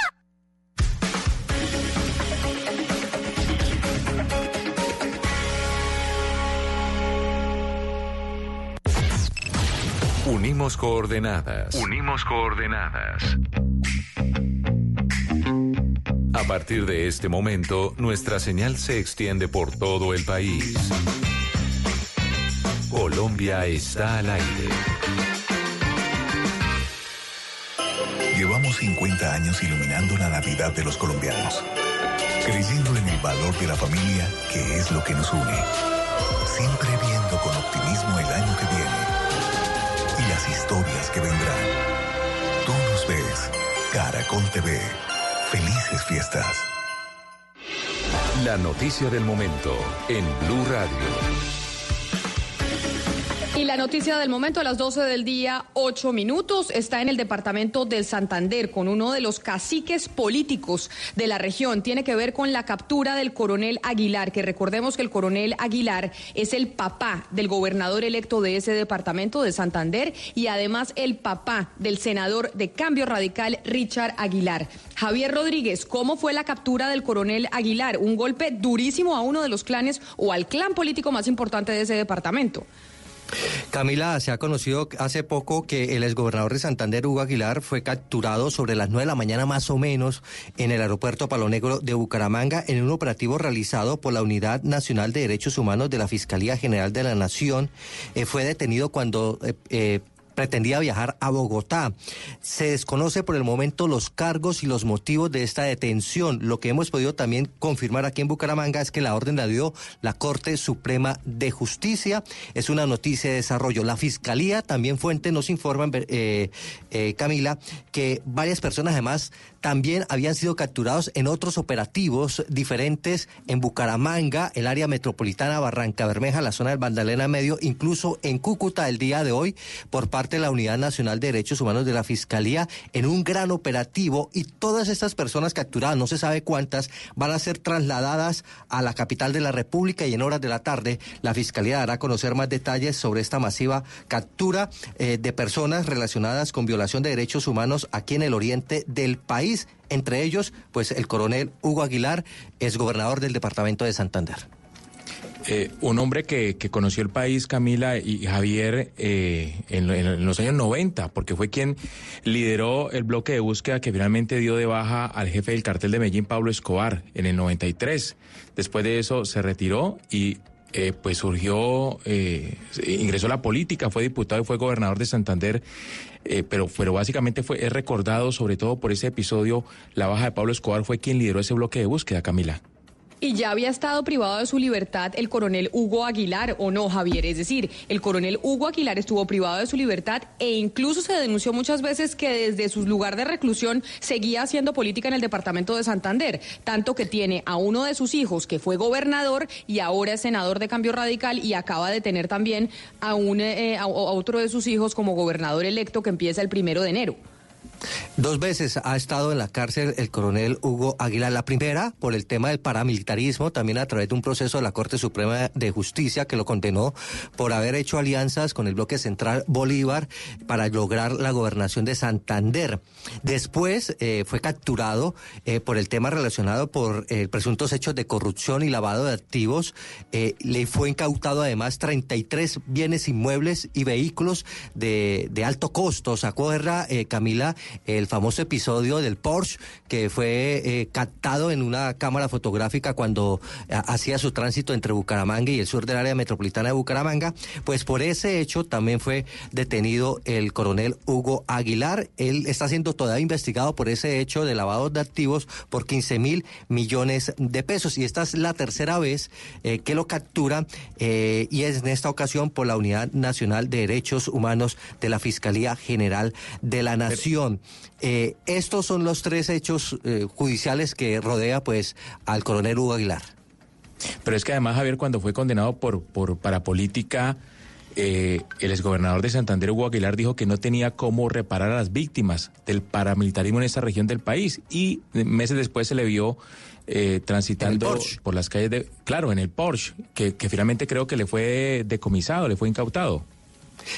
Unimos coordenadas. Unimos coordenadas. A partir de este momento, nuestra señal se extiende por todo el país. Colombia está al aire. Llevamos 50 años iluminando la Navidad de los colombianos, creyendo en el valor de la familia, que es lo que nos une. Siempre viendo con optimismo el año que viene historias que vendrán. Tú nos ves, Caracol TV. Felices fiestas. La noticia del momento en Blue Radio. Y la noticia del momento a las 12 del día, 8 minutos, está en el departamento del Santander con uno de los caciques políticos de la región. Tiene que ver con la captura del coronel Aguilar, que recordemos que el coronel Aguilar es el papá del gobernador electo de ese departamento de Santander y además el papá del senador de Cambio Radical, Richard Aguilar. Javier Rodríguez, ¿cómo fue la captura del coronel Aguilar? Un golpe durísimo a uno de los clanes o al clan político más importante de ese departamento. Camila, se ha conocido hace poco que el exgobernador de Santander, Hugo Aguilar, fue capturado sobre las 9 de la mañana más o menos en el aeropuerto Palo Negro de Bucaramanga en un operativo realizado por la Unidad Nacional de Derechos Humanos de la Fiscalía General de la Nación. Eh, fue detenido cuando... eh, eh, pretendía viajar a Bogotá. Se desconoce por el momento los cargos y los motivos de esta detención. Lo que hemos podido también confirmar aquí en Bucaramanga es que la orden la dio la Corte Suprema de Justicia. Es una noticia de desarrollo. La Fiscalía, también fuente, nos informan, eh, eh, Camila, que varias personas además también habían sido capturados en otros operativos diferentes en Bucaramanga, el área metropolitana Barranca Bermeja, la zona del Magdalena Medio, incluso en Cúcuta el día de hoy por parte de la Unidad Nacional de Derechos Humanos de la Fiscalía en un gran operativo y todas estas personas capturadas, no se sabe cuántas, van a ser trasladadas a la capital de la República y en horas de la tarde la Fiscalía dará a conocer más detalles sobre esta masiva captura eh, de personas relacionadas con violación de derechos humanos aquí en el oriente del país. Entre ellos, pues el coronel Hugo Aguilar es gobernador del departamento de Santander. Eh, un hombre que, conoció el país, Camila y Javier, eh, en, en, los años 90, porque fue quien lideró el bloque de búsqueda que finalmente dio de baja al jefe del cartel de Medellín, Pablo Escobar, en el 93. Después de eso se retiró y eh, pues surgió, eh, ingresó a la política, fue diputado y fue gobernador de Santander, eh, pero, pero básicamente fue es recordado sobre todo por ese episodio, la baja de Pablo Escobar fue quien lideró ese bloque de búsqueda, Camila. Y ya había estado privado de su libertad el coronel Hugo Aguilar, ¿o no, Javier? Es decir, el coronel Hugo Aguilar estuvo privado de su libertad e incluso se denunció muchas veces que desde su lugar de reclusión seguía haciendo política en el departamento de Santander, tanto que tiene a uno de sus hijos que fue gobernador y ahora es senador de Cambio Radical y acaba de tener también a, un, eh, a, otro de sus hijos como gobernador electo que empieza el primero de enero. Dos veces ha estado en la cárcel el coronel Hugo Aguilar. La primera por el tema del paramilitarismo, también a través de un proceso de la Corte Suprema de Justicia que lo condenó por haber hecho alianzas con el bloque central Bolívar para lograr la gobernación de Santander. Después eh, fue capturado eh, por el tema relacionado por eh, presuntos hechos de corrupción y lavado de activos. le fue incautado además 33 bienes inmuebles y vehículos de, de alto costo. Sacó guerra, Camila, el famoso episodio del Porsche que fue eh, captado en una cámara fotográfica cuando a, hacía su tránsito entre Bucaramanga y el sur del área metropolitana de Bucaramanga, pues por ese hecho también fue detenido el coronel Hugo Aguilar. Él está siendo todavía investigado por ese hecho de lavado de activos por 15 mil millones de pesos y esta es la tercera vez eh, que lo captura eh, y es en esta ocasión por la Unidad Nacional de Derechos Humanos de la Fiscalía General de la Nación. Eh, estos son los tres hechos eh, judiciales que rodea pues al coronel Hugo Aguilar. Pero es que además Javier cuando fue condenado por, por para política eh, el exgobernador de Santander Hugo Aguilar dijo que no tenía cómo reparar a las víctimas del paramilitarismo en esa región del país y meses después se le vio eh, transitando por las calles de claro en el Porsche que, que finalmente creo que le fue decomisado, le fue incautado.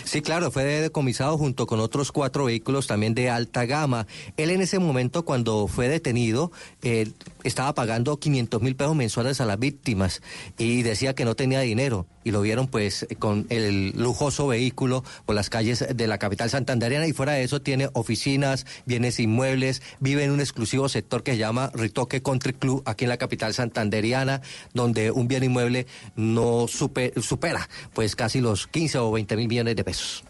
Sí, claro, fue decomisado junto con otros cuatro vehículos también de alta gama. Él en ese momento, cuando fue detenido, eh, estaba pagando 500 mil pesos mensuales a las víctimas y decía que no tenía dinero. Y lo vieron pues con el lujoso vehículo por las calles de la capital santanderiana y fuera de eso tiene oficinas, bienes inmuebles, vive en un exclusivo sector que se llama Ritoque Country Club aquí en la capital santanderiana, donde un bien inmueble no super, supera pues casi los 15 o 20 mil millones de pesos.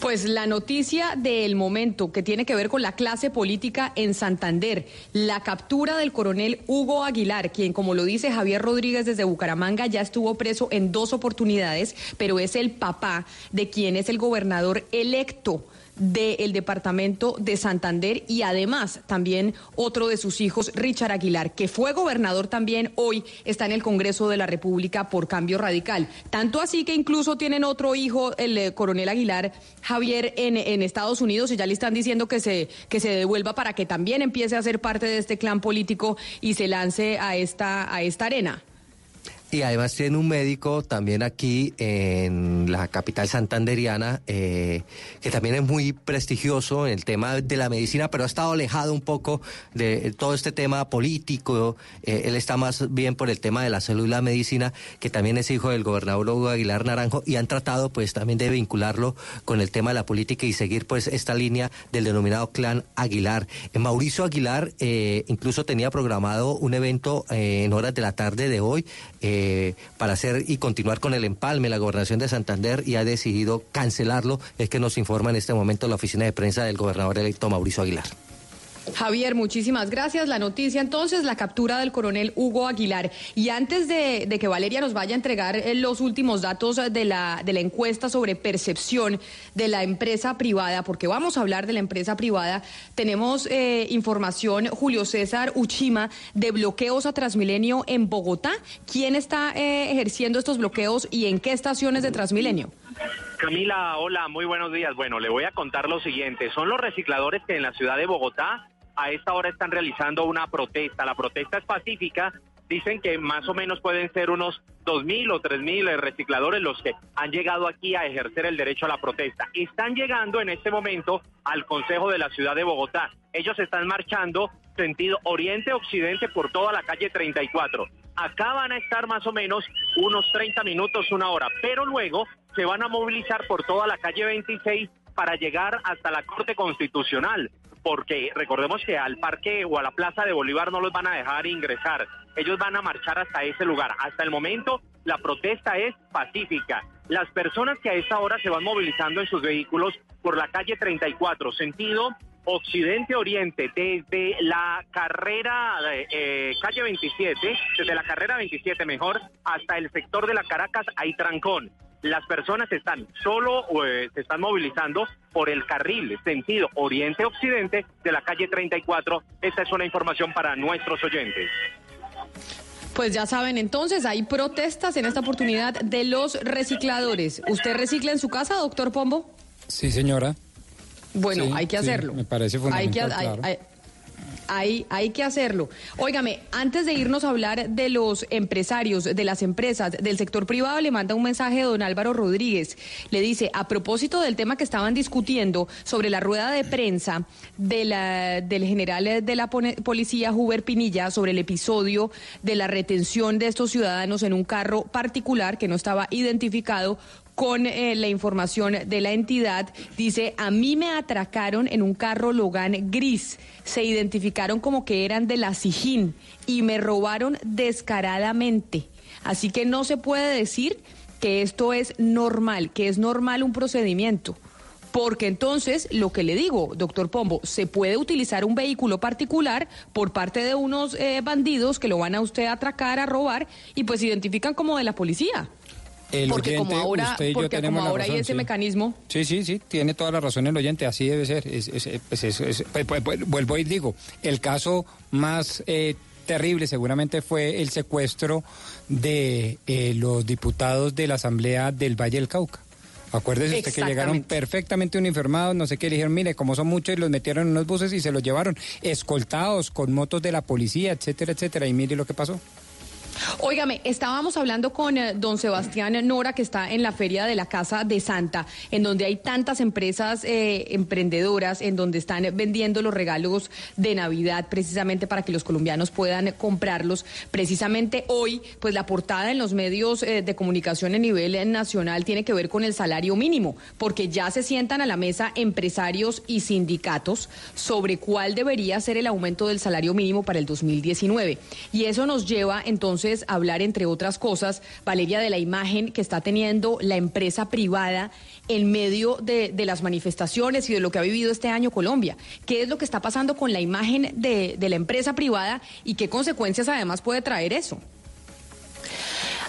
Pues la noticia del momento que tiene que ver con la clase política en Santander, la captura del coronel Hugo Aguilar, quien como lo dice Javier Rodríguez desde Bucaramanga ya estuvo preso en dos oportunidades, pero es el papá de quien es el gobernador electo del departamento de Santander y además también otro de sus hijos, Richard Aguilar, que fue gobernador también, hoy está en el Congreso de la República por cambio radical. Tanto así que incluso tienen otro hijo, el eh, coronel Aguilar, Javier, en, en, Estados Unidos y ya le están diciendo que se, que se devuelva para que también empiece a ser parte de este clan político y se lance a esta, a esta arena. Y además tiene un médico también aquí en la capital santanderiana, eh, que también es muy prestigioso en el tema de la medicina, pero ha estado alejado un poco de todo este tema político. Eh, él está más bien por el tema de la salud y la medicina, que también es hijo del gobernador Aguilar Naranjo, y han tratado pues también de vincularlo con el tema de la política y seguir pues esta línea del denominado clan Aguilar. Eh, Mauricio Aguilar incluso tenía programado un evento en horas de la tarde de hoy. Para hacer y continuar con el empalme la gobernación de Santander y ha decidido cancelarlo, es que nos informa en este momento la oficina de prensa del gobernador electo Mauricio Aguilar. Javier, muchísimas gracias. La noticia entonces, la captura del coronel Hugo Aguilar. Y antes de, que Valeria nos vaya a entregar eh, los últimos datos de la, de la encuesta sobre percepción de la empresa privada, porque vamos a hablar de la empresa privada, tenemos eh, información, Julio César Uchima, de bloqueos a Transmilenio en Bogotá. ¿Quién está eh, ejerciendo estos bloqueos y en qué estaciones de Transmilenio? Camila, hola, muy buenos días. Bueno, le voy a contar lo siguiente. Son los recicladores que en la ciudad de Bogotá a esta hora están realizando una protesta. La protesta es pacífica. Dicen que más o menos pueden ser unos 2.000 o 3.000 recicladores los que han llegado aquí a ejercer el derecho a la protesta. Están llegando en este momento al Consejo de la Ciudad de Bogotá. Ellos están marchando sentido oriente-occidente por toda la calle 34. Acá van a estar más o menos unos 30 minutos, una hora, pero luego se van a movilizar por toda la calle 26 para llegar hasta la Corte Constitucional, porque recordemos que al parque o a la Plaza de Bolívar no los van a dejar ingresar, ellos van a marchar hasta ese lugar. Hasta el momento la protesta es pacífica. Las personas que a esa hora se van movilizando en sus vehículos por la calle 34, sentido occidente-oriente, desde la carrera, eh, calle 27, desde la carrera 27 mejor, hasta el sector de la Caracas hay trancón. Las personas están solo, eh, se están movilizando por el carril sentido oriente-occidente de la calle 34. Esta es una información para nuestros oyentes. Pues ya saben, entonces hay protestas en esta oportunidad de los recicladores. ¿Usted recicla en su casa, doctor Pombo? Sí, señora. Bueno, Sí, hay que sí, hacerlo. me parece Hay que, fundamental, hay- claro. hay- hay- hay que hacerlo. Óigame, antes de irnos a hablar de los empresarios, de las empresas, del sector privado, le manda un mensaje don Álvaro Rodríguez. Le dice, a propósito del tema que estaban discutiendo sobre la rueda de prensa de la- del general de la policía, Huber Pinilla, sobre el episodio de la retención de estos ciudadanos en un carro particular que no estaba identificado con eh, la información de la entidad. Dice, a mí me atracaron en un carro Logan gris. Se identificaron como que eran de la Sijín y me robaron descaradamente. Así que no se puede decir que esto es normal, que es normal un procedimiento. Porque entonces, lo que le digo, doctor Pombo, se puede utilizar un vehículo particular por parte de unos eh, bandidos que lo van a usted a atracar, a robar, y pues se identifican como de la policía. El porque oyente, como ahora, usted y yo tenemos como ahora hay razón, ese sí. mecanismo. Sí, sí, sí, tiene toda la razón el oyente, así debe ser. Es- es- pues es- es- pues- pues- pues, vuelvo y digo, el caso más eh, terrible seguramente fue el secuestro de eh, los diputados de la Asamblea del Valle del Cauca. Acuérdese usted que llegaron perfectamente uniformados, no sé qué, le dijeron, mire, como son muchos, y los metieron en unos buses y se los llevaron escoltados con motos de la policía, etcétera, etcétera. Y mire lo que pasó. Óigame, estábamos hablando con eh, don Sebastián Nora, que está en la Feria de la Casa de Santa, en donde hay tantas empresas eh, emprendedoras, en donde están vendiendo los regalos de Navidad precisamente para que los colombianos puedan comprarlos. Precisamente hoy, pues la portada en los medios eh, de comunicación a nivel nacional tiene que ver con el salario mínimo, porque ya se sientan a la mesa empresarios y sindicatos sobre cuál debería ser el aumento del salario mínimo para el 2019. Y eso nos lleva entonces a hablar, entre otras cosas, Valeria, de la imagen que está teniendo la empresa privada en medio de, las manifestaciones y de lo que ha vivido este año Colombia. ¿Qué es lo que está pasando con la imagen de la empresa privada y qué consecuencias además puede traer eso?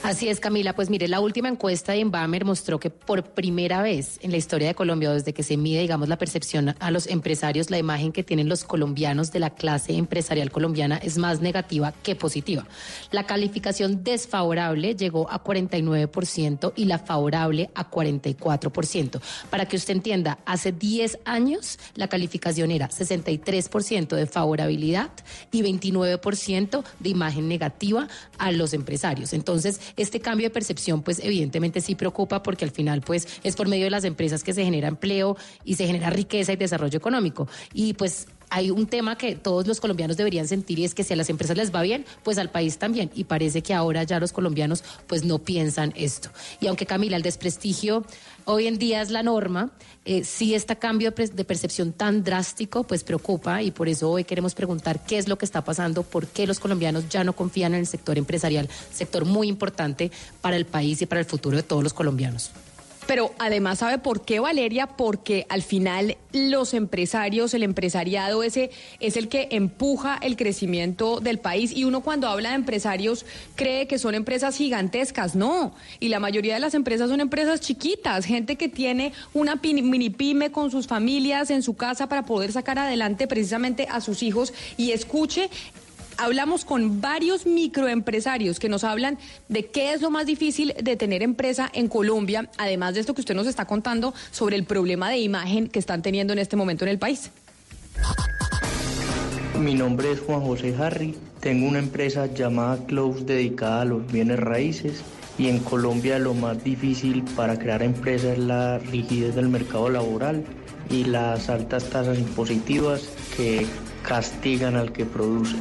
Así es, Camila. Pues mire, la última encuesta de Inbamer mostró que por primera vez en la historia de Colombia, desde que se mide, digamos, la percepción a los empresarios, la imagen que tienen los colombianos de la clase empresarial colombiana es más negativa que positiva. La calificación desfavorable llegó a 49% y la favorable a 44%. Para que usted entienda, hace 10 años la calificación era 63% de favorabilidad y 29% de imagen negativa a los empresarios. Entonces, este cambio de percepción, pues evidentemente sí preocupa porque al final, pues es por medio de las empresas que se genera empleo y se genera riqueza y desarrollo económico. Y pues hay un tema que todos los colombianos deberían sentir y es que si a las empresas les va bien, pues al país también. Y parece que ahora ya los colombianos pues no piensan esto. Y aunque Camila, el desprestigio hoy en día es la norma, eh, sí este cambio de percepción tan drástico pues preocupa y por eso hoy queremos preguntar qué es lo que está pasando, por qué los colombianos ya no confían en el sector empresarial, sector muy importante para el país y para el futuro de todos los colombianos. Pero además, ¿sabe por qué, Valeria? Porque al final los empresarios, el empresariado ese es el que empuja el crecimiento del país y uno cuando habla de empresarios cree que son empresas gigantescas, no. Y la mayoría de las empresas son empresas chiquitas, gente que tiene una mini pyme con sus familias en su casa para poder sacar adelante precisamente a sus hijos y escuche hablamos con varios microempresarios que nos hablan de qué es lo más difícil de tener empresa en Colombia, además de esto que usted nos está contando sobre el problema de imagen que están teniendo en este momento en el país. Mi nombre es Juan José Harry, tengo una empresa llamada Close dedicada a los bienes raíces y en Colombia lo más difícil para crear empresa es la rigidez del mercado laboral y las altas tasas impositivas que castigan al que produce.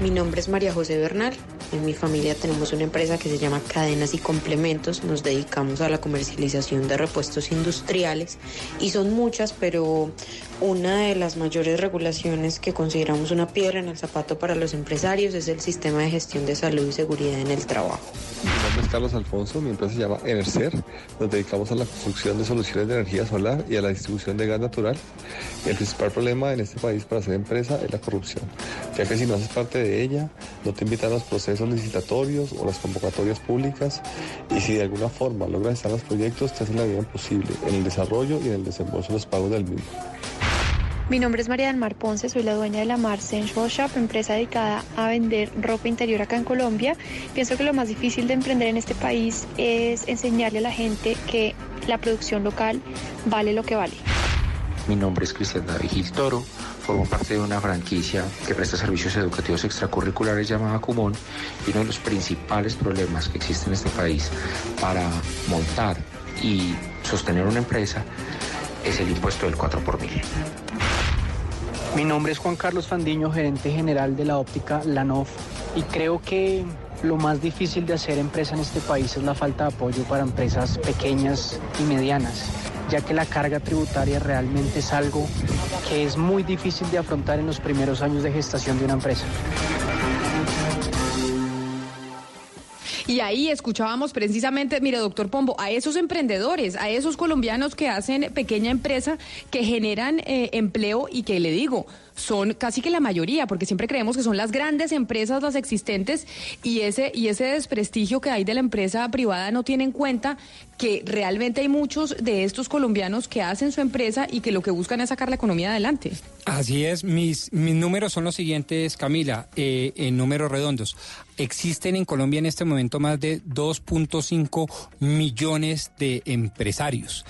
Mi nombre es María José Bernal. En mi familia tenemos una empresa que se llama Cadenas y Complementos. Nos dedicamos a la comercialización de repuestos industriales y son muchas, pero una de las mayores regulaciones que consideramos una piedra en el zapato para los empresarios es el sistema de gestión de salud y seguridad en el trabajo. Mi nombre es Carlos Alfonso, mi empresa se llama Enercer. Nos dedicamos a la construcción de soluciones de energía solar y a la distribución de gas natural. El principal problema en este país para hacer empresa es la corrupción, ya que si no haces parte de ella, no te invitan a los procesos licitatorios o las convocatorias públicas y si de alguna forma logras estar en los proyectos, te hacen la vida imposible en el desarrollo y en el desembolso de los pagos del mismo. Mi nombre es María del Mar Ponce, soy la dueña de la Mar Sensual Shop, empresa dedicada a vender ropa interior acá en Colombia. Pienso que lo más difícil de emprender en este país es enseñarle a la gente que la producción local vale lo que vale. Mi nombre es Cristian David Gil Toro, formo parte de una franquicia que presta servicios educativos extracurriculares llamada Cumón y uno de los principales problemas que existen en este país para montar y sostener una empresa es el impuesto del 4 por mil. Mi nombre es Juan Carlos Fandiño, gerente general de la óptica Lanof, y creo que lo más difícil de hacer empresa en este país es la falta de apoyo para empresas pequeñas y medianas, ya que la carga tributaria realmente es algo que es muy difícil de afrontar en los primeros años de gestación de una empresa. Y ahí escuchábamos precisamente, mire, doctor Pombo, a esos emprendedores, a esos colombianos que hacen pequeña empresa, que generan eh, empleo y que le digo, son casi que la mayoría, porque siempre creemos que son las grandes empresas las existentes y ese, y ese desprestigio que hay de la empresa privada no tiene en cuenta que realmente hay muchos de estos colombianos que hacen su empresa y que lo que buscan es sacar la economía adelante. Así es, mis, mis números son los siguientes, Camila, eh, en números redondos. Existen en Colombia en este momento más de 2.5 millones de empresarios.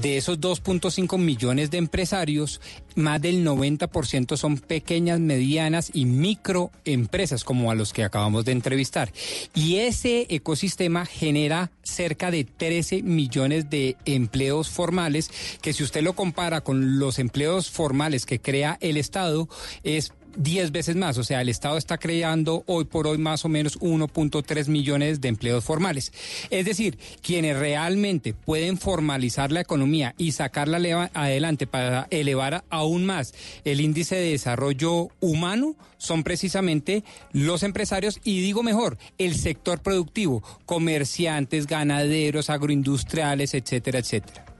De esos 2.5 millones de empresarios, más del 90% son pequeñas, medianas y microempresas, como a los que acabamos de entrevistar. Y ese ecosistema genera cerca de 13 millones de empleos formales, que si usted lo compara con los empleos formales que crea el Estado, es 10 veces más. O sea, el Estado está creando hoy por hoy más o menos 1.3 millones de empleos formales. Es decir, quienes realmente pueden formalizar la economía y sacarla adelante para elevar aún más el índice de desarrollo humano son precisamente los empresarios y digo mejor, el sector productivo, comerciantes, ganaderos, agroindustriales, etcétera, etcétera.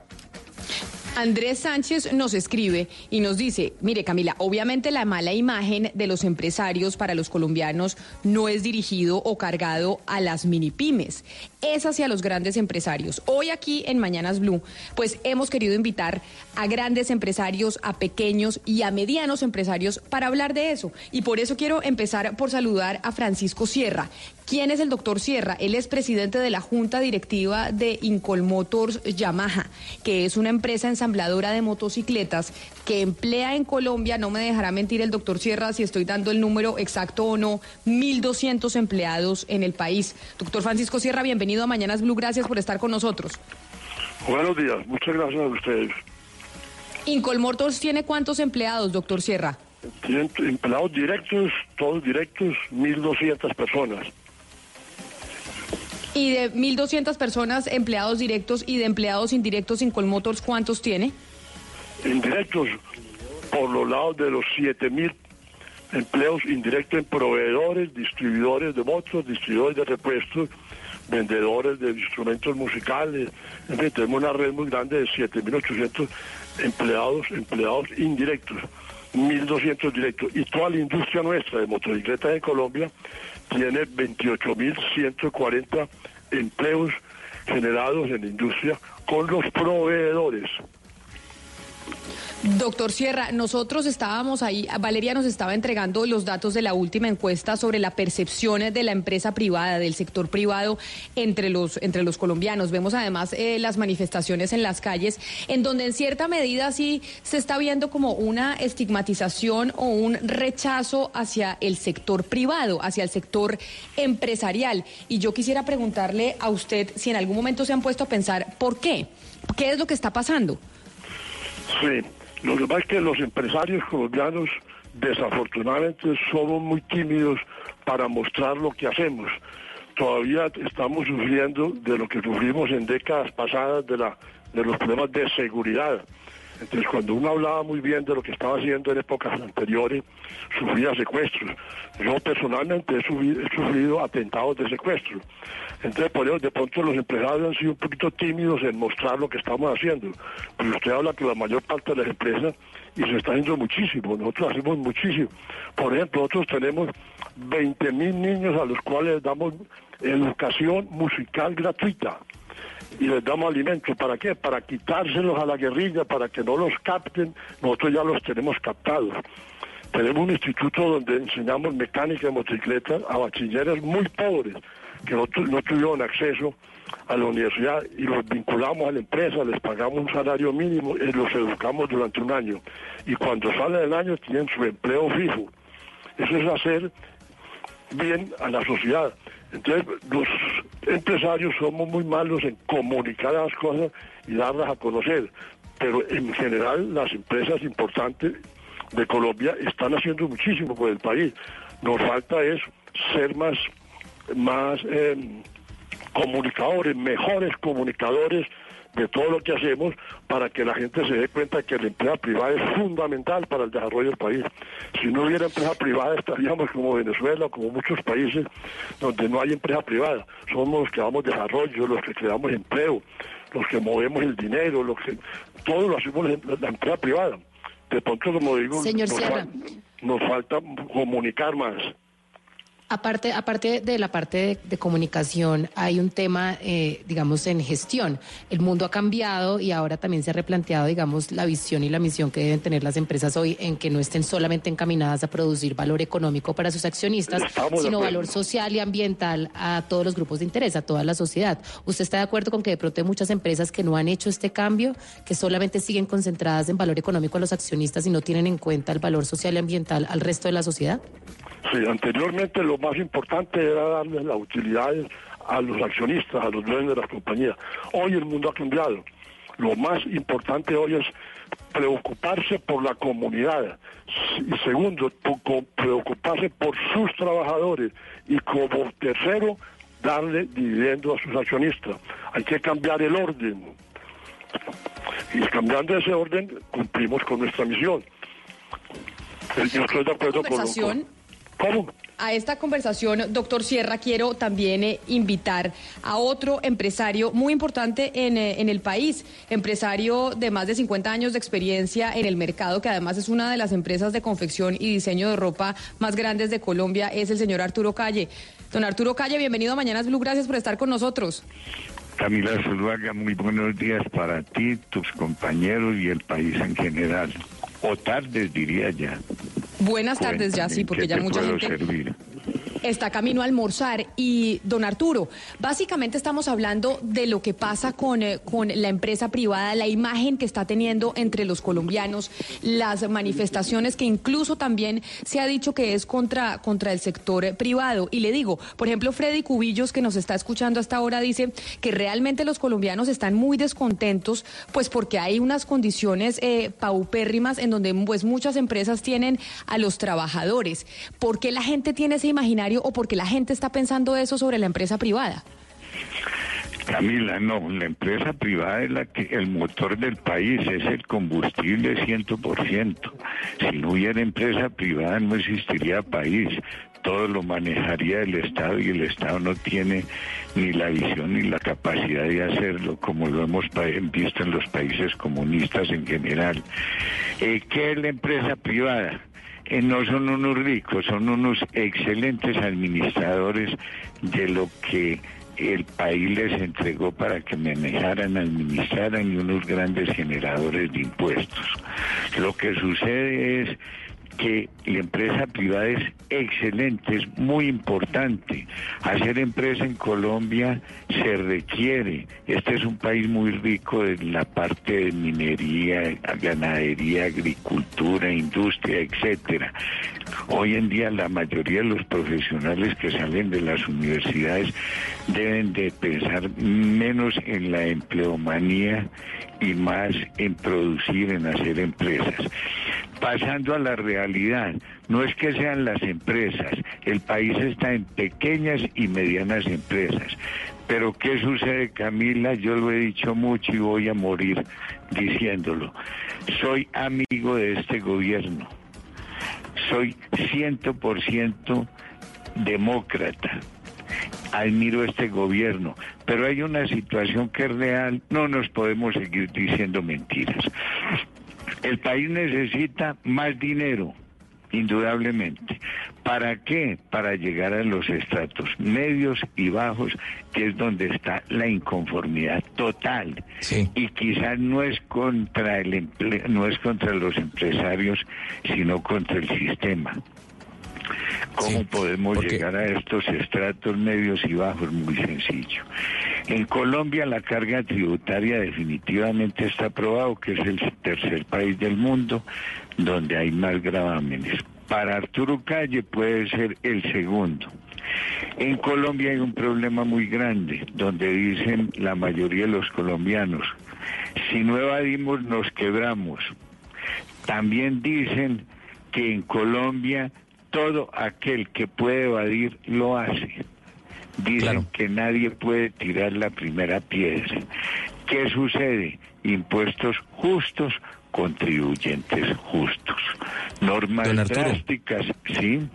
Andrés Sánchez nos escribe y nos dice, mire Camila, obviamente la mala imagen de los empresarios para los colombianos no es dirigido o cargado a las mini pymes, es hacia los grandes empresarios. Hoy aquí en Mañanas Blue, pues hemos querido invitar a grandes empresarios, a pequeños y a medianos empresarios para hablar de eso. Y por eso quiero empezar por saludar a Francisco Sierra. ¿Quién es el doctor Sierra? Él es presidente de la Junta Directiva de Incolmotors Yamaha, que es una empresa ensambladora de motocicletas que emplea en Colombia, no me dejará mentir el doctor Sierra si estoy dando el número exacto o no, 1.200 empleados en el país. Doctor Francisco Sierra, bienvenido a Mañanas Blue, gracias por estar con nosotros. Buenos días, muchas gracias a ustedes. Incolmotors tiene cuántos empleados, doctor Sierra? Tienen empleados directos, todos directos, 1.200 personas. Y de 1.200 personas empleados directos y de empleados indirectos en Colmotors, ¿cuántos tiene? Indirectos, por los lados de los 7.000 empleos indirectos en proveedores, distribuidores de motos, distribuidores de repuestos, vendedores de instrumentos musicales. En fin, tenemos una red muy grande de 7.800 empleados, empleados indirectos. 1.200 directos. Y toda la industria nuestra de motocicletas en Colombia tiene 28.140 empleos generados en la industria con los proveedores. Doctor Sierra, nosotros estábamos ahí, Valeria nos estaba entregando los datos de la última encuesta sobre la percepción de la empresa privada, del sector privado entre los, entre los colombianos. Vemos además eh, las manifestaciones en las calles, en donde en cierta medida sí se está viendo como una estigmatización o un rechazo hacia el sector privado, hacia el sector empresarial. Y yo quisiera preguntarle a usted si en algún momento se han puesto a pensar por qué, qué es lo que está pasando. Sí, lo que pasa es que los empresarios colombianos desafortunadamente somos muy tímidos para mostrar lo que hacemos. Todavía estamos sufriendo de lo que sufrimos en décadas pasadas de, la, de los problemas de seguridad. Entonces, cuando uno hablaba muy bien de lo que estaba haciendo en épocas anteriores, sufría secuestros. Yo personalmente he sufrido, atentados de secuestro. Entonces, por eso, de pronto los empresarios han sido un poquito tímidos en mostrar lo que estamos haciendo. Pero usted habla que la mayor parte de las empresas, y se está haciendo muchísimo, nosotros hacemos muchísimo. Por ejemplo, nosotros tenemos 20 mil niños a los cuales damos educación musical gratuita y les damos alimento. ¿Para qué? Para quitárselos a la guerrilla, para que no los capten. Nosotros ya los tenemos captados. Tenemos un instituto donde enseñamos mecánica de motocicletas a bachilleres muy pobres que no, tu- no tuvieron acceso a la universidad y los vinculamos a la empresa, les pagamos un salario mínimo y los educamos durante un año. Y cuando salen del año tienen su empleo fijo. Eso es hacer bien a la sociedad. Entonces, los empresarios somos muy malos en comunicar las cosas y darlas a conocer. Pero en general, las empresas importantes de Colombia están haciendo muchísimo por el país. Nos falta es ser más, más eh, comunicadores, mejores comunicadores de todo lo que hacemos para que la gente se dé cuenta que la empresa privada es fundamental para el desarrollo del país. Si no hubiera empresa privada estaríamos como Venezuela, como muchos países donde no hay empresa privada. Somos los que damos desarrollo, los que creamos empleo, los que movemos el dinero, los que todo lo hacemos en la, empresa privada. De pronto, como digo, Señor nos, fal- nos falta comunicar más. Aparte, aparte de la parte de, de comunicación, hay un tema, eh, digamos, en gestión. El mundo ha cambiado y ahora también se ha replanteado, digamos, la visión y la misión que deben tener las empresas hoy en que no estén solamente encaminadas a producir valor económico para sus accionistas, Estamos sino valor social y ambiental a todos los grupos de interés, a toda la sociedad. ¿Usted está de acuerdo con que de pronto hay muchas empresas que no han hecho este cambio, que solamente siguen concentradas en valor económico a los accionistas y no tienen en cuenta el valor social y ambiental al resto de la sociedad? Sí, anteriormente lo más importante era darle las utilidades a los accionistas, a los dueños de las compañías. Hoy el mundo ha cambiado. Lo más importante hoy es preocuparse por la comunidad y segundo, preocuparse por sus trabajadores y como tercero, darle dividendo a sus accionistas. Hay que cambiar el orden. Y cambiando ese orden, cumplimos con nuestra misión. Yo estoy de acuerdo con Conversación. ¿Cómo? A esta conversación, doctor Sierra, quiero también eh, invitar a otro empresario muy importante en, eh, en el país, empresario de más de 50 años de experiencia en el mercado, que además es una de las empresas de confección y diseño de ropa más grandes de Colombia, es el señor Arturo Calle. Don Arturo Calle, bienvenido a Mañanas Blue, gracias por estar con nosotros. Camila Zuluaga, muy buenos días para ti, tus compañeros y el país en general. O tardes, diría ya. Buenas tardes ya, sí, porque ¿qué ya mucha gente... servir? Está camino a almorzar. Y don Arturo, básicamente estamos hablando de lo que pasa con, eh, con la empresa privada, la imagen que está teniendo entre los colombianos, las manifestaciones que incluso también se ha dicho que es contra, contra el sector privado. Y le digo, por ejemplo, Freddy Cubillos, que nos está escuchando hasta ahora, dice que realmente los colombianos están muy descontentos, pues porque hay unas condiciones eh, paupérrimas en donde pues muchas empresas tienen a los trabajadores. ¿Por qué la gente tiene ese imaginario o por qué la gente está pensando eso sobre la empresa privada? Camila, no, la empresa privada es la que el motor del país, es el combustible 100%. Si no hubiera empresa privada no existiría país. Todo lo manejaría el Estado y el Estado no tiene ni la visión ni la capacidad de hacerlo como lo hemos visto en los países comunistas en general. Eh, ¿Qué es la empresa privada? Eh, no son unos ricos, son unos excelentes administradores de lo que el país les entregó para que manejaran, administraran y unos grandes generadores de impuestos. Lo que sucede es que la empresa privada es excelente, es muy importante. Hacer empresa en Colombia se requiere. Este es un país muy rico en la parte de minería, ganadería, agricultura, industria, etcétera. Hoy en día la mayoría de los profesionales que salen de las universidades deben de pensar menos en la empleomanía y más en producir, en hacer empresas. Pasando a la realidad, no es que sean las empresas, el país está en pequeñas y medianas empresas. Pero ¿qué sucede, Camila? Yo lo he dicho mucho y voy a morir diciéndolo. Soy amigo de este gobierno. Soy ciento por ciento demócrata admiro este gobierno, pero hay una situación que es real, no nos podemos seguir diciendo mentiras. El país necesita más dinero, indudablemente. ¿Para qué? Para llegar a los estratos medios y bajos, que es donde está la inconformidad total. Y quizás no es contra el no es contra los empresarios, sino contra el sistema. ¿Cómo podemos llegar a estos estratos medios y bajos? Muy sencillo. En Colombia la carga tributaria definitivamente está probado que es el tercer país del mundo donde hay más gravámenes. Para Arturo Calle puede ser el segundo. En Colombia hay un problema muy grande, donde dicen la mayoría de los colombianos, si no evadimos nos quebramos. También dicen que en Colombia todo aquel que puede evadir lo hace. Dicen que nadie puede tirar la primera piedra. ¿Qué sucede? Impuestos justos, contribuyentes justos. Normas drásticas, ¿sí?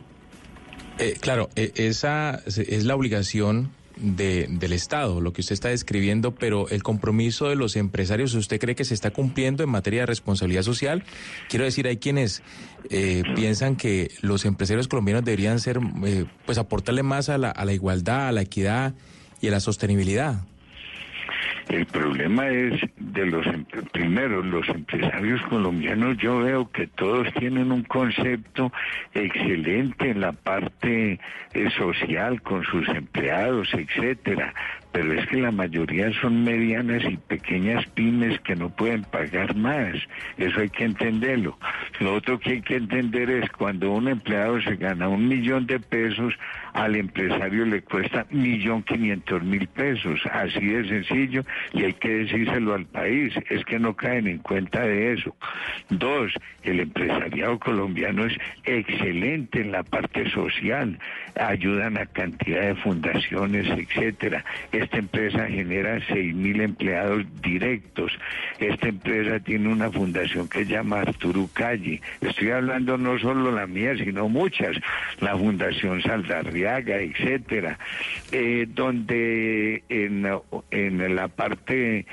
Eh, claro, eh, esa es la obligación de, del Estado, lo que usted está describiendo, pero el compromiso de los empresarios, ¿usted cree que se está cumpliendo en materia de responsabilidad social? Quiero decir, hay quienes eh, piensan que los empresarios colombianos deberían ser, eh, pues aportarle más a la, a la igualdad, a la equidad y a la sostenibilidad. El problema es de los, primero, los empresarios colombianos, yo veo que todos tienen un concepto excelente en la parte eh, social con sus empleados, etcétera pero es que la mayoría son medianas y pequeñas pymes que no pueden pagar más. Eso hay que entenderlo. Lo otro que hay que entender es cuando un empleado se gana un millón de pesos, al empresario le cuesta millón quinientos mil pesos. Así de sencillo y hay que decírselo al país. Es que no caen en cuenta de eso. Dos, el empresariado colombiano es excelente en la parte social. Ayudan a cantidad de fundaciones, etcétera esta empresa genera seis mil empleados directos. Esta empresa tiene una fundación que se llama Arturo Calle. Estoy hablando no solo la mía, sino muchas. La Fundación Etcétera. Eh, donde en, en la parte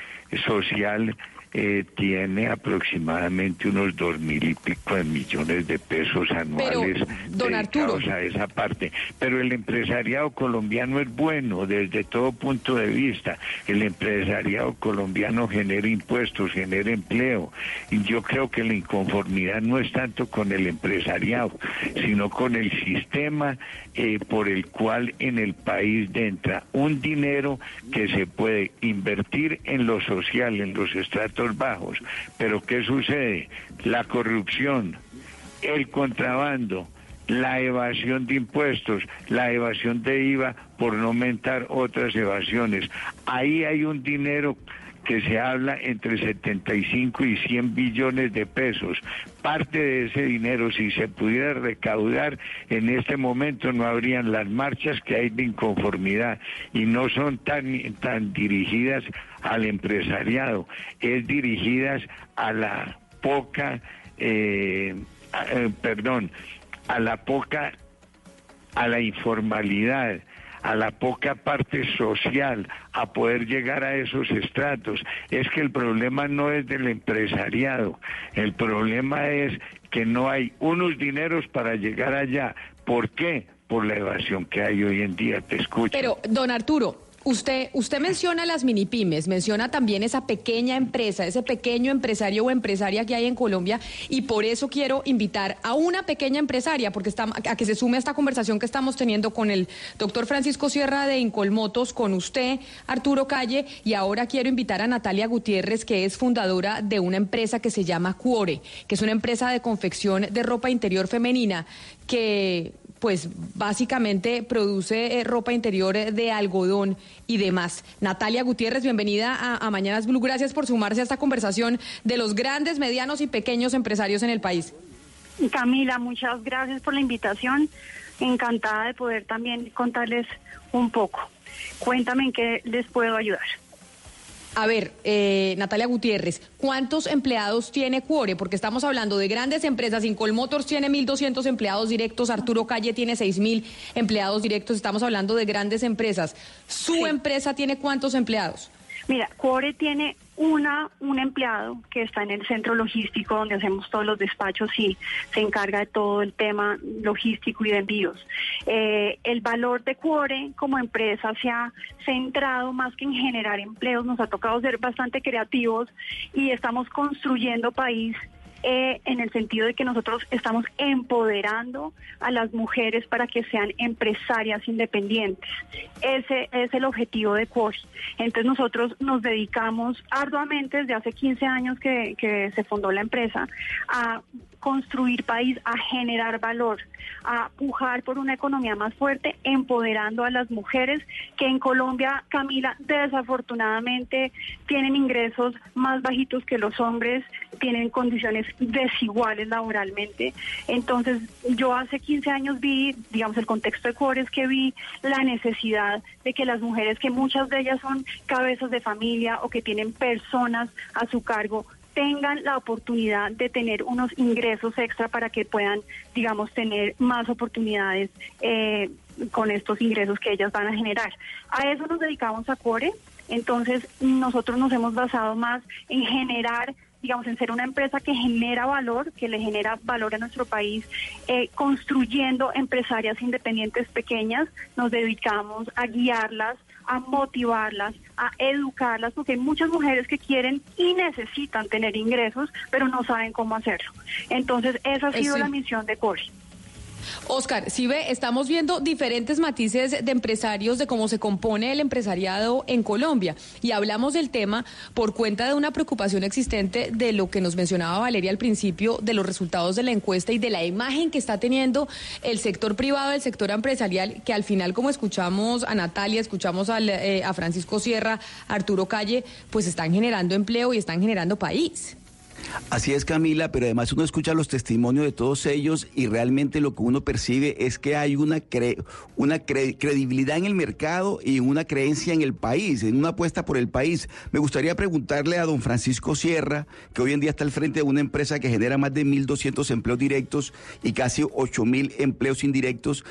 social eh, tiene aproximadamente unos dos mil y pico de millones de pesos anuales don dedicados a esa parte. Pero el empresariado colombiano es bueno desde todo punto de vista. El empresariado colombiano genera impuestos, genera empleo. Y yo creo que la inconformidad no es tanto con el empresariado, sino con el sistema eh, por el cual en el país entra un dinero que se puede invertir en lo social, en los estratos bajos. Pero ¿qué sucede? La corrupción, el contrabando, la evasión de impuestos, la evasión de IVA por no aumentar otras evasiones. Ahí hay un dinero que se habla entre 75 y 100 billones de pesos. Parte de ese dinero, si se pudiera recaudar en este momento, no habrían las marchas que hay de inconformidad y no son tan, tan dirigidas al empresariado, es dirigidas a la poca, eh, eh, perdón, a la poca, a la informalidad a la poca parte social, a poder llegar a esos estratos. Es que el problema no es del empresariado, el problema es que no hay unos dineros para llegar allá. ¿Por qué? Por la evasión que hay hoy en día, te escucho. Pero, don Arturo, Usted, usted menciona las mini pymes, menciona también esa pequeña empresa, ese pequeño empresario o empresaria que hay en Colombia y por eso quiero invitar a una pequeña empresaria porque está, a que se sume a esta conversación que estamos teniendo con el doctor Francisco Sierra de Incolmotos, con usted, Arturo Calle, y ahora quiero invitar a Natalia Gutiérrez, que es fundadora de una empresa que se llama Cuore, que es una empresa de confección de ropa interior femenina que pues básicamente produce eh, ropa interior eh, de algodón y demás. Natalia Gutiérrez, bienvenida a, a, Mañanas Blue. Gracias por sumarse a esta conversación de los grandes, medianos y pequeños empresarios en el país. Camila, muchas gracias por la invitación. Encantada de poder también contarles un poco. Cuéntame en qué les puedo ayudar. A ver, eh, Natalia Gutiérrez, ¿cuántos empleados tiene Cuore? Porque estamos hablando de grandes empresas. Incol Motors tiene 1.200 empleados directos, Arturo Calle tiene 6.000 empleados directos. Estamos hablando de grandes empresas. ¿Su sí. empresa tiene cuántos empleados? Mira, Cuore tiene una un empleado que está en el centro logístico donde hacemos todos los despachos y se encarga de todo el tema logístico y de envíos. Eh, el valor de Cuore como empresa se ha centrado más que en generar empleos, nos ha tocado ser bastante creativos y estamos construyendo país eh, en el sentido de que nosotros estamos empoderando a las mujeres para que sean empresarias independientes. Ese es el objetivo de Quori. Entonces nosotros nos dedicamos arduamente desde hace 15 años que, que se fundó la empresa a construir país, a generar valor, a pujar por una economía más fuerte, empoderando a las mujeres que en Colombia, Camila, desafortunadamente tienen ingresos más bajitos que los hombres, tienen condiciones desiguales laboralmente. Entonces, yo hace 15 años vi, digamos, el contexto de Cores que vi la necesidad de que las mujeres, que muchas de ellas son cabezas de familia o que tienen personas a su cargo, tengan la oportunidad de tener unos ingresos extra para que puedan, digamos, tener más oportunidades eh, con estos ingresos que ellas van a generar. A eso nos dedicamos a Core. Entonces, nosotros nos hemos basado más en generar digamos, en ser una empresa que genera valor, que le genera valor a nuestro país, eh, construyendo empresarias independientes pequeñas, nos dedicamos a guiarlas, a motivarlas, a educarlas, porque hay muchas mujeres que quieren y necesitan tener ingresos, pero no saben cómo hacerlo. Entonces, esa ha sido Sí. la misión de Cori. Oscar, si ve, estamos viendo diferentes matices de empresarios de cómo se compone el empresariado en Colombia y hablamos del tema por cuenta de una preocupación existente de lo que nos mencionaba Valeria al principio de los resultados de la encuesta y de la imagen que está teniendo el sector privado, el sector empresarial, que al final como escuchamos a Natalia, escuchamos al, eh, a Francisco Sierra, Arturo Calle, pues están generando empleo y están generando país. Así es, Camila, pero además uno escucha los testimonios de todos ellos y realmente lo que uno percibe es que hay una, una cre credibilidad en el mercado y una creencia en el país, en una apuesta por el país. Me gustaría preguntarle a don Francisco Sierra, que hoy en día está al frente de una empresa que genera más de 1.200 empleos directos y casi 8.000 empleos indirectos.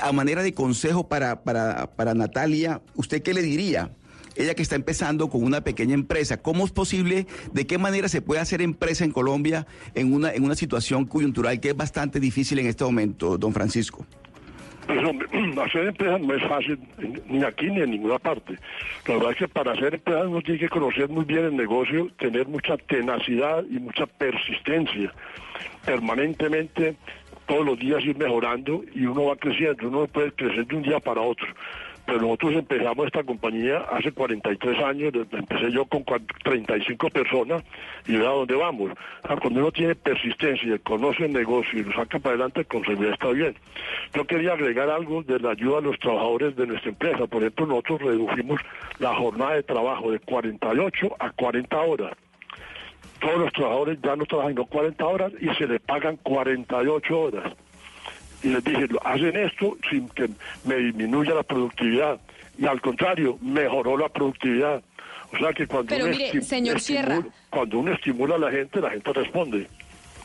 A manera de consejo para, para, para Natalia, ¿usted qué le diría? Ella que está empezando con una pequeña empresa. ¿Cómo es posible, de qué manera se puede hacer empresa en Colombia en una, en una situación coyuntural que es bastante difícil en este momento, don Francisco? Pues <clears throat> hacer empresa no es fácil, ni aquí ni en ninguna parte. La verdad es que para hacer empresa uno tiene que conocer muy bien el negocio, tener mucha tenacidad y mucha persistencia. Permanentemente, todos los días ir mejorando y uno va creciendo, uno no puede crecer de un día para otro pero nosotros empezamos esta compañía hace 43 años, empecé yo con 35 personas y vea dónde vamos. Cuando uno tiene persistencia y conoce el negocio y lo saca para adelante, con seguridad está bien. Yo quería agregar algo de la ayuda a los trabajadores de nuestra empresa. Por ejemplo, nosotros redujimos la jornada de trabajo de 48 a 40 horas. Todos los trabajadores ya no trabajan no 40 horas y se les pagan 48 horas y les dije, hacen esto sin que me disminuya la productividad. Y al contrario, mejoró la productividad. O sea que cuando, Pero uno, mire, señor Sierra. cuando uno estimula a la gente, la gente responde.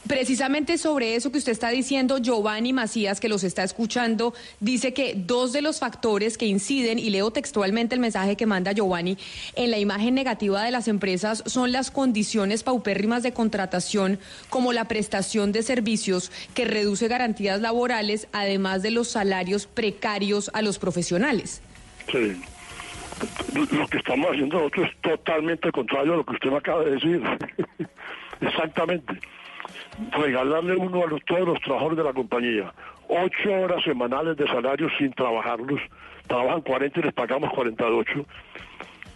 Precisamente sobre eso que usted está diciendo, Giovanni Macías, que los está escuchando, dice que dos de los factores que inciden, y leo textualmente el mensaje que manda Giovanni, en la imagen negativa de las empresas son las condiciones paupérrimas de contratación, como la prestación de servicios que reduce garantías laborales, además de los salarios precarios a los profesionales. Sí. lo que estamos haciendo nosotros es totalmente contrario a lo que usted me acaba de decir. <laughs> Exactamente. Regalarle uno a los, todos los trabajadores de la compañía ocho horas semanales de salario sin trabajarlos. Trabajan 40 y les pagamos 48.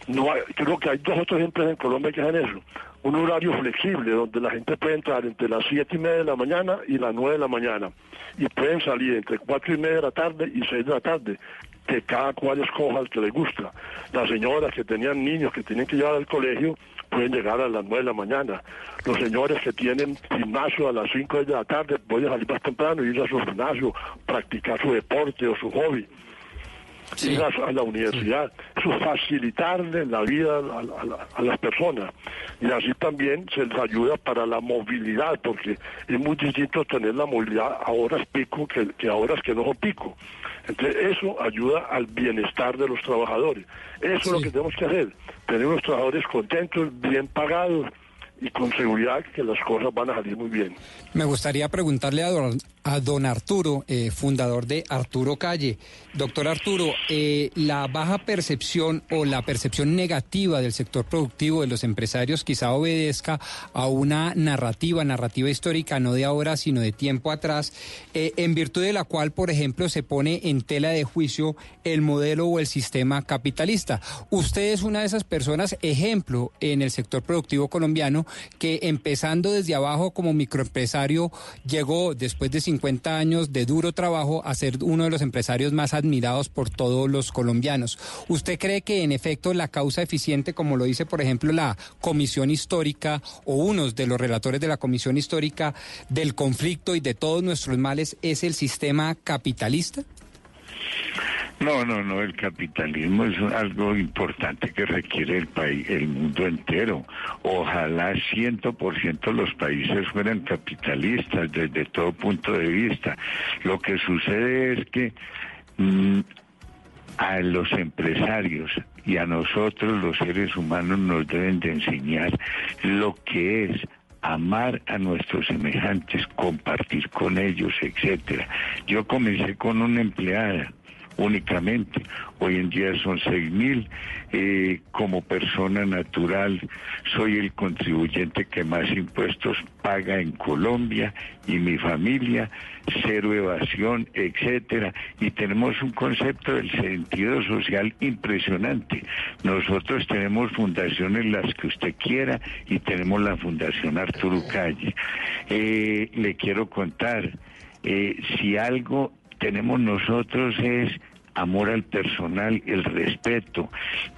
No hay- creo que hay dos o tres empresas en Colombia que hacen eso. Un horario flexible donde la gente puede entrar entre las siete y media de la mañana y las nueve de la mañana. Y pueden salir entre cuatro y media de la tarde y seis de la tarde. Que cada cual escoja el que le gusta. Las señoras que tenían niños que tenían que llevar al colegio pueden llegar a las nueve de la mañana. Los señores que tienen gimnasio a las cinco de la tarde pueden salir más temprano y ir a su gimnasio, practicar su deporte o su hobby ir a, a la universidad, eso facilitarle la vida a, a- a las personas. Y así también se les ayuda para la movilidad, porque es muy distinto tener la movilidad a horas pico que, que a horas que no son pico. Entonces eso ayuda al bienestar de los trabajadores. Eso es lo que tenemos que hacer, tener unos trabajadores contentos, bien pagados y con seguridad que las cosas van a salir muy bien. Me gustaría preguntarle a don, a don Arturo, eh, fundador de Arturo Calle. Doctor Arturo, eh, la baja percepción o la percepción negativa del sector productivo de los empresarios quizá obedezca a una narrativa, narrativa histórica, no de ahora, sino de tiempo atrás, eh, en virtud de la cual, por ejemplo, se pone en tela de juicio el modelo o el sistema capitalista. Usted es una de esas personas, ejemplo, en el sector productivo colombiano, que empezando desde abajo como microempresario, llegó después de 50 años de duro trabajo a ser uno de los empresarios más admirados por todos los colombianos. ¿Usted cree que en efecto la causa eficiente, como lo dice por ejemplo la Comisión Histórica o unos de los relatores de la Comisión Histórica del conflicto y de todos nuestros males, es el sistema capitalista? No, no, no, el capitalismo es algo importante que requiere el país, el mundo entero. Ojalá ciento por ciento los países fueran capitalistas desde todo punto de vista. Lo que sucede es que mm, a los empresarios y a nosotros los seres humanos nos deben de enseñar lo que es amar a nuestros semejantes, compartir con ellos, etcétera. Yo comencé con una empleada únicamente. Hoy en día son seis mil. Eh, como persona natural, soy el contribuyente que más impuestos paga en Colombia y mi familia, cero evasión, etcétera. Y tenemos un concepto del sentido social impresionante. Nosotros tenemos fundaciones las que usted quiera y tenemos la Fundación Arturo Calle. Eh, le quiero contar, eh, si algo tenemos nosotros es amor al personal, el respeto,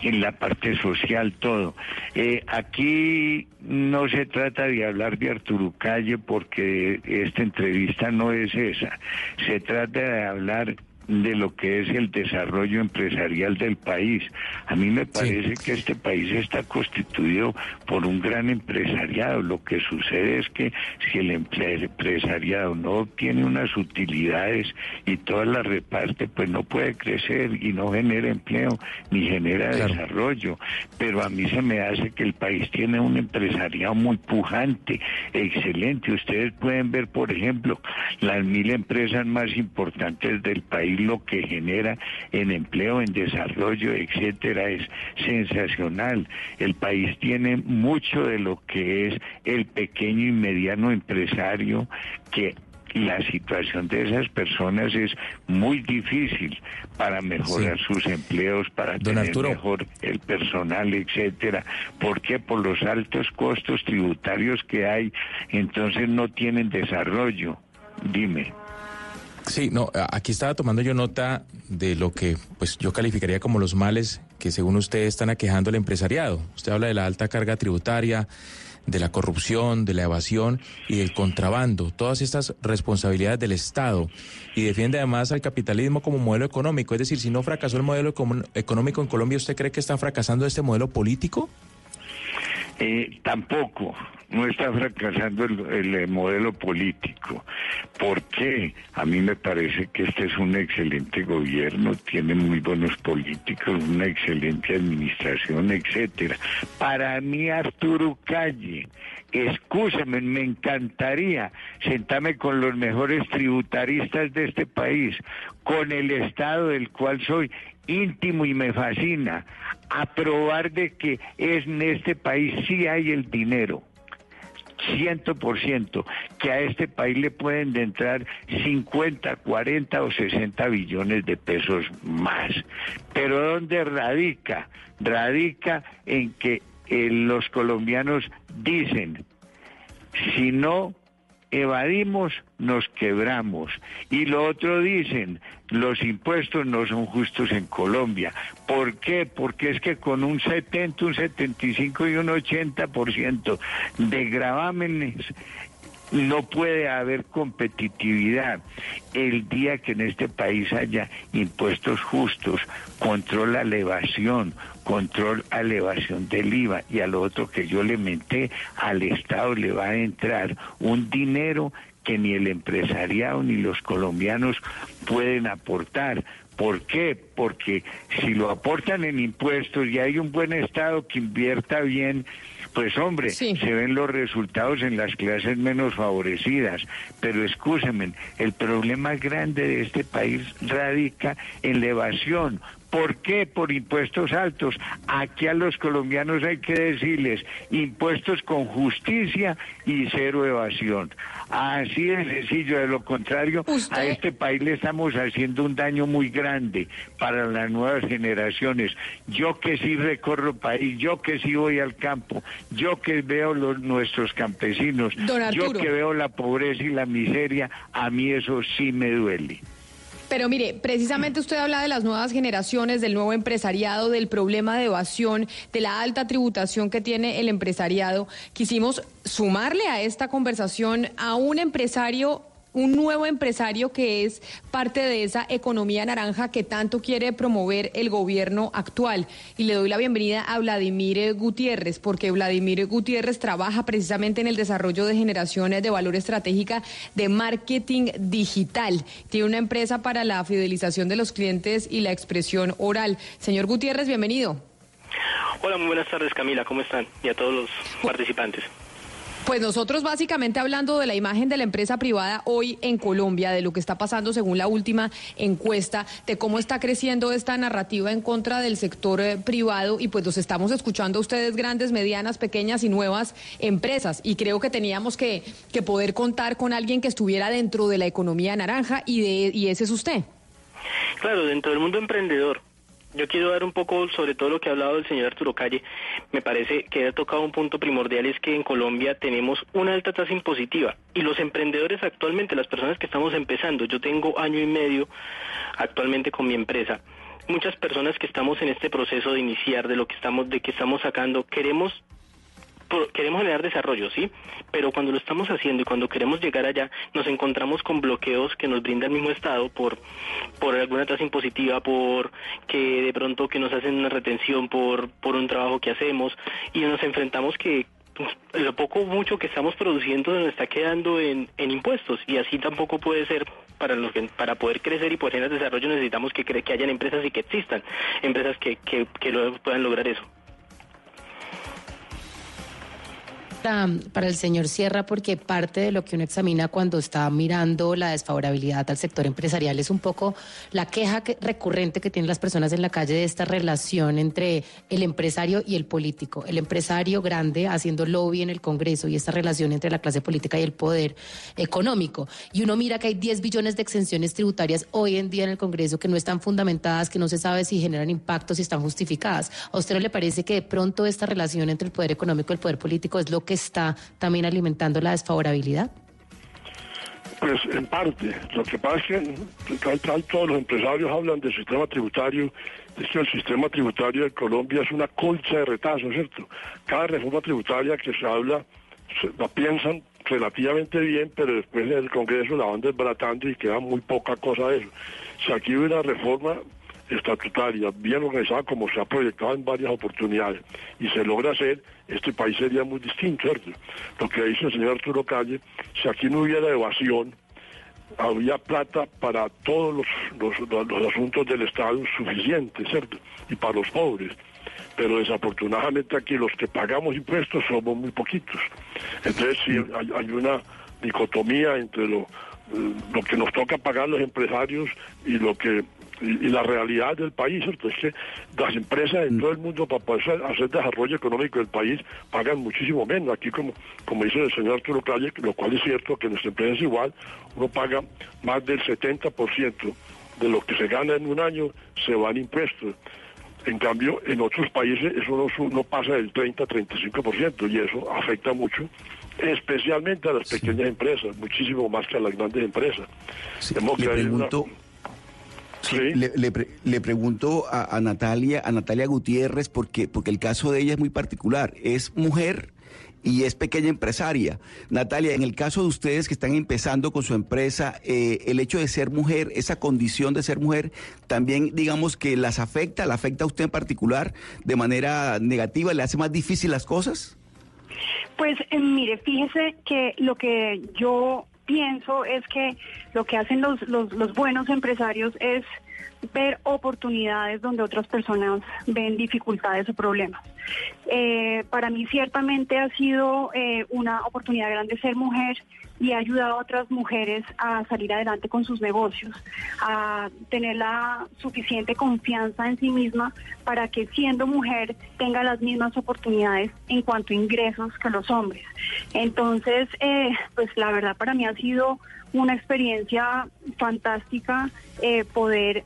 en la parte social, todo. Eh, aquí no se trata de hablar de Arturo Calle porque esta entrevista no es esa. Se trata de hablar de lo que es el desarrollo empresarial del país. A mí me parece que este país está constituido por un gran empresariado. Lo que sucede es que si el empresariado no obtiene unas utilidades y todas las reparte, pues no puede crecer y no genera empleo ni genera desarrollo. Pero a mí se me hace que el país tiene un empresariado muy pujante, excelente. Ustedes pueden ver, por ejemplo, las mil empresas más importantes del país lo que genera en empleo, en desarrollo, etcétera, es sensacional. El país tiene mucho de lo que es el pequeño y mediano empresario que la situación de esas personas es muy difícil para mejorar sus empleos, para tener Arturo. mejor el personal, etcétera. ¿Por qué? Por los altos costos tributarios que hay, entonces no tienen desarrollo. Dime. Sí, no, aquí estaba tomando yo nota de lo que pues yo calificaría como los males que según usted están aquejando al empresariado. Usted habla de la alta carga tributaria, de la corrupción, de la evasión y del contrabando, todas estas responsabilidades del Estado y defiende además al capitalismo como modelo económico. Es decir, si no fracasó el modelo económico en Colombia, ¿usted cree que está fracasando este modelo político? Eh, tampoco, no está fracasando el, el, eh, modelo político. ¿Por qué? A mí me parece que este es un excelente gobierno, tiene muy buenos políticos, una excelente administración, etcétera. Para mí Arturo Calle, escúchame, me encantaría sentarme con los mejores tributaristas de este país, con el Estado del cual soy íntimo y me fascina, a probar de que es en este país sí hay el dinero. Ciento por ciento, que a este país le pueden entrar 50, 40 o 60 billones de pesos más. Pero ¿dónde radica? Radica en que eh, los colombianos dicen, si no evadimos, nos quebramos. Y lo otro dicen, los impuestos no son justos en Colombia. ¿Por qué? Porque es que con un 70, un 75 y un 80% de gravámenes no puede haber competitividad. El día que en este país haya impuestos justos, control a la evasión, control a la evasión del IVA y a lo otro que yo le menté, al Estado le va a entrar un dinero que ni el empresariado ni los colombianos pueden aportar. ¿Por qué? Porque si lo aportan en impuestos y hay un buen Estado que invierta bien, pues hombre, se ven los resultados en las clases menos favorecidas. Pero escúsenme, el problema grande de este país radica en la evasión. ¿Por qué? Por impuestos altos. Aquí a los colombianos hay que decirles impuestos con justicia y cero evasión. Así de sencillo, de lo contrario, a este país le estamos haciendo un daño muy grande para las nuevas generaciones. Yo que sí recorro país, yo que sí voy al campo, yo que veo los, nuestros campesinos, yo que veo la pobreza y la miseria, a mí eso sí me duele. Pero mire, precisamente usted habla de las nuevas generaciones, del nuevo empresariado, del problema de evasión, de la alta tributación que tiene el empresariado. Quisimos sumarle a esta conversación a un empresario un nuevo empresario que es parte de esa economía naranja que tanto quiere promover el gobierno actual. Y le doy la bienvenida a Vladimir Gutiérrez, porque Vladimir Gutiérrez trabaja precisamente en el desarrollo de generaciones de valor estratégica de marketing digital. Tiene una empresa para la fidelización de los clientes y la expresión oral. Señor Gutiérrez, bienvenido. Hola, muy buenas tardes Camila, ¿cómo están? Y a todos los participantes. Pues nosotros básicamente hablando de la imagen de la empresa privada hoy en Colombia, de lo que está pasando según la última encuesta, de cómo está creciendo esta narrativa en contra del sector eh, privado y pues los estamos escuchando a ustedes grandes, medianas, pequeñas y nuevas empresas y creo que teníamos que, que poder contar con alguien que estuviera dentro de la economía naranja y, de, y ese es usted. Claro, dentro del mundo emprendedor yo quiero dar un poco sobre todo lo que ha hablado el señor Arturo Calle. Me parece que ha tocado un punto primordial, es que en Colombia tenemos una alta tasa impositiva y los emprendedores actualmente, las personas que estamos empezando, yo tengo año y medio actualmente con mi empresa. Muchas personas que estamos en este proceso de iniciar, de lo que estamos, de que estamos sacando, queremos queremos generar desarrollo, ¿sí? Pero cuando lo estamos haciendo y cuando queremos llegar allá, nos encontramos con bloqueos que nos brinda el mismo Estado por, por alguna tasa impositiva, por que de pronto que nos hacen una retención por, por un trabajo que hacemos y nos enfrentamos que pues, lo poco mucho que estamos produciendo nos está quedando en, en impuestos y así tampoco puede ser para los que, para poder crecer y poder generar desarrollo necesitamos que, que hayan empresas y que existan empresas que, que, que lo, puedan lograr eso. Para, el señor Sierra, porque parte de lo que uno examina cuando está mirando la desfavorabilidad al sector empresarial es un poco la queja recurrente que tienen las personas en la calle de esta relación entre el empresario y el político. El empresario grande haciendo lobby en el Congreso y esta relación entre la clase política y el poder económico. Y uno mira que hay 10 billones de exenciones tributarias hoy en día en el Congreso que no están fundamentadas, que no se sabe si generan impactos, si están justificadas. ¿A usted no le parece que de pronto esta relación entre el poder económico y el poder político es lo que está también alimentando la desfavorabilidad? Pues en parte. Lo que pasa es que todos los empresarios hablan del sistema tributario, es que el sistema tributario de Colombia es una colcha de retazo, ¿cierto? Cada reforma tributaria que se habla, la piensan relativamente bien, pero después en el Congreso la van desbaratando y queda muy poca cosa de eso. Si aquí hubiera una reforma estatutaria, bien organizada como se ha proyectado en varias oportunidades, y se logra hacer, este país sería muy distinto, ¿cierto? Lo que dice el señor Arturo Calle, si aquí no hubiera evasión, había plata para todos los, los, los asuntos del Estado suficiente, ¿cierto? Y para los pobres pero desafortunadamente aquí los que pagamos impuestos somos muy poquitos. Entonces sí, hay, hay una dicotomía entre lo, lo que nos toca pagar los empresarios y lo que y, la realidad del país, ¿cierto? Es que las empresas en todo el mundo para poder hacer desarrollo económico del país pagan muchísimo menos. Aquí, como, como dice el señor Arturo Calle, lo cual es cierto que en nuestra empresa es igual, uno paga más del 70% de lo que se gana en un año se van impuestos. En cambio, en otros países eso no, pasa del 30-35% y eso afecta mucho, especialmente a las pequeñas empresas, muchísimo más que a las grandes empresas. le, pregunto, le, pregunto a, a, Natalia, a Natalia Gutiérrez, porque, porque el caso de ella es muy particular. Es mujer y es pequeña empresaria. Natalia, en el caso de ustedes que están empezando con su empresa, eh, el hecho de ser mujer, esa condición de ser mujer, también digamos que las afecta, la afecta a usted en particular de manera negativa, le hace más difícil las cosas. Pues eh, mire, fíjese que lo que yo pienso es que lo que hacen los, los, los buenos empresarios es ver oportunidades donde otras personas ven dificultades o problemas. Eh, para mí ciertamente ha sido eh, una oportunidad grande ser mujer y ha ayudado a otras mujeres a salir adelante con sus negocios, a tener la suficiente confianza en sí misma para que siendo mujer tenga las mismas oportunidades en cuanto a ingresos que los hombres. Entonces, eh, pues la verdad para mí ha sido una experiencia fantástica poder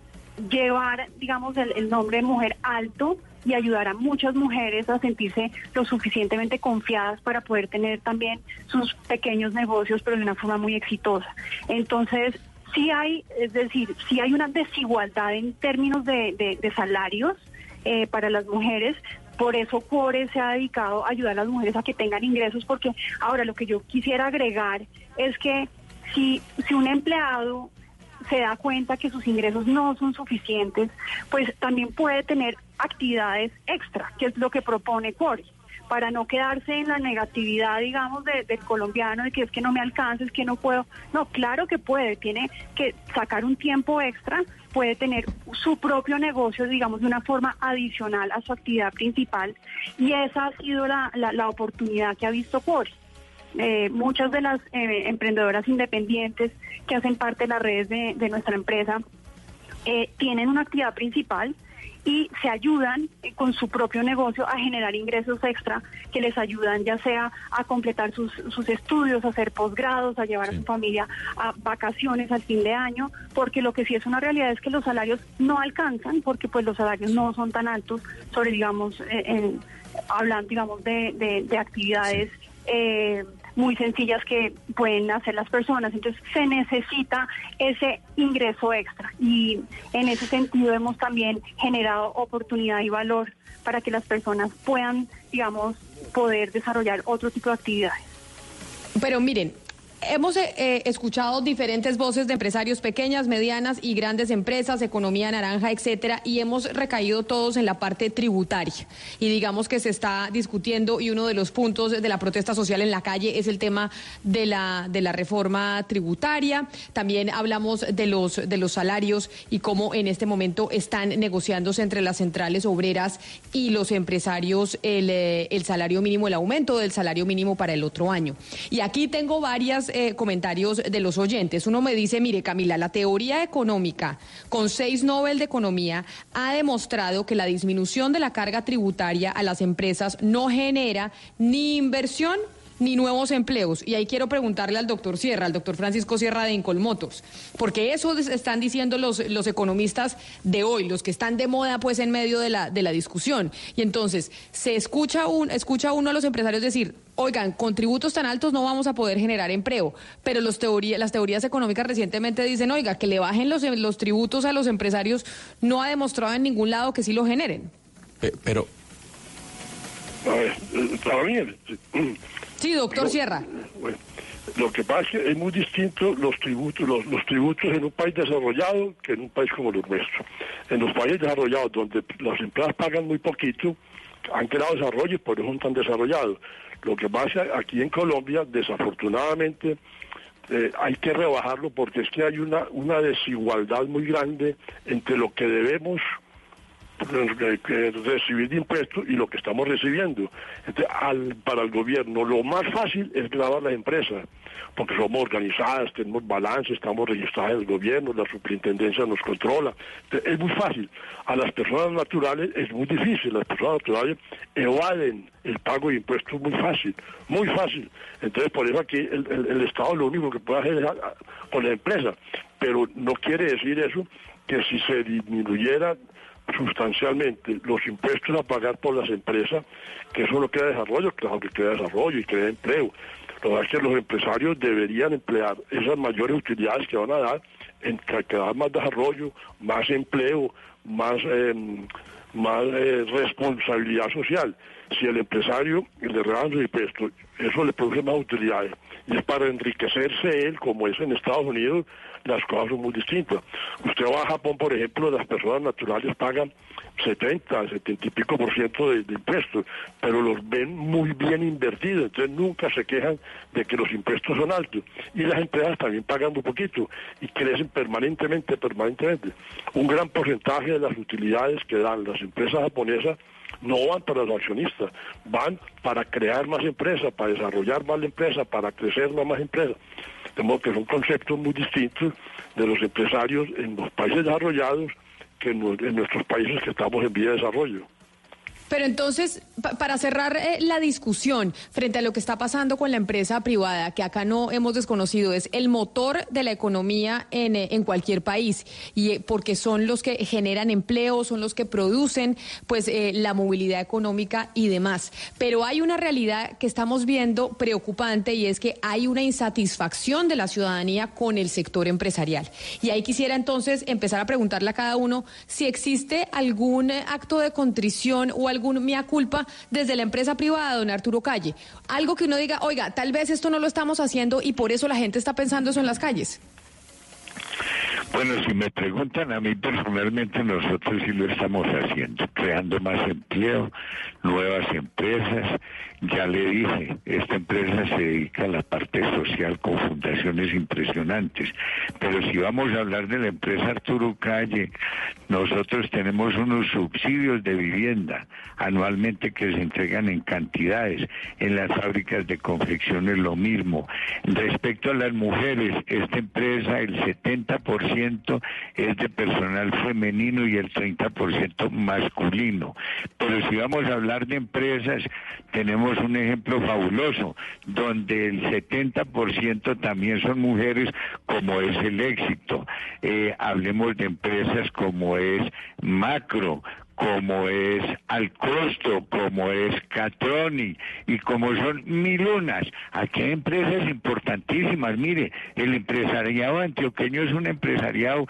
llevar, digamos, el, nombre de mujer alto y ayudar a muchas mujeres a sentirse lo suficientemente confiadas para poder tener también sus pequeños negocios, pero de una forma muy exitosa. Entonces, sí hay, es decir, sí hay una desigualdad en términos de, salarios eh, para las mujeres, por eso CORE se ha dedicado a ayudar a las mujeres a que tengan ingresos, porque ahora lo que yo quisiera agregar es que si, si un empleado se da cuenta que sus ingresos no son suficientes, pues también puede tener actividades extra, que es lo que propone Cori para no quedarse en la negatividad, digamos, del colombiano, de que es que no me alcanza, es que no puedo. No, claro que puede, tiene que sacar un tiempo extra, puede tener su propio negocio, digamos, de una forma adicional a su actividad principal, y esa ha sido la, la oportunidad que ha visto Cori. Eh, muchas de las eh, emprendedoras independientes que hacen parte de las redes de, nuestra empresa eh, tienen una actividad principal y se ayudan con su propio negocio a generar ingresos extra que les ayudan ya sea a completar sus, sus estudios, a hacer posgrados, a llevar a su familia a vacaciones al fin de año, porque lo que sí es una realidad es que los salarios no alcanzan, porque pues los salarios no son tan altos sobre, digamos, en, hablando, digamos, de, de, actividades muy sencillas que pueden hacer las personas. Entonces se necesita ese ingreso extra y en ese sentido hemos también generado oportunidad y valor para que las personas puedan, digamos, poder desarrollar otro tipo de actividades. Pero miren, Hemos eh, eh, escuchado diferentes voces de empresarios pequeñas, medianas y grandes empresas, economía naranja, etcétera, y hemos recaído todos en la parte tributaria. Y digamos que se está discutiendo y uno de los puntos de la protesta social en la calle es el tema de la de la reforma tributaria. También hablamos de los de los salarios y cómo en este momento están negociándose entre las centrales obreras y los empresarios el, eh, el salario mínimo, el aumento del salario mínimo para el otro año. Y aquí tengo varias eh, comentarios de los oyentes. Uno me dice, mire Camila, la teoría económica con seis Nobel de Economía ha demostrado que la disminución de la carga tributaria a las empresas no genera ni inversión ni nuevos empleos. Y ahí quiero preguntarle al doctor Sierra, al doctor Francisco Sierra de Incolmotos, porque eso están diciendo los, los economistas de hoy, los que están de moda pues en medio de la, de la discusión. Y entonces, se escucha, un, escucha uno a los empresarios decir, oigan, con tributos tan altos no vamos a poder generar empleo, pero las teorías económicas recientemente dicen, oiga, que le bajen los, los tributos a los empresarios no ha demostrado en ningún lado que sí lo generen. pero... A ver, mí, Sí, doctor Sierra. Lo que pasa es que es muy distinto los tributos, los, los tributos en un país desarrollado que en un país como el nuestro. En los países desarrollados, donde las empresas pagan muy poquito, han creado desarrollo y por eso son tan desarrollados. Lo que pasa aquí en Colombia, desafortunadamente, eh, hay que rebajarlo porque es que hay una, una desigualdad muy grande entre lo que debemos recibir de impuestos y lo que estamos recibiendo. Entonces, al, para el gobierno lo más fácil es grabar las empresas, porque somos organizadas, tenemos balance, estamos registradas en el gobierno, la superintendencia nos controla. Es muy fácil. A las personas naturales es muy difícil, las personas naturales evaden el pago de impuestos muy fácil, muy fácil. Entonces, por eso aquí el, el- el Estado lo único que puede hacer es a- a- con la empresa, pero no quiere decir eso que si se disminuyera sustancialmente los impuestos a pagar por las empresas, que eso no crea desarrollo, claro que crea desarrollo y crea empleo. Lo que es que los empresarios deberían emplear esas mayores utilidades que van a dar en que, más desarrollo, más empleo, más, eh, más eh, responsabilidad social. Si el empresario le rebajan sus impuestos, eso le produce más utilidades. Y es para enriquecerse él, como es en Estados Unidos, las cosas son muy distintas. Usted va a Japón, por ejemplo, las personas naturales pagan 70, 70 y pico por ciento de, impuestos, pero los ven muy bien invertidos, entonces nunca se quejan de que los impuestos son altos. Y las empresas también pagan muy poquito y crecen permanentemente, permanentemente. Un gran porcentaje de las utilidades que dan las empresas japonesas no van para los accionistas, van para crear más empresas, para desarrollar más la empresa, para crecer más empresas. Modo que son conceptos muy distintos de los empresarios en los países desarrollados que en nuestros países que estamos en vía de desarrollo. Pero entonces, pa- para cerrar eh, la discusión frente a lo que está pasando con la empresa privada, que acá no hemos desconocido, es el motor de la economía en, eh, en cualquier país, y eh, porque son los que generan empleo, son los que producen pues eh, la movilidad económica y demás. Pero hay una realidad que estamos viendo preocupante y es que hay una insatisfacción de la ciudadanía con el sector empresarial. Y ahí quisiera entonces empezar a preguntarle a cada uno si existe algún acto de contrición o algún mea culpa desde la empresa privada, don Arturo Calle. Algo que uno diga, oiga, tal vez esto no lo estamos haciendo y por eso la gente está pensando eso en las calles. Bueno, si me preguntan a mí personalmente, nosotros sí lo estamos haciendo, creando más empleo, nuevas empresas. Ya le dije, esta empresa se dedica a la parte social con fundaciones impresionantes. Pero si vamos a hablar de la empresa Arturo Calle, nosotros tenemos unos subsidios de vivienda anualmente que se entregan en cantidades. En las fábricas de confección es lo mismo. Respecto a las mujeres, esta empresa, el 70% es de personal femenino y el 30% masculino. Pero si vamos a hablar de empresas, tenemos un ejemplo fabuloso, donde el 70% también son mujeres, como es el éxito. Eh, hablemos de empresas como es Macro, como es al costo, como es Catroni y como son milunas. Aquí hay empresas importantísimas. Mire, el empresariado antioqueño es un empresariado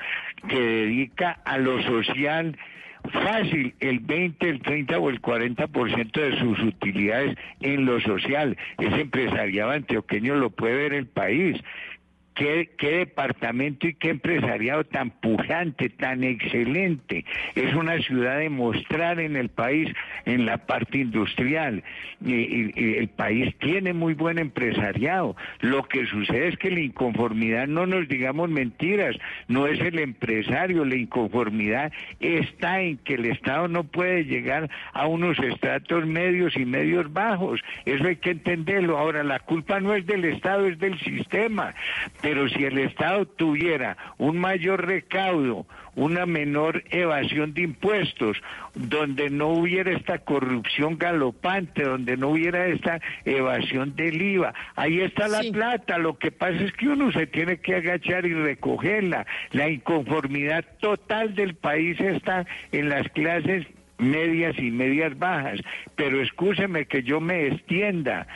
que dedica a lo social fácil el 20, el 30 o el 40% de sus utilidades en lo social. Ese empresariado antioqueño lo puede ver el país. Qué, departamento y qué empresariado tan pujante, tan excelente. Es una ciudad de mostrar en el país en la parte industrial. Y el país tiene muy buen empresariado. Lo que sucede es que la inconformidad, no nos digamos mentiras, no es el empresario, la inconformidad está en que el Estado no puede llegar a unos estratos medios y medios bajos. Eso hay que entenderlo. Ahora, la culpa no es del Estado, es del sistema. Pero si el Estado tuviera un mayor recaudo, una menor evasión de impuestos, donde no hubiera esta corrupción galopante, donde no hubiera esta evasión del IVA, ahí está la plata. Lo que pasa es que uno se tiene que agachar y recogerla. La inconformidad total del país está en las clases medias y medias bajas. Pero escúcheme que yo me extienda.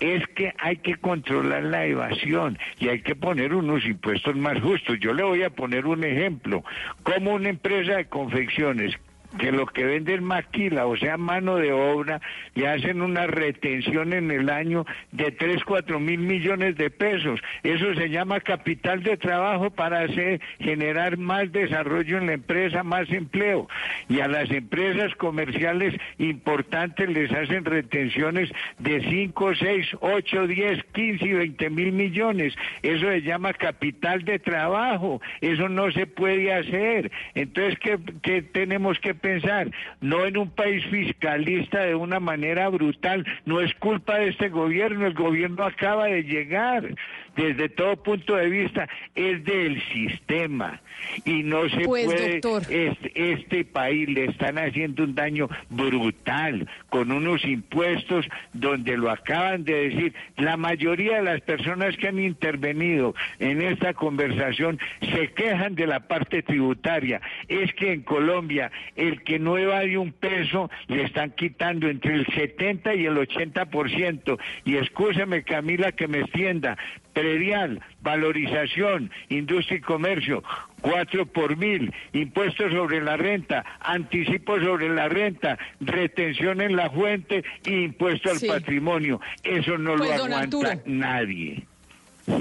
Es que hay que controlar la evasión y hay que poner unos impuestos más justos. Yo le voy a poner un ejemplo. Como una empresa de confecciones que lo que venden maquila, o sea, mano de obra, y hacen una retención en el año de 3, 4 mil millones de pesos. Eso se llama capital de trabajo para hacer, generar más desarrollo en la empresa, más empleo. Y a las empresas comerciales importantes les hacen retenciones de 5, 6, 8, 10, 15 y 20 mil millones. Eso se llama capital de trabajo. Eso no se puede hacer. Entonces, ¿qué, qué tenemos que pensar? No en un país fiscalista de una manera brutal. No es culpa de este gobierno. El gobierno acaba de llegar. Desde todo punto de vista, es del sistema. Y no se Pues, puede. Este, este país le están haciendo un daño brutal con unos impuestos donde lo acaban de decir. La mayoría de las personas que han intervenido en esta conversación se quejan de la parte tributaria. Es que en Colombia el que no evade un peso le están quitando entre el 70 y el 80%. Y escúchame Camila que me extienda. Predial, valorización, industria y comercio, cuatro por mil, impuestos sobre la renta, anticipo sobre la renta, retención en la fuente y impuesto al Sí. patrimonio. Eso no Pues, lo don aguanta nadie.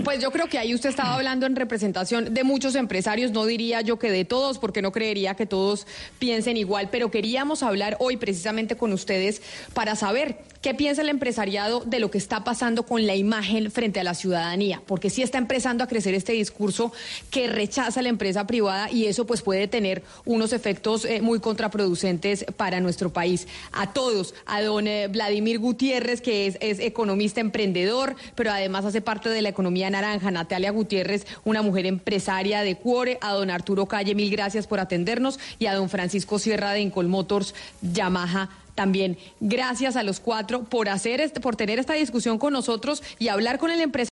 Pues yo creo que ahí usted estaba hablando en representación de muchos empresarios, no diría yo que de todos, porque no creería que todos piensen igual, pero queríamos hablar hoy precisamente con ustedes para saber qué piensa el empresariado de lo que está pasando con la imagen frente a la ciudadanía, porque sí está empezando a crecer este discurso que rechaza la empresa privada y eso pues puede tener unos efectos eh, muy contraproducentes para nuestro país. A todos, a don eh, Vladimir Gutiérrez, que es, economista emprendedor, pero además hace parte de la economía naranja, Natalia Gutiérrez, una mujer empresaria de Cuore, a don Arturo Calle, mil gracias por atendernos, y a don Francisco Sierra de Incol Motors Yamaha. También gracias a los cuatro por hacer este, por tener esta discusión con nosotros y hablar con el empresario.